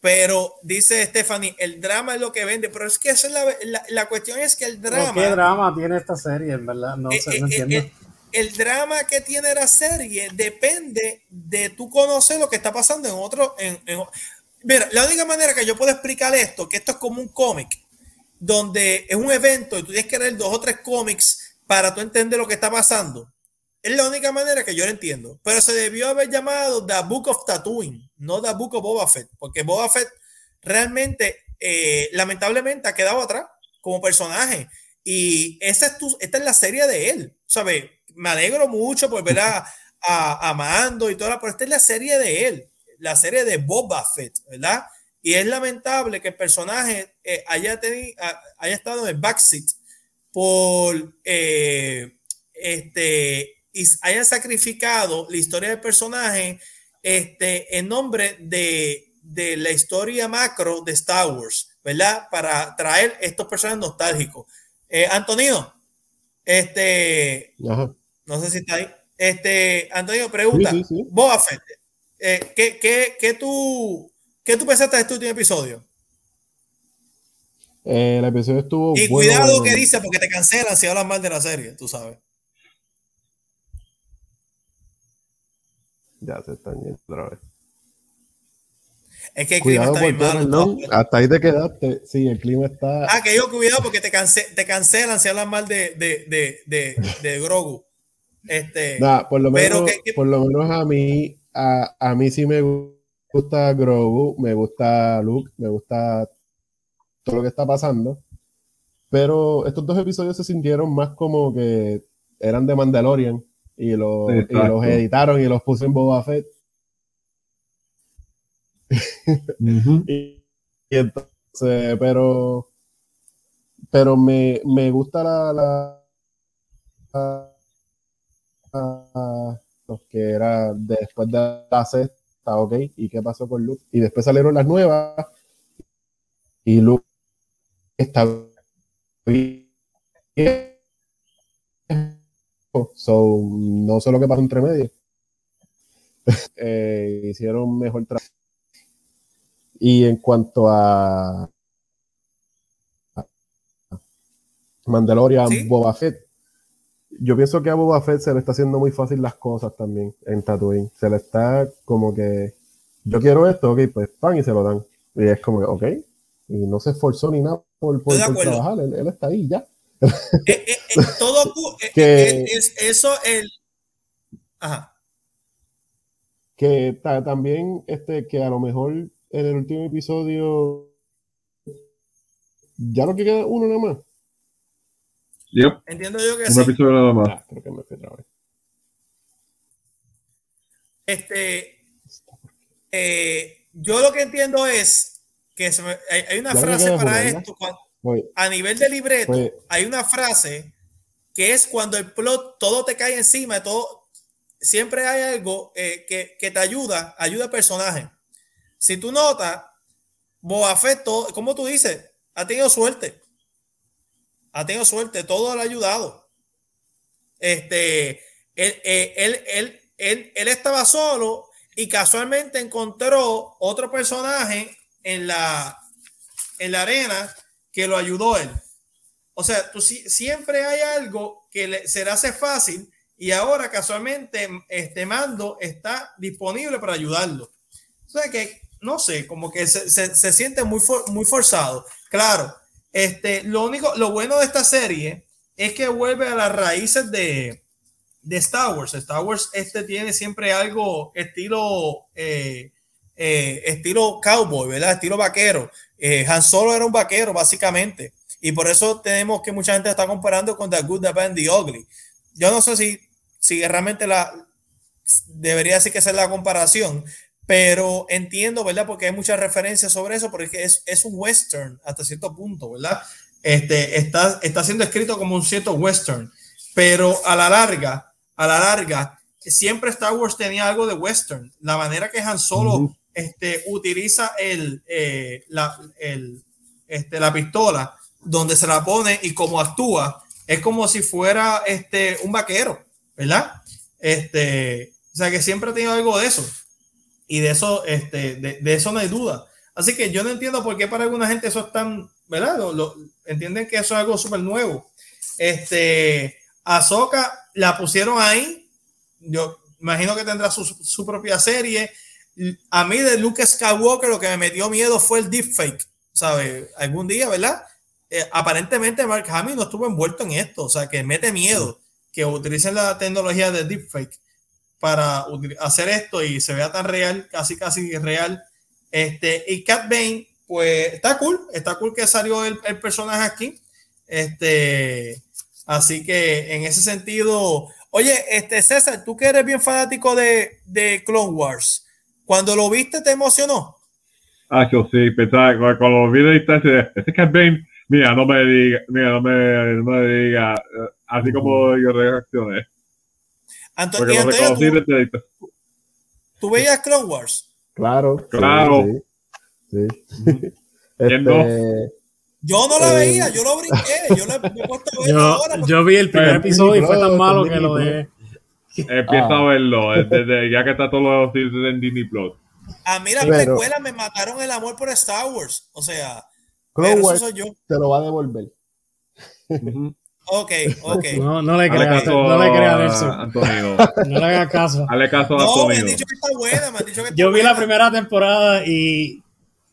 Pero dice Stephanie, el drama es lo que vende. Pero es que esa es la, la, cuestión es que el drama. ¿Qué drama tiene esta serie, en verdad? No, eh, sé, no eh, entiendo. Eh, el, drama que tiene la serie depende de tú conocer lo que está pasando en otro. Mira, la única manera que yo puedo explicar esto, que esto es como un cómic, donde es un evento y tú tienes que leer dos o tres cómics para tú entender lo que está pasando. Es la única manera que yo lo entiendo. Pero se debió haber llamado The Book of Tatooine, no The Book of Boba Fett, porque Boba Fett realmente, eh, lamentablemente, ha quedado atrás como personaje. Y esa es tu, esta es la serie de él. ¿Sabes? Me alegro mucho por ver a, a, y toda, pero esta es la serie de él, la serie de Boba Fett, ¿verdad? Y es lamentable que el personaje eh, haya, tenido, haya estado en el backseat por eh, este, y hayan sacrificado la historia del personaje este, en nombre de, de, la historia macro de Star Wars, ¿verdad? Para traer estos personajes nostálgicos. Eh, Antonino, este, no sé si está ahí. Este, Antonio, pregunta, sí, eh, ¿qué, qué, qué, tú, ¿qué tú pensaste de este último episodio? Eh, el episodio estuvo. Y cuidado que dice, porque te cancelan si hablas mal de la serie, tú sabes. Ya se están yendo otra vez. Es que el clima está bien malo. Hasta ahí te quedaste. Sí, el clima está. Ah, que yo cuidado porque te, te cancelan si hablas mal de, de, de, de, de Grogu. Este, por, lo menos, por lo menos a mí, a, a mí sí me gusta Grogu, me gusta Luke, me gusta todo lo que está pasando. Pero estos dos episodios se sintieron más como que eran de Mandalorian y, los editaron y los puse en Boba Fett. y, entonces, pero pero me, me gusta la, la, que era después de la sexta, ok, y qué pasó con Luke. Y después salieron las nuevas y Luke está bien. So, no sé lo que pasó entre medio. eh, hicieron mejor trabajo. Y en cuanto a Mandalorian, Boba Fett, yo pienso que a Boba Fett se le está haciendo muy fácil las cosas también en Tatooine. Se le está como que, yo quiero esto, ok, pues pan y se lo dan. Y es como que, ok, y no se esforzó ni nada por, trabajar, él, está ahí ya. Eh, eh, eh, todo que, es, eso el Ajá. que también este que a lo mejor en el último episodio ya no queda uno nada más. Entiendo yo que un sí. episodio nada más. Ah, creo que me fui otra vez. Este eh, yo lo que entiendo es que hay, una frase para esto. a nivel de libreto, hay una frase que es cuando el plot todo te cae encima, todo, siempre hay algo eh, que, te ayuda, ayuda al personaje. Si tú notas, Boba Fett, como tú dices, ha tenido suerte. Ha tenido suerte, todo le ha ayudado. Este, él, él, él, él, estaba solo y casualmente encontró otro personaje en la, en la arena que lo ayudó él. O sea, tú, siempre hay algo que le, se le hace fácil y ahora casualmente este mando está disponible para ayudarlo. O sea que, no sé, como que se, se, siente muy, muy forzado. Claro, este, lo único, lo bueno de esta serie es que vuelve a las raíces de, de Star Wars. Star Wars este tiene siempre algo estilo, eh, eh, estilo cowboy, ¿verdad? Estilo vaquero. Eh, Han Solo era un vaquero, básicamente. Y por eso tenemos que mucha gente está comparando con The Good, The Bad The Ugly. Yo no sé si, si realmente la debería decir que es la comparación, pero entiendo, ¿verdad? Porque hay muchas referencias sobre eso, porque es, es un western hasta cierto punto, ¿verdad? Este, está, está siendo escrito como un cierto western, pero a la larga, a la larga, siempre Star Wars tenía algo de western. La manera que Han Solo este, utiliza el, eh, la, el, este, la pistola, donde se la pone y cómo actúa, es como si fuera este, un vaquero, ¿verdad? Este, o sea que siempre ha tenido algo de eso. Y de eso, este, de, eso no hay duda. Así que yo no entiendo por qué para alguna gente eso es tan, ¿verdad? Lo, entienden que eso es algo súper nuevo. Este, Ahsoka la pusieron ahí. Yo imagino que tendrá su, su propia serie. A mí de Luke Skywalker lo que me metió miedo fue el deepfake, ¿sabes? Algún día, ¿verdad? Eh, aparentemente Mark Hamill no estuvo envuelto en esto, o sea que mete miedo que utilicen la tecnología de deepfake para hacer esto y se vea tan real, casi casi real. Este, y Cat Bane, pues está cool, está cool que salió el, personaje aquí. Este, así que en ese sentido, oye, este César, tú que eres bien fanático de, de Clone Wars, cuando lo viste te emocionó. Ah, yo sí, pensaba, cuando lo vi de distancia, ese Cat Bane Mira, no me diga, mira, no me, no me diga, eh, así como yo reaccioné. Antonio, Antonio ¿tú, ¿tú, veías Clone Wars? Claro. Claro. Sí. sí. este, yo no la eh, veía, yo lo brinqué. Yo, le, yo, ahora yo vi el primer episodio y fue tan malo que lo dejé. Empieza a ah. verlo, desde, ya que está todo lo en Disney Plus. A mí las precuelas me mataron el amor por Star Wars. O sea, Clone Wars te lo va a devolver. Ok, ok. No, no le creas, no le creas eso. Antonio. No le hagas caso. Dale caso a no, Antonio. me han dicho que está buena, me han dicho que está Yo vi la primera temporada y,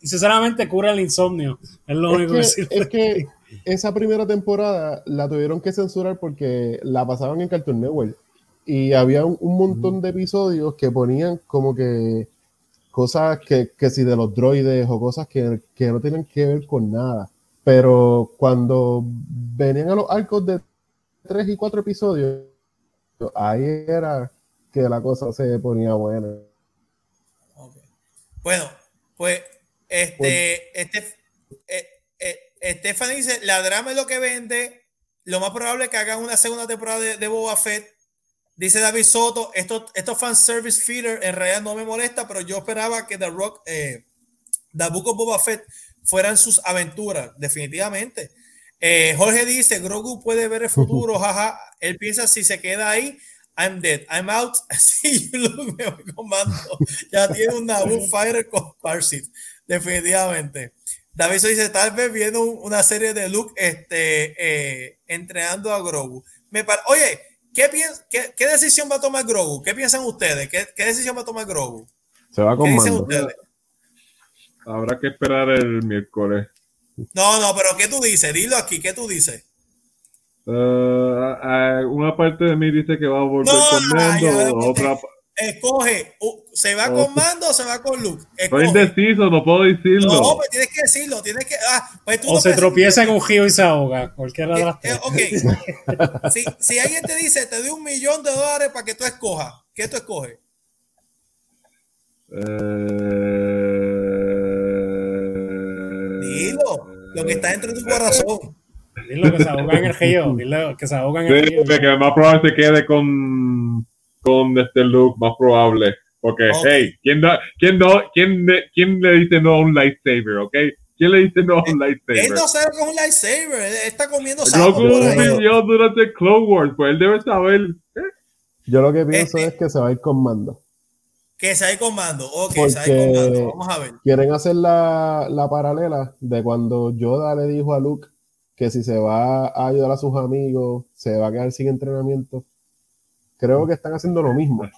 sinceramente cura el insomnio. Es lo único que, que Es que esa primera temporada la tuvieron que censurar porque la pasaban en Cartoon Network y había un, un montón de episodios que ponían como que cosas que, que si de los droides o cosas que, que, no tienen que ver con nada. Pero cuando venían a los arcos de tres y cuatro episodios, ahí era que la cosa se ponía buena. Bueno, pues este, pues este, eh, eh, dice, la drama es lo que vende, lo más probable es que hagan una segunda temporada de, de Boba Fett. Dice David Soto, estos esto fan service feeder en realidad no me molesta, pero yo esperaba que The Rock, eh, of Boba Fett fueran sus aventuras, definitivamente. Eh, Jorge dice, Grogu puede ver el futuro, jaja. Él piensa si se queda ahí, I'm dead, I'm out. Sí, me voy comando. Ya tiene un Naboo Fighter con Parsit, definitivamente. David dice, tal vez viendo una serie de Luke este, eh, entrenando a Grogu. Me Oye, ¿Qué, qué, decisión va a tomar Grogu? ¿Qué piensan ustedes? ¿Qué, decisión va a tomar Grogu? Se va con ¿Qué dicen ustedes? Habrá que esperar el miércoles. No, no, pero ¿qué tú dices? Dilo aquí, ¿qué tú dices? Uh, una parte de mí dice que va a volver con Mando, otra escoge, ¿se va con Mando o se va con Luke? Estoy indeciso, no puedo decirlo. No, pues tienes que decirlo, tienes que. Ah, pues o se tropieza en un giro y se ahoga, cualquiera de las eh, Ok, si, si, alguien te dice, te doy un millón de dólares para que tú escojas, ¿qué tú escoges? Eh... Dilo, lo que está dentro de tu corazón. Dilo que se ahoga en el río, dilo que se ahoga en el río. que más probable se quede con con este look más probable. Porque, hey, ¿quién, da, quién, no, quién, ¿quién le dice no a un lightsaber, ok? ¿Quién le dice no a un lightsaber? Él no sabe que es un lightsaber, él está comiendo sapo. Goku vivió durante Clone Wars, pues él debe saber. ¿eh? Yo lo que pienso este es que se va a ir con mando. Que se va a ir con mando, ok, se va a ir con mando, vamos a ver. Quieren hacer la, la paralela de cuando Yoda le dijo a Luke que si se va a ayudar a sus amigos, se va a quedar sin entrenamiento. Creo que están haciendo lo mismo.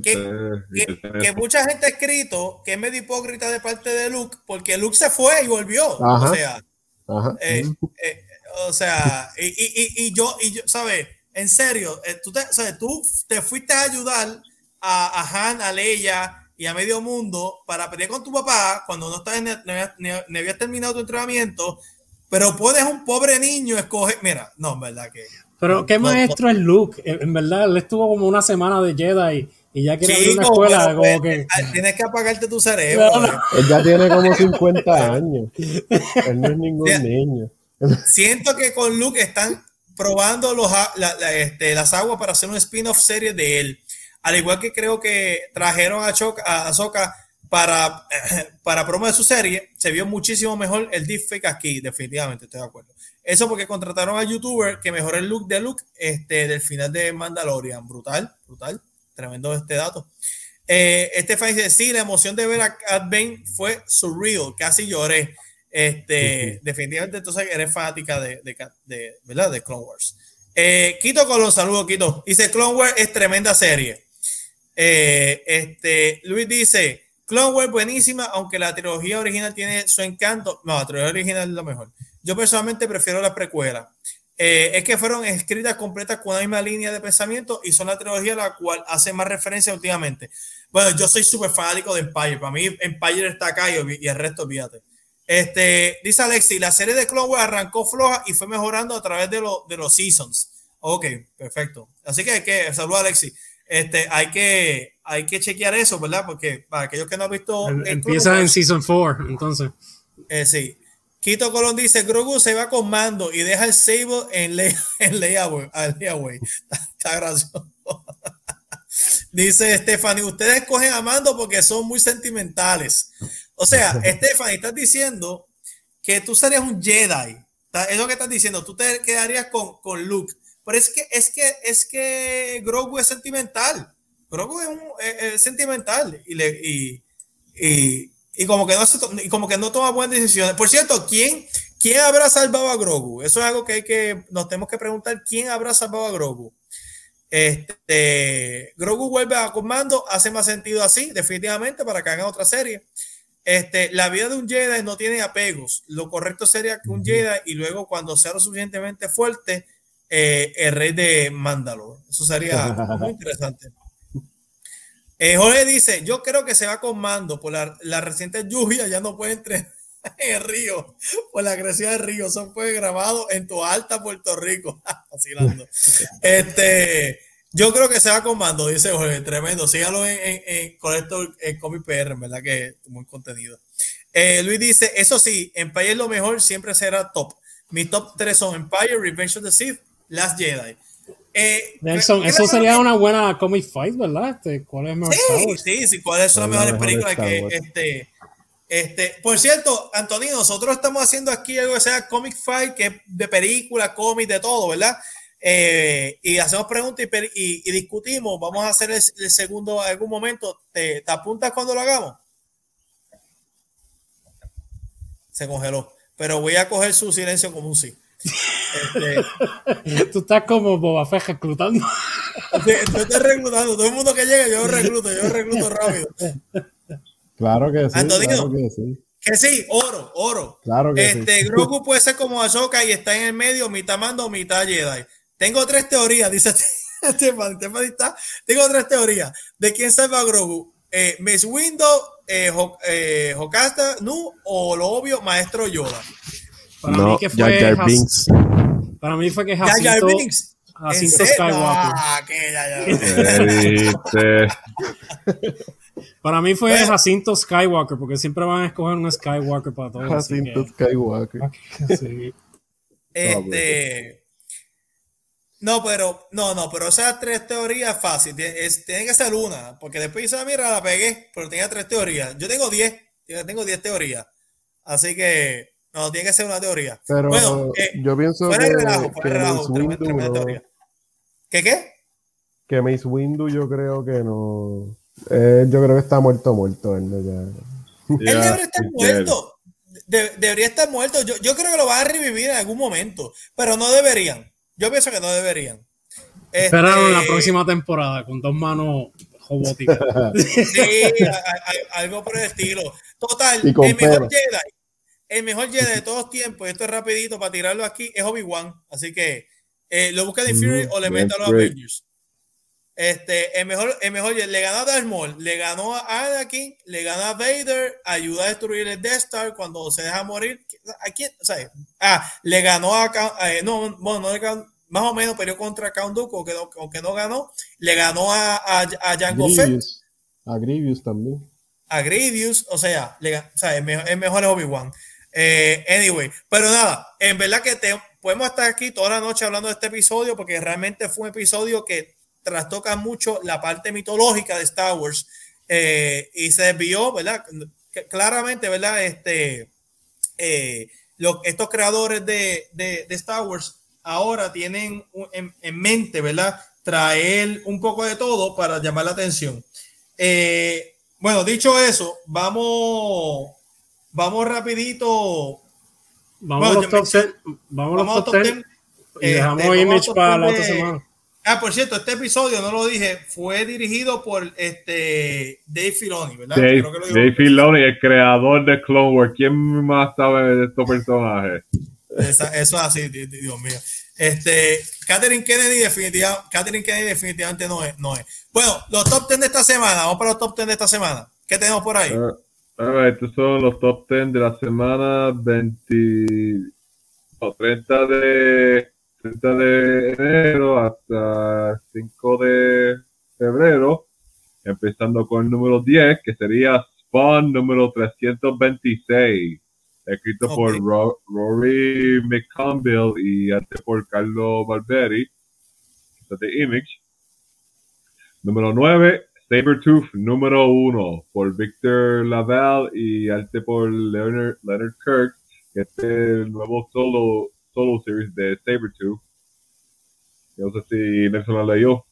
Que, mucha gente ha escrito que es medio hipócrita de parte de Luke, porque Luke se fue y volvió. O sea, eh, eh, o sea, y, y, y, yo, y yo, ¿sabes? En serio, eh, tú te, tú te fuiste a ayudar a, a, Han, a Leia y a medio mundo para pelear con tu papá cuando no, estás ni habías terminado tu entrenamiento pero puedes un pobre niño escoger. Mira, no, en verdad que. Pero qué maestro es Luke. En verdad, él estuvo como una semana de Jedi y ya quiere ir a una escuela. Como que... Tienes que apagarte tu cerebro. Él ya tiene como 50 años. Él no es ningún niño. Siento que con Luke están probando los, este, las aguas para hacer un spin-off serie de él. Al igual que creo que trajeron a, Choc, a Ahsoka para, para promo de su serie, se vio muchísimo mejor el deepfake aquí, definitivamente, estoy de acuerdo. Eso porque contrataron a youtuber que mejoró el look de look este, del final de Mandalorian. Brutal, brutal, tremendo este dato. Eh, Estefan dice, sí, la emoción de ver a Cat Bane fue surreal, casi lloré. Este, definitivamente entonces eres fanática de, de, ¿verdad? de Clone Wars. Eh, Quito Colón, saludos Quito. Dice, Clone Wars es tremenda serie. Eh, este, Luis dice, Clone Wars buenísima, aunque la trilogía original tiene su encanto. No, la trilogía original es lo mejor. Yo personalmente prefiero la precuela. Eh, es que fueron escritas completas con la misma línea de pensamiento y son la trilogía la cual hace más referencia últimamente. Bueno, yo soy súper fanático de Empire. Para mí, Empire está acá y, el resto, olvídate. Este, dice Alexi, la serie de Clone Wars arrancó floja y fue mejorando a través de, de los seasons. Ok, perfecto. Así que, que saludos Alexi. Este, hay que, hay que chequear eso, ¿verdad? Porque para aquellos que no han visto. Empieza en Season 4, entonces. Eh, sí. Quito Colón dice: Grogu se va con mando y deja el Sable en, lay, en layaway. Está, gracioso. dice Stephanie: Ustedes cogen a mando porque son muy sentimentales. O sea, Stephanie, estás diciendo que tú serías un Jedi. Es lo que estás diciendo. Tú te quedarías con, con Luke. Pero es que, es que, es que Grogu es sentimental. Grogu es, sentimental y, le, y, y, y, como que no y como que no toma buenas decisiones. Por cierto, ¿quién, ¿quién habrá salvado a Grogu? Eso es algo que hay que, nos tenemos que preguntar, ¿quién habrá salvado a Grogu? Este, Grogu vuelve a comando, hace más sentido así, definitivamente, para que hagan otra serie. Este, la vida de un Jedi no tiene apegos. Lo correcto sería que un Jedi y luego cuando sea lo suficientemente fuerte, eh, el rey de Mandalore. Eso sería muy interesante. Eh, Jorge dice, yo creo que se va con mando por la, la reciente lluvia, ya no puede entrar en el río, por la crecida del río. Eso fue grabado en tu alta Puerto Rico. este, yo creo que se va con mando, dice Jorge, tremendo. Sígalo en, en, con esto en Comi PR, verdad que muy contenido. Eh, Luis dice, eso sí, Empire lo mejor siempre será top. Mi top 3 son Empire, Revenge of the Sith, Last Jedi. Eh, Nelson, eso sería una buena comic fight, ¿verdad? Este, ¿Cuál es más sí, sí, sí, ¿cuáles son las mejores películas que este, este, por cierto, Antonio, nosotros estamos haciendo aquí algo que sea comic fight, que es de película, cómic, de todo, ¿verdad? Eh, y hacemos preguntas y, discutimos. Vamos a hacer el, segundo en algún momento. ¿Te, ¿Te, apuntas cuando lo hagamos? Se congeló. Pero voy a coger su silencio como un sí. Este, Tú estás como Boba Fett reclutando. Sí, estoy reclutando. Todo el mundo que llega, yo recluto, yo recluto rápido. Claro que sí. claro que sí. Que sí, oro, oro. Claro que este, sí. Grogu puede ser como Ahsoka y está en el medio, mitad mando, mitad Jedi. Tengo tres teorías, dice Estefan. Tengo tres teorías. ¿De quién salva a Grogu? Eh, Miss Window, eh, eh, Nu o lo obvio, Maestro Yoda. Para mí que fue Jar Jar Binks. Para mí fue que Jacinto, Binks. Jacinto Skywalker. Ah, que Para mí fue Jacinto Skywalker, porque siempre van a escoger un Skywalker para todos. Jacinto Skywalker. Sí. Este. No, pero, no, no, pero esas tres teorías fácil. tiene que ser una, porque después dice, ah, mira, la pegué, pero tenía tres teorías. Yo tengo diez, tengo diez teorías. Así que, no, tiene que ser una teoría. Pero bueno, eh, yo pienso que, relajo, que relajo, teoría. ¿Qué qué? Que Mace Windu yo creo que no. Eh, yo creo que está muerto, muerto. Él, ya. él debería estar muerto. debería estar muerto. Yo, yo creo que lo van a revivir en algún momento, pero no deberían. Yo pienso que no deberían. Esperaron la este, próxima temporada con dos manos robóticas. sí, algo por el estilo. Total, el mejor Jedi, el mejor Jedi de todos tiempos, esto es rapidito para tirarlo aquí, es Obi-Wan. Así que eh, lo busca de Fury o le mete a los Avengers. Este, el mejor, el mejor le ganó a Darth Maul, le ganó a Anakin, le ganó a Vader, ayuda a destruir el Death Star cuando se deja morir. ¿A quién? O sea, ah, le ganó a, eh, no, bueno, no le ganó, más o menos peleó contra Count Dooku, aunque no, aunque no ganó, le ganó a, a, a Jango Fett. A Grievous también. A Grievous, o sea, le, o sea el, mejor, el mejor es Obi-Wan. Eh, anyway, pero nada, en verdad que te, podemos estar aquí toda la noche hablando de este episodio porque realmente fue un episodio que trastoca mucho la parte mitológica de Star Wars eh, y se desvió, ¿verdad? Claramente, ¿verdad? Este, eh, estos creadores de, de, Star Wars ahora tienen en, mente, ¿verdad? Traer un poco de todo para llamar la atención. Bueno, dicho eso, vamos, vamos rapidito. Vamos, a los top Vamos, a los top 10 y dejamos este, Image para la otra semana. Ah, por cierto, este episodio, no lo dije, fue dirigido por este Dave Filoni, ¿verdad? Dave, Filoni, el creador de Clone Wars. ¿Quién más sabe de estos personajes? eso es así, Dios mío. Este, Catherine Kennedy, definitivamente, Catherine Kennedy definitivamente no es, no es. Bueno, los top 10 de esta semana, vamos para los top 10 de esta semana. ¿Qué tenemos por ahí? Uh, estos son los top 10 de la semana 20, 30 de 30 de enero hasta 5 de febrero, empezando con el número 10, que sería Spawn número 326, escrito por Rory McConville y arte por Carlo Barberi, de Image. Número 9, Sabertooth número 1, por Victor Laval y arte por Leonard, Leonard Kirk, que es el nuevo solo solo series de Sabertooth. No sé si Nelson la leyó.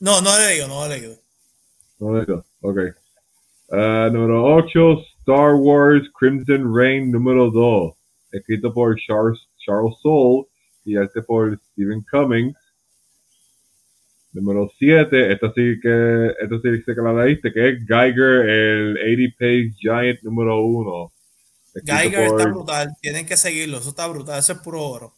No, no le digo, no le digo. No le digo, ok. Uh, número 8, Star Wars Crimson Reign número 2, escrito por Charles, Charles Soule y arte por Stephen Cummings. Número 7, esta sí que, esta sí que la leíste, que es Geiger, el 80 Page Giant número 1. Geiger está brutal, tienen que seguirlo, eso está brutal, eso es puro oro.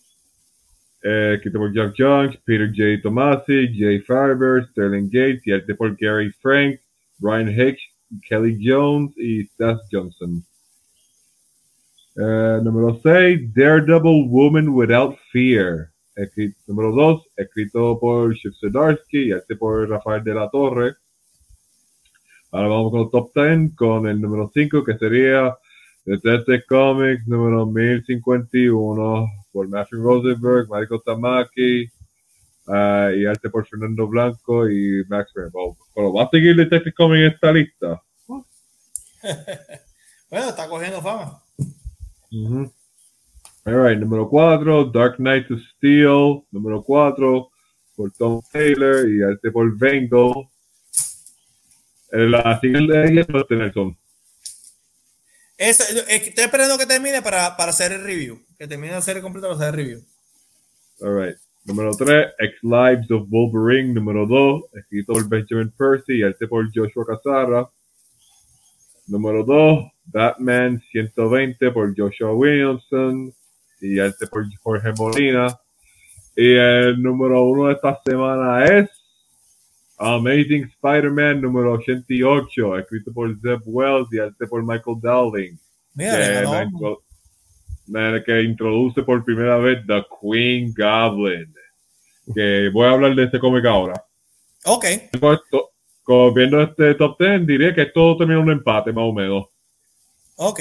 Eh, escrito por Jack Jones, Peter J. Tomasi, Jay Farber, Sterling Gates y arte por Gary Frank, Brian Hicks, Kelly Jones y Seth Johnson. Eh, número 6, Daredevil Woman Without Fear. Escrito, número 2, escrito por Chip Zdarsky y arte por Rafael de la Torre. Ahora vamos con el top 10 con el número 5 que sería Detective Comics número 1051 por Matthew Rosenberg, Michael Tamaki uh, y arte por Fernando Blanco y Max Rainbow. Pero va a seguir Detective Comics en esta lista. bueno, está cogiendo fama. Uh Alright, número 4, Dark Knight to Steel, número 4, por Tom Taylor y arte por Vengo. La siguiente de es Nelson. estoy esperando que termine para, para, hacer el review. Que termine la serie completa para hacer el review. Alright. Número 3, X Lives of Wolverine. Número 2, escrito por Benjamin Percy y arte por Joshua Casara. Número 2, Batman 120 por Joshua Williamson y arte por Jorge Molina. Y el número 1 de esta semana es Amazing Spider-Man número 88, escrito por Zeb Wells y arte por Michael Dowling. Mira, que, que introduce por primera vez The Queen Goblin. Que voy a hablar de este cómic ahora. Ok. viendo este top 10, diría que todo termina un empate, más o menos. Ok.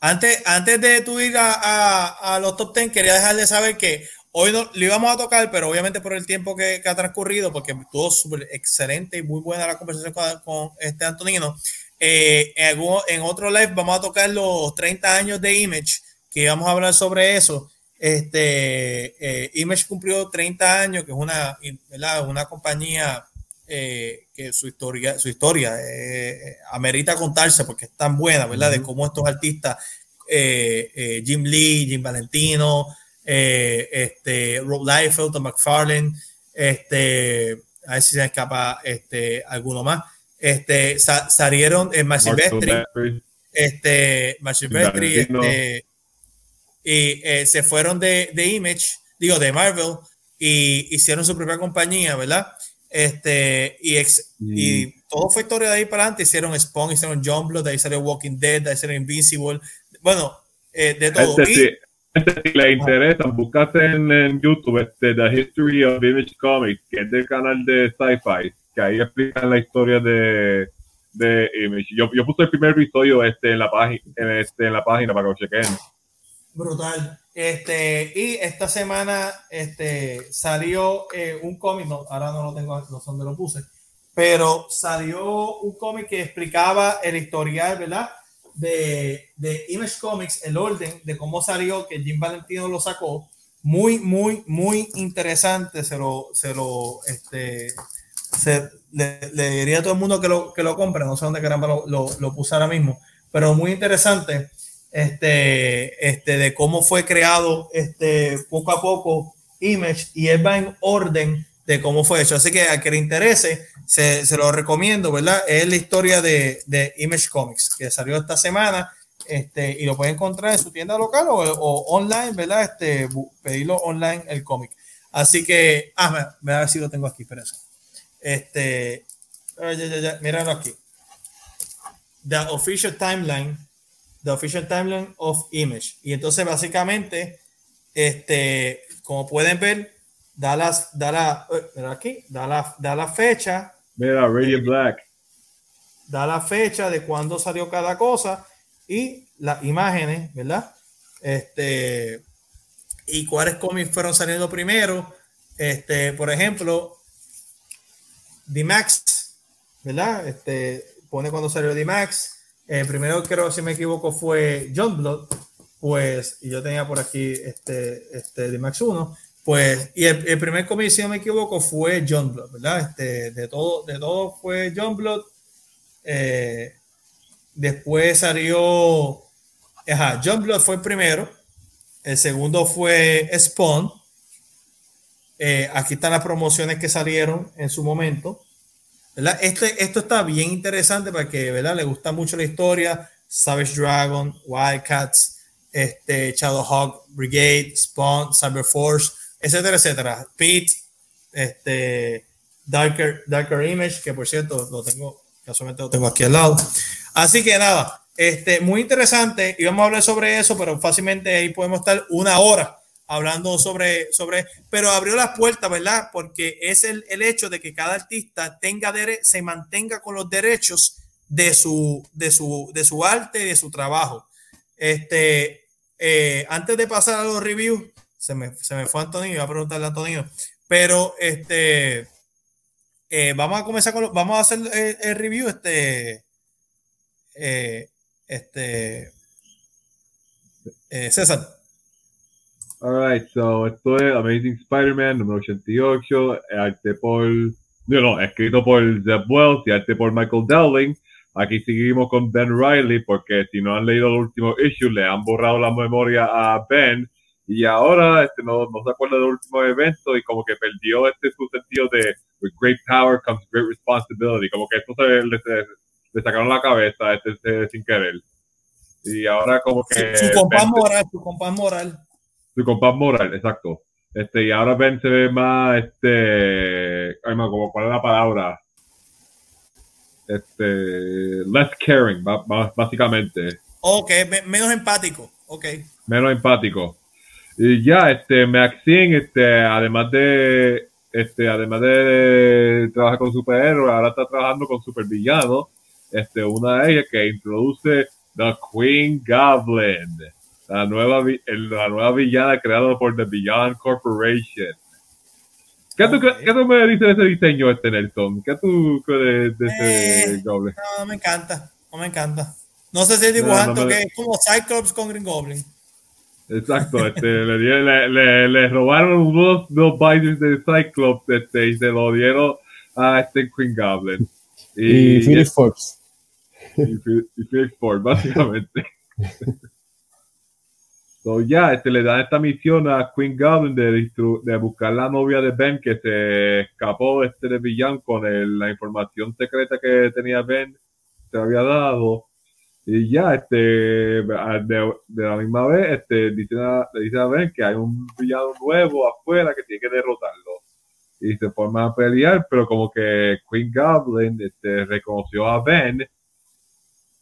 Antes, antes de tú ir a, a, a los top 10, quería dejar de saber que hoy no lo íbamos a tocar, pero obviamente por el tiempo que, ha transcurrido, porque estuvo súper excelente y muy buena la conversación con, este Antonino. Eh, en, en, otro live vamos a tocar los 30 años de Image, que vamos a hablar sobre eso. Este, eh, Image cumplió 30 años, que es una, una compañía eh, que su historia, su historia eh, amerita contarse porque es tan buena, ¿verdad? De cómo estos artistas, Jim Lee, Jim Valentino, este, Rob Liefeld, Tom McFarlane, este, a ver si se escapa este, alguno más, este, salieron en Silvestri, este, Silvestri, este, y eh, se fueron de, de, Image, digo, de Marvel, y hicieron su propia compañía, ¿verdad? Este, y, y todo fue historia de ahí para adelante. Hicieron Spawn, hicieron John de ahí salió Walking Dead, de ahí salió Invincible. Bueno, eh, de todo. Este, sí, este, si le interesa, buscaste en, en, YouTube este, The History of Image Comics, que es del canal de Sci-Fi, que ahí explican la historia de, de Image. Yo, yo puse el primer episodio este, en, la página, este, en la página para que lo chequen. Brutal. Este, y esta semana este, salió eh, un cómic, ahora no lo tengo, no sé dónde lo puse, pero salió un cómic que explicaba el historial, ¿verdad? De, de Image Comics, el orden de cómo salió, que Jim Valentino lo sacó. Muy, muy, muy interesante. Se lo, se lo, este, se, le, diría a todo el mundo que lo, que lo compre. No sé dónde caramba lo, lo, lo puse ahora mismo, pero muy interesante este, este, de cómo fue creado este, poco a poco Image y él va en orden de cómo fue hecho. Así que a que le interese, se, se lo recomiendo, ¿verdad? Es la historia de, de, Image Comics que salió esta semana este, y lo puede encontrar en su tienda local o, online, ¿verdad? Este, pedirlo online el cómic. Así que, ah, me, a si lo tengo aquí, eso. Este, ya, ya, ya, míralo aquí. The official timeline The Official Timeline of Image. Y entonces básicamente, este, como pueden ver, da, las, da, la, eh, aquí, da, la, da la fecha. Mira, Radiant Black. Da la fecha de cuándo salió cada cosa y las imágenes, ¿verdad? Este, y cuáles cómics fueron saliendo primero. Este, por ejemplo, D-Max, ¿verdad? Este, pone cuando salió D-Max el primero, creo, si me equivoco, fue John Blood, pues, y yo tenía por aquí este, este de Max 1, pues, y el, primer cómic, si no me equivoco, fue John Blood, ¿verdad? Este, de todo, de todo fue John Blood. Eh, después salió, ajá, John Blood fue el primero, el segundo fue Spawn. Eh, aquí están las promociones que salieron en su momento. Este, esto está bien interesante para que ¿verdad? le gusta mucho la historia. Savage Dragon, Wildcats, este, Shadowhawk Brigade, Spawn, Cyber Force, etcétera, etcétera. Pete, este, Darker, Darker Image, que por cierto lo tengo, casualmente lo tengo aquí al lado. Así que nada, este, muy interesante. Y vamos a hablar sobre eso, pero fácilmente ahí podemos estar una hora hablando sobre, sobre, pero abrió las puertas, ¿verdad? Porque es el, el hecho de que cada artista tenga se mantenga con los derechos de su, de su, de su arte y de su trabajo. Este, eh, antes de pasar a los reviews, se me, se me fue Antonio, iba a preguntarle a Antonio, pero este, eh, vamos a comenzar con, vamos a hacer el, review, este, eh, este, César. Alright, so esto es Amazing Spider-Man número 88, arte por, no, escrito por Zeb Wells y arte por Michael Dowling. Aquí seguimos con Ben Riley porque si no han leído el último issue le han borrado la memoria a Ben y ahora este, no, no se acuerda del último evento y como que perdió este su sentido de with great power comes great responsibility, como que esto se le, sacaron la cabeza este, sin querer. Y ahora como que... Su, compás moral, su compás moral su compás moral, exacto. Este, y ahora Ben se ve más, este, ay, como, ¿cuál es la palabra? Este, less caring, básicamente. Ok, menos empático, ok. Menos empático. Y ya, este, Maxine, este, además de, este, además de trabajar con superhéroes, ahora está trabajando con supervillanos. Este, una de ellas que introduce The Queen Goblin la nueva, la nueva villana creada por The Beyond Corporation. ¿Qué, tú, ¿Qué, tú, me dices de ese diseño, este Nelson? ¿Qué tú crees de ese eh, Goblin? No, me encanta, no me encanta. No sé si es dibujando que es como Cyclops con Green Goblin. Exacto, este, le, le, le, robaron unos dos bailes de Cyclops este, y se lo dieron a este Queen Goblin. Y, y Philip Forbes. Y, y Philip Forbes, básicamente. So, ya, este, le dan esta misión a Queen Goblin de, de buscar la novia de Ben que se escapó este de villano con la información secreta que tenía Ben, se había dado. Y ya, este, de, la misma vez, este, dice le dice a Ben que hay un villano nuevo afuera que tiene que derrotarlo. Y se forma a pelear, pero como que Queen Goblin este, reconoció a Ben,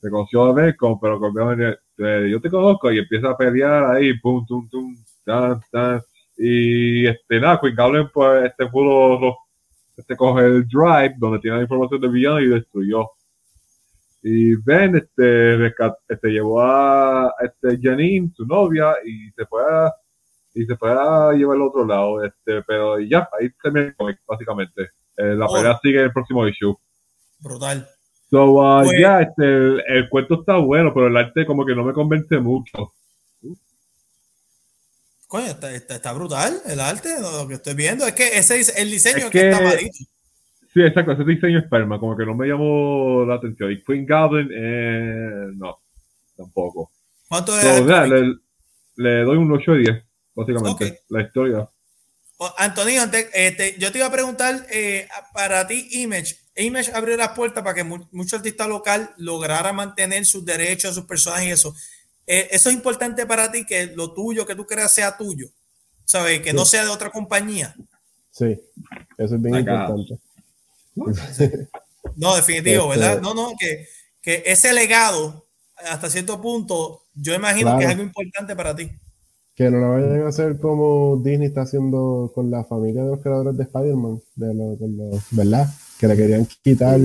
reconoció a Ben, como, pero con este, yo te conozco y empieza a pelear ahí, pum, tum, tum, tan, tan. Y este, nada, Queen Goblin, pues, este pudo, este coge el drive donde tiene la información del villano y destruyó. Y Ben, este, este llevó a este Janine, su novia, y se fue a, y se fue a llevar al otro lado, este, pero ya, ahí termina el cómic, básicamente. Eh, la oh. pelea sigue en el próximo issue. Brutal. So, uh, pues, ya, este, el, cuento está bueno, pero el arte como que no me convence mucho. Coño, está, está, brutal el arte, lo que estoy viendo. Es que ese el diseño es que, está malito. Sí, exacto, ese diseño es perma, como que no me llamó la atención. Y Queen Goblin, eh, no, tampoco. ¿Cuánto es? le, le, doy un 8 de 10, básicamente, la historia. Antonio, este, yo te iba a preguntar eh, para ti, Image. Image abrió las puertas para que muchos artistas local lograra mantener sus derechos, sus personajes y eso. Eh, eso es importante para ti, que lo tuyo, que tú creas, sea tuyo. ¿Sabes? Que no sea de otra compañía. Sí, eso es bien importante. No, definitivo, ¿verdad? Este no, no, que, que ese legado, hasta cierto punto, yo imagino que es algo importante para ti. Que no lo vayan a hacer como Disney está haciendo con la familia de los creadores de Spider-Man, de los, ¿verdad? Que le querían quitar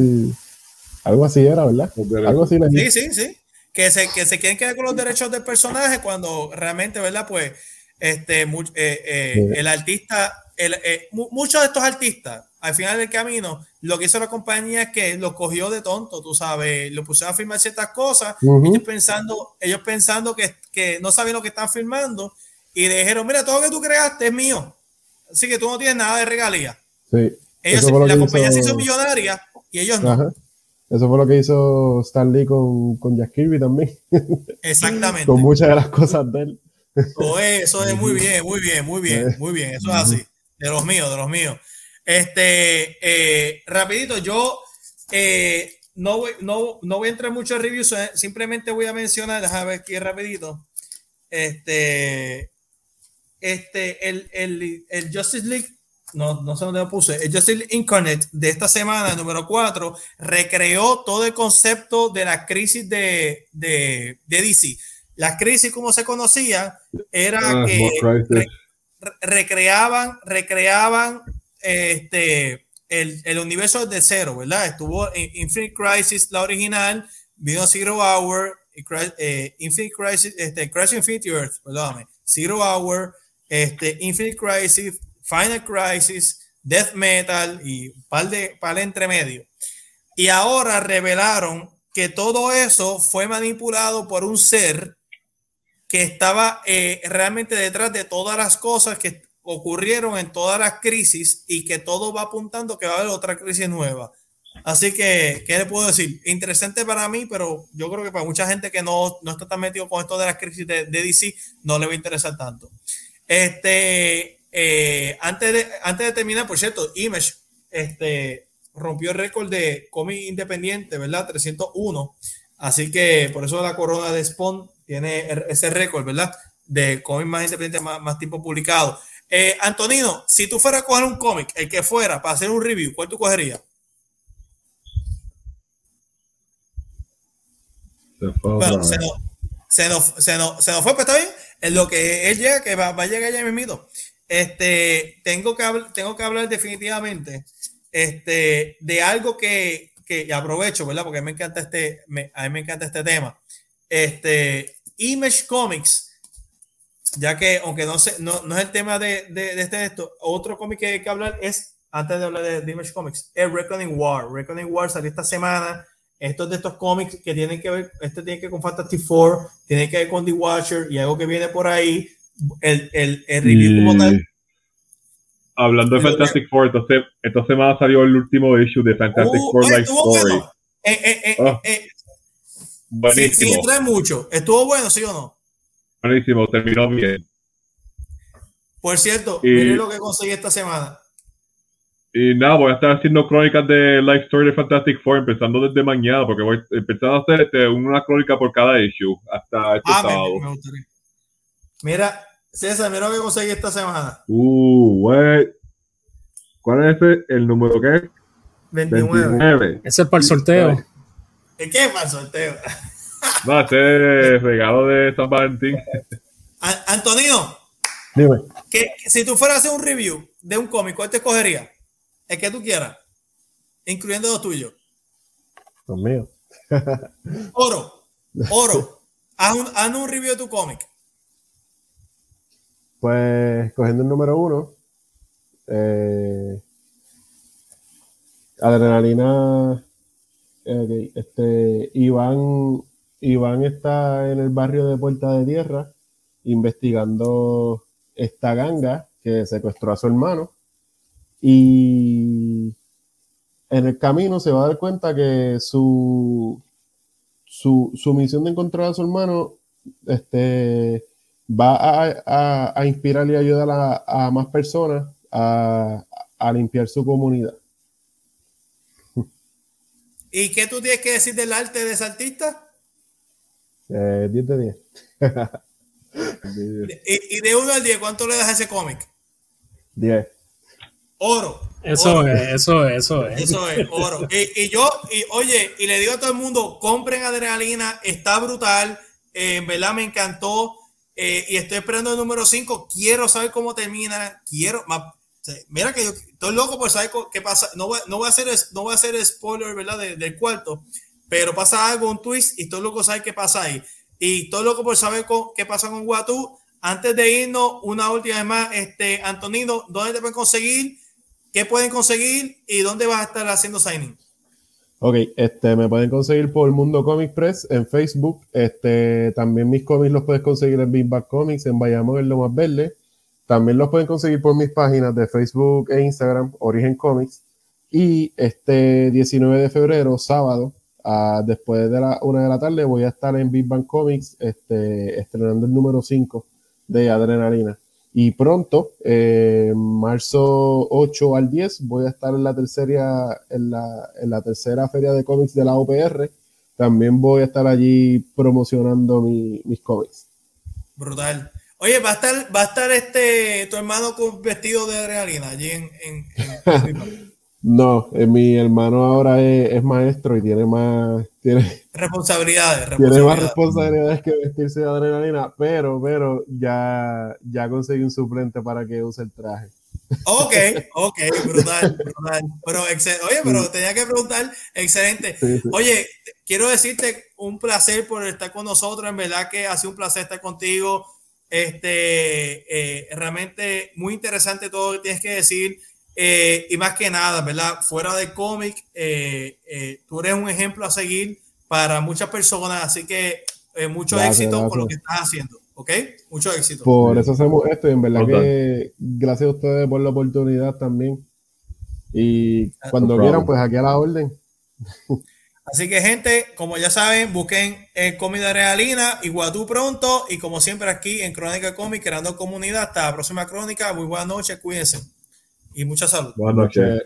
algo así era, ¿verdad? Algo así. Sí, sí, sí. Que se, que se quieren quedar con los derechos del personaje cuando realmente, ¿verdad? Pues este, eh, eh, el artista, el, eh, muchos de estos artistas, al final del camino, lo que hizo la compañía es que lo cogió de tonto, tú sabes, lo pusieron a firmar ciertas cosas, ellos pensando, ellos pensando que, que no sabían lo que están firmando y le dijeron, mira, todo lo que tú creaste es mío, así que tú no tienes nada de regalía. Sí. Ellos, la compañía se hizo millonaria y ellos no. Eso fue lo que hizo Stan Lee con, con Jack Kirby también. Exactamente. con muchas de las cosas de él. eso es muy bien, muy bien, muy bien, muy bien. Eso es así. De los míos, de los míos. Este, eh, rapidito, yo eh, no, voy, no, no voy a entrar mucho en reviews, eh, simplemente voy a mencionar, déjame ver aquí rapidito. Este, este, el, el, el Justice League no, no sé dónde lo puse, el Justice Incarnate de esta semana, número 4, recreó todo el concepto de la crisis de, de, de DC. La crisis, como se conocía, era ah, que recreaban, recreaban este, el, el, universo de cero, ¿verdad? Estuvo Infinite Crisis, la original, vino Zero Hour, eh, Infinite Crisis, este, Crisis Infinity Earth, perdóname, Zero Hour, este, Infinite Crisis, Final Crisis, Death Metal y un par de, par de entre medio. Y ahora revelaron que todo eso fue manipulado por un ser que estaba eh, realmente detrás de todas las cosas que ocurrieron en todas las crisis y que todo va apuntando que va a haber otra crisis nueva. Así que, ¿qué le puedo decir? Interesante para mí, pero yo creo que para mucha gente que no, no está tan metido con esto de las crisis de, DC, no le va a interesar tanto. Este, eh, antes, de, antes de terminar, por cierto, Image este, rompió el récord de cómic independiente, ¿verdad? 301. Así que por eso la corona de Spawn tiene ese récord, ¿verdad? De cómic más independiente, más, más tiempo publicado. Eh, Antonino, si tú fueras a coger un cómic, el que fuera, para hacer un review, ¿cuál tú cogerías? Bueno, se nos, se, nos, se, nos, se nos, fue, pero está bien. En lo que él llega, que va, va a llegar ya mismito. Este, tengo que, tengo que hablar definitivamente este, de algo que, que aprovecho, ¿verdad? Porque me encanta este, me, a mí me encanta este tema. Este, Image Comics ya que aunque no, sé, no, no es el tema de, de, de este esto, otro cómic que hay que hablar es, antes de hablar de, Image Comics, es Reckoning War. Reckoning War salió esta semana. Estos de estos cómics que tienen que ver, este tiene que ver con Fantasy Four, tiene que ver con The Watcher y algo que viene por ahí. El, el, el review como tal. Hablando de Fantastic Four, entonces, esta semana salió el último issue de Fantastic uh, Four Life Story. Eh, eh, eh, oh. buenísimo. Sí, trae mucho. ¿Estuvo bueno, sí o no? Buenísimo, terminó bien. Por cierto, y, lo que conseguí esta semana. Y nada, voy a estar haciendo crónicas de Life Story de Fantastic Four, empezando desde mañana, porque voy a empezar a hacer este, una crónica por cada issue hasta este ah, sábado. mira, César, mira lo que conseguí esta semana. Uh, güey. ¿Cuál es ese? ¿El número qué? 29. Ese es para el sorteo. ¿El qué es para el sorteo? No, ese es regalo de San Valentín. Antonino, Dime. Que, si tú fueras a hacer un review de un cómic, ¿cuál te escogería? El que tú quieras, incluyendo los tuyos. Los míos. oro, oro. Haz un, haz un review de tu cómic. Pues cogiendo el número uno, eh, adrenalina, este, Iván, Iván está en el barrio de Puerta de Tierra investigando esta ganga que secuestró a su hermano y en el camino se va a dar cuenta que su, su, su misión de encontrar a su hermano este, va a, a, inspirar y ayudar a, a más personas a, limpiar su comunidad. ¿Y qué tú tienes que decir del arte de ese artista? Eh, 10 de 10. ¿Y, de 1 al 10, ¿cuánto le das a ese cómic? 10. Oro. Eso es, eso es, eso es. Eso es, oro. y, y, yo, y oye, y le digo a todo el mundo, compren adrenalina, está brutal, eh, en verdad me encantó. Eh, y estoy esperando el número 5. Quiero saber cómo termina. Quiero. mira que yo estoy loco por saber qué pasa. No voy, no voy a hacer, no voy a hacer spoiler, ¿verdad? del cuarto. Pero pasa algo, un twist, y estoy loco por saber qué pasa ahí. Y estoy loco por saber qué pasa con Guatú. Antes de irnos, una última vez más, este, Antonino, ¿dónde te pueden conseguir? ¿Qué pueden conseguir? ¿Y dónde vas a estar haciendo signing? Ok, este, me pueden conseguir por Mundo Comic Press en Facebook. Este, también mis cómics los puedes conseguir en Big Bang Comics, en Bayamón, en Lo Más Verde. También los pueden conseguir por mis páginas de Facebook e Instagram, Origen Comics. Y este 19 de febrero, sábado, después de la una de la tarde, voy a estar en Big Bang Comics este, estrenando el número 5 de Adrenalina. Y pronto, eh, marzo 8 al 10, voy a estar en la tercera, en la, en la tercera feria de cómics de la OPR. También voy a estar allí promocionando mis cómics. Brutal. Oye, va a estar, va a estar este tu hermano con vestido de adrenalina allí en, en No, eh, mi hermano ahora es, maestro y tiene más tiene, responsabilidades, Tiene más responsabilidades que vestirse de adrenalina, pero, pero ya, ya conseguí un suplente para que use el traje. Ok, ok, brutal, brutal. Pero, oye, pero tenía que preguntar, excelente. Oye, quiero decirte un placer por estar con nosotros, en verdad que ha sido un placer estar contigo. Este, eh, realmente muy interesante todo lo que tienes que decir. Eh, y más que nada, ¿verdad? Fuera de cómic, eh, eh, tú eres un ejemplo a seguir para muchas personas, así que mucho éxito por lo que estás haciendo, ¿ok? Mucho éxito. Por eso hacemos esto y en verdad que gracias a ustedes por la oportunidad también. Y cuando quieran, pues aquí a la orden. Así que, gente, como ya saben, busquen el cómic de Realina, igual tú pronto. Y como siempre, aquí en Crónica Cómic, creando comunidad. Hasta la próxima crónica. Muy buenas noches, cuídense y mucha salud. Buenas noches.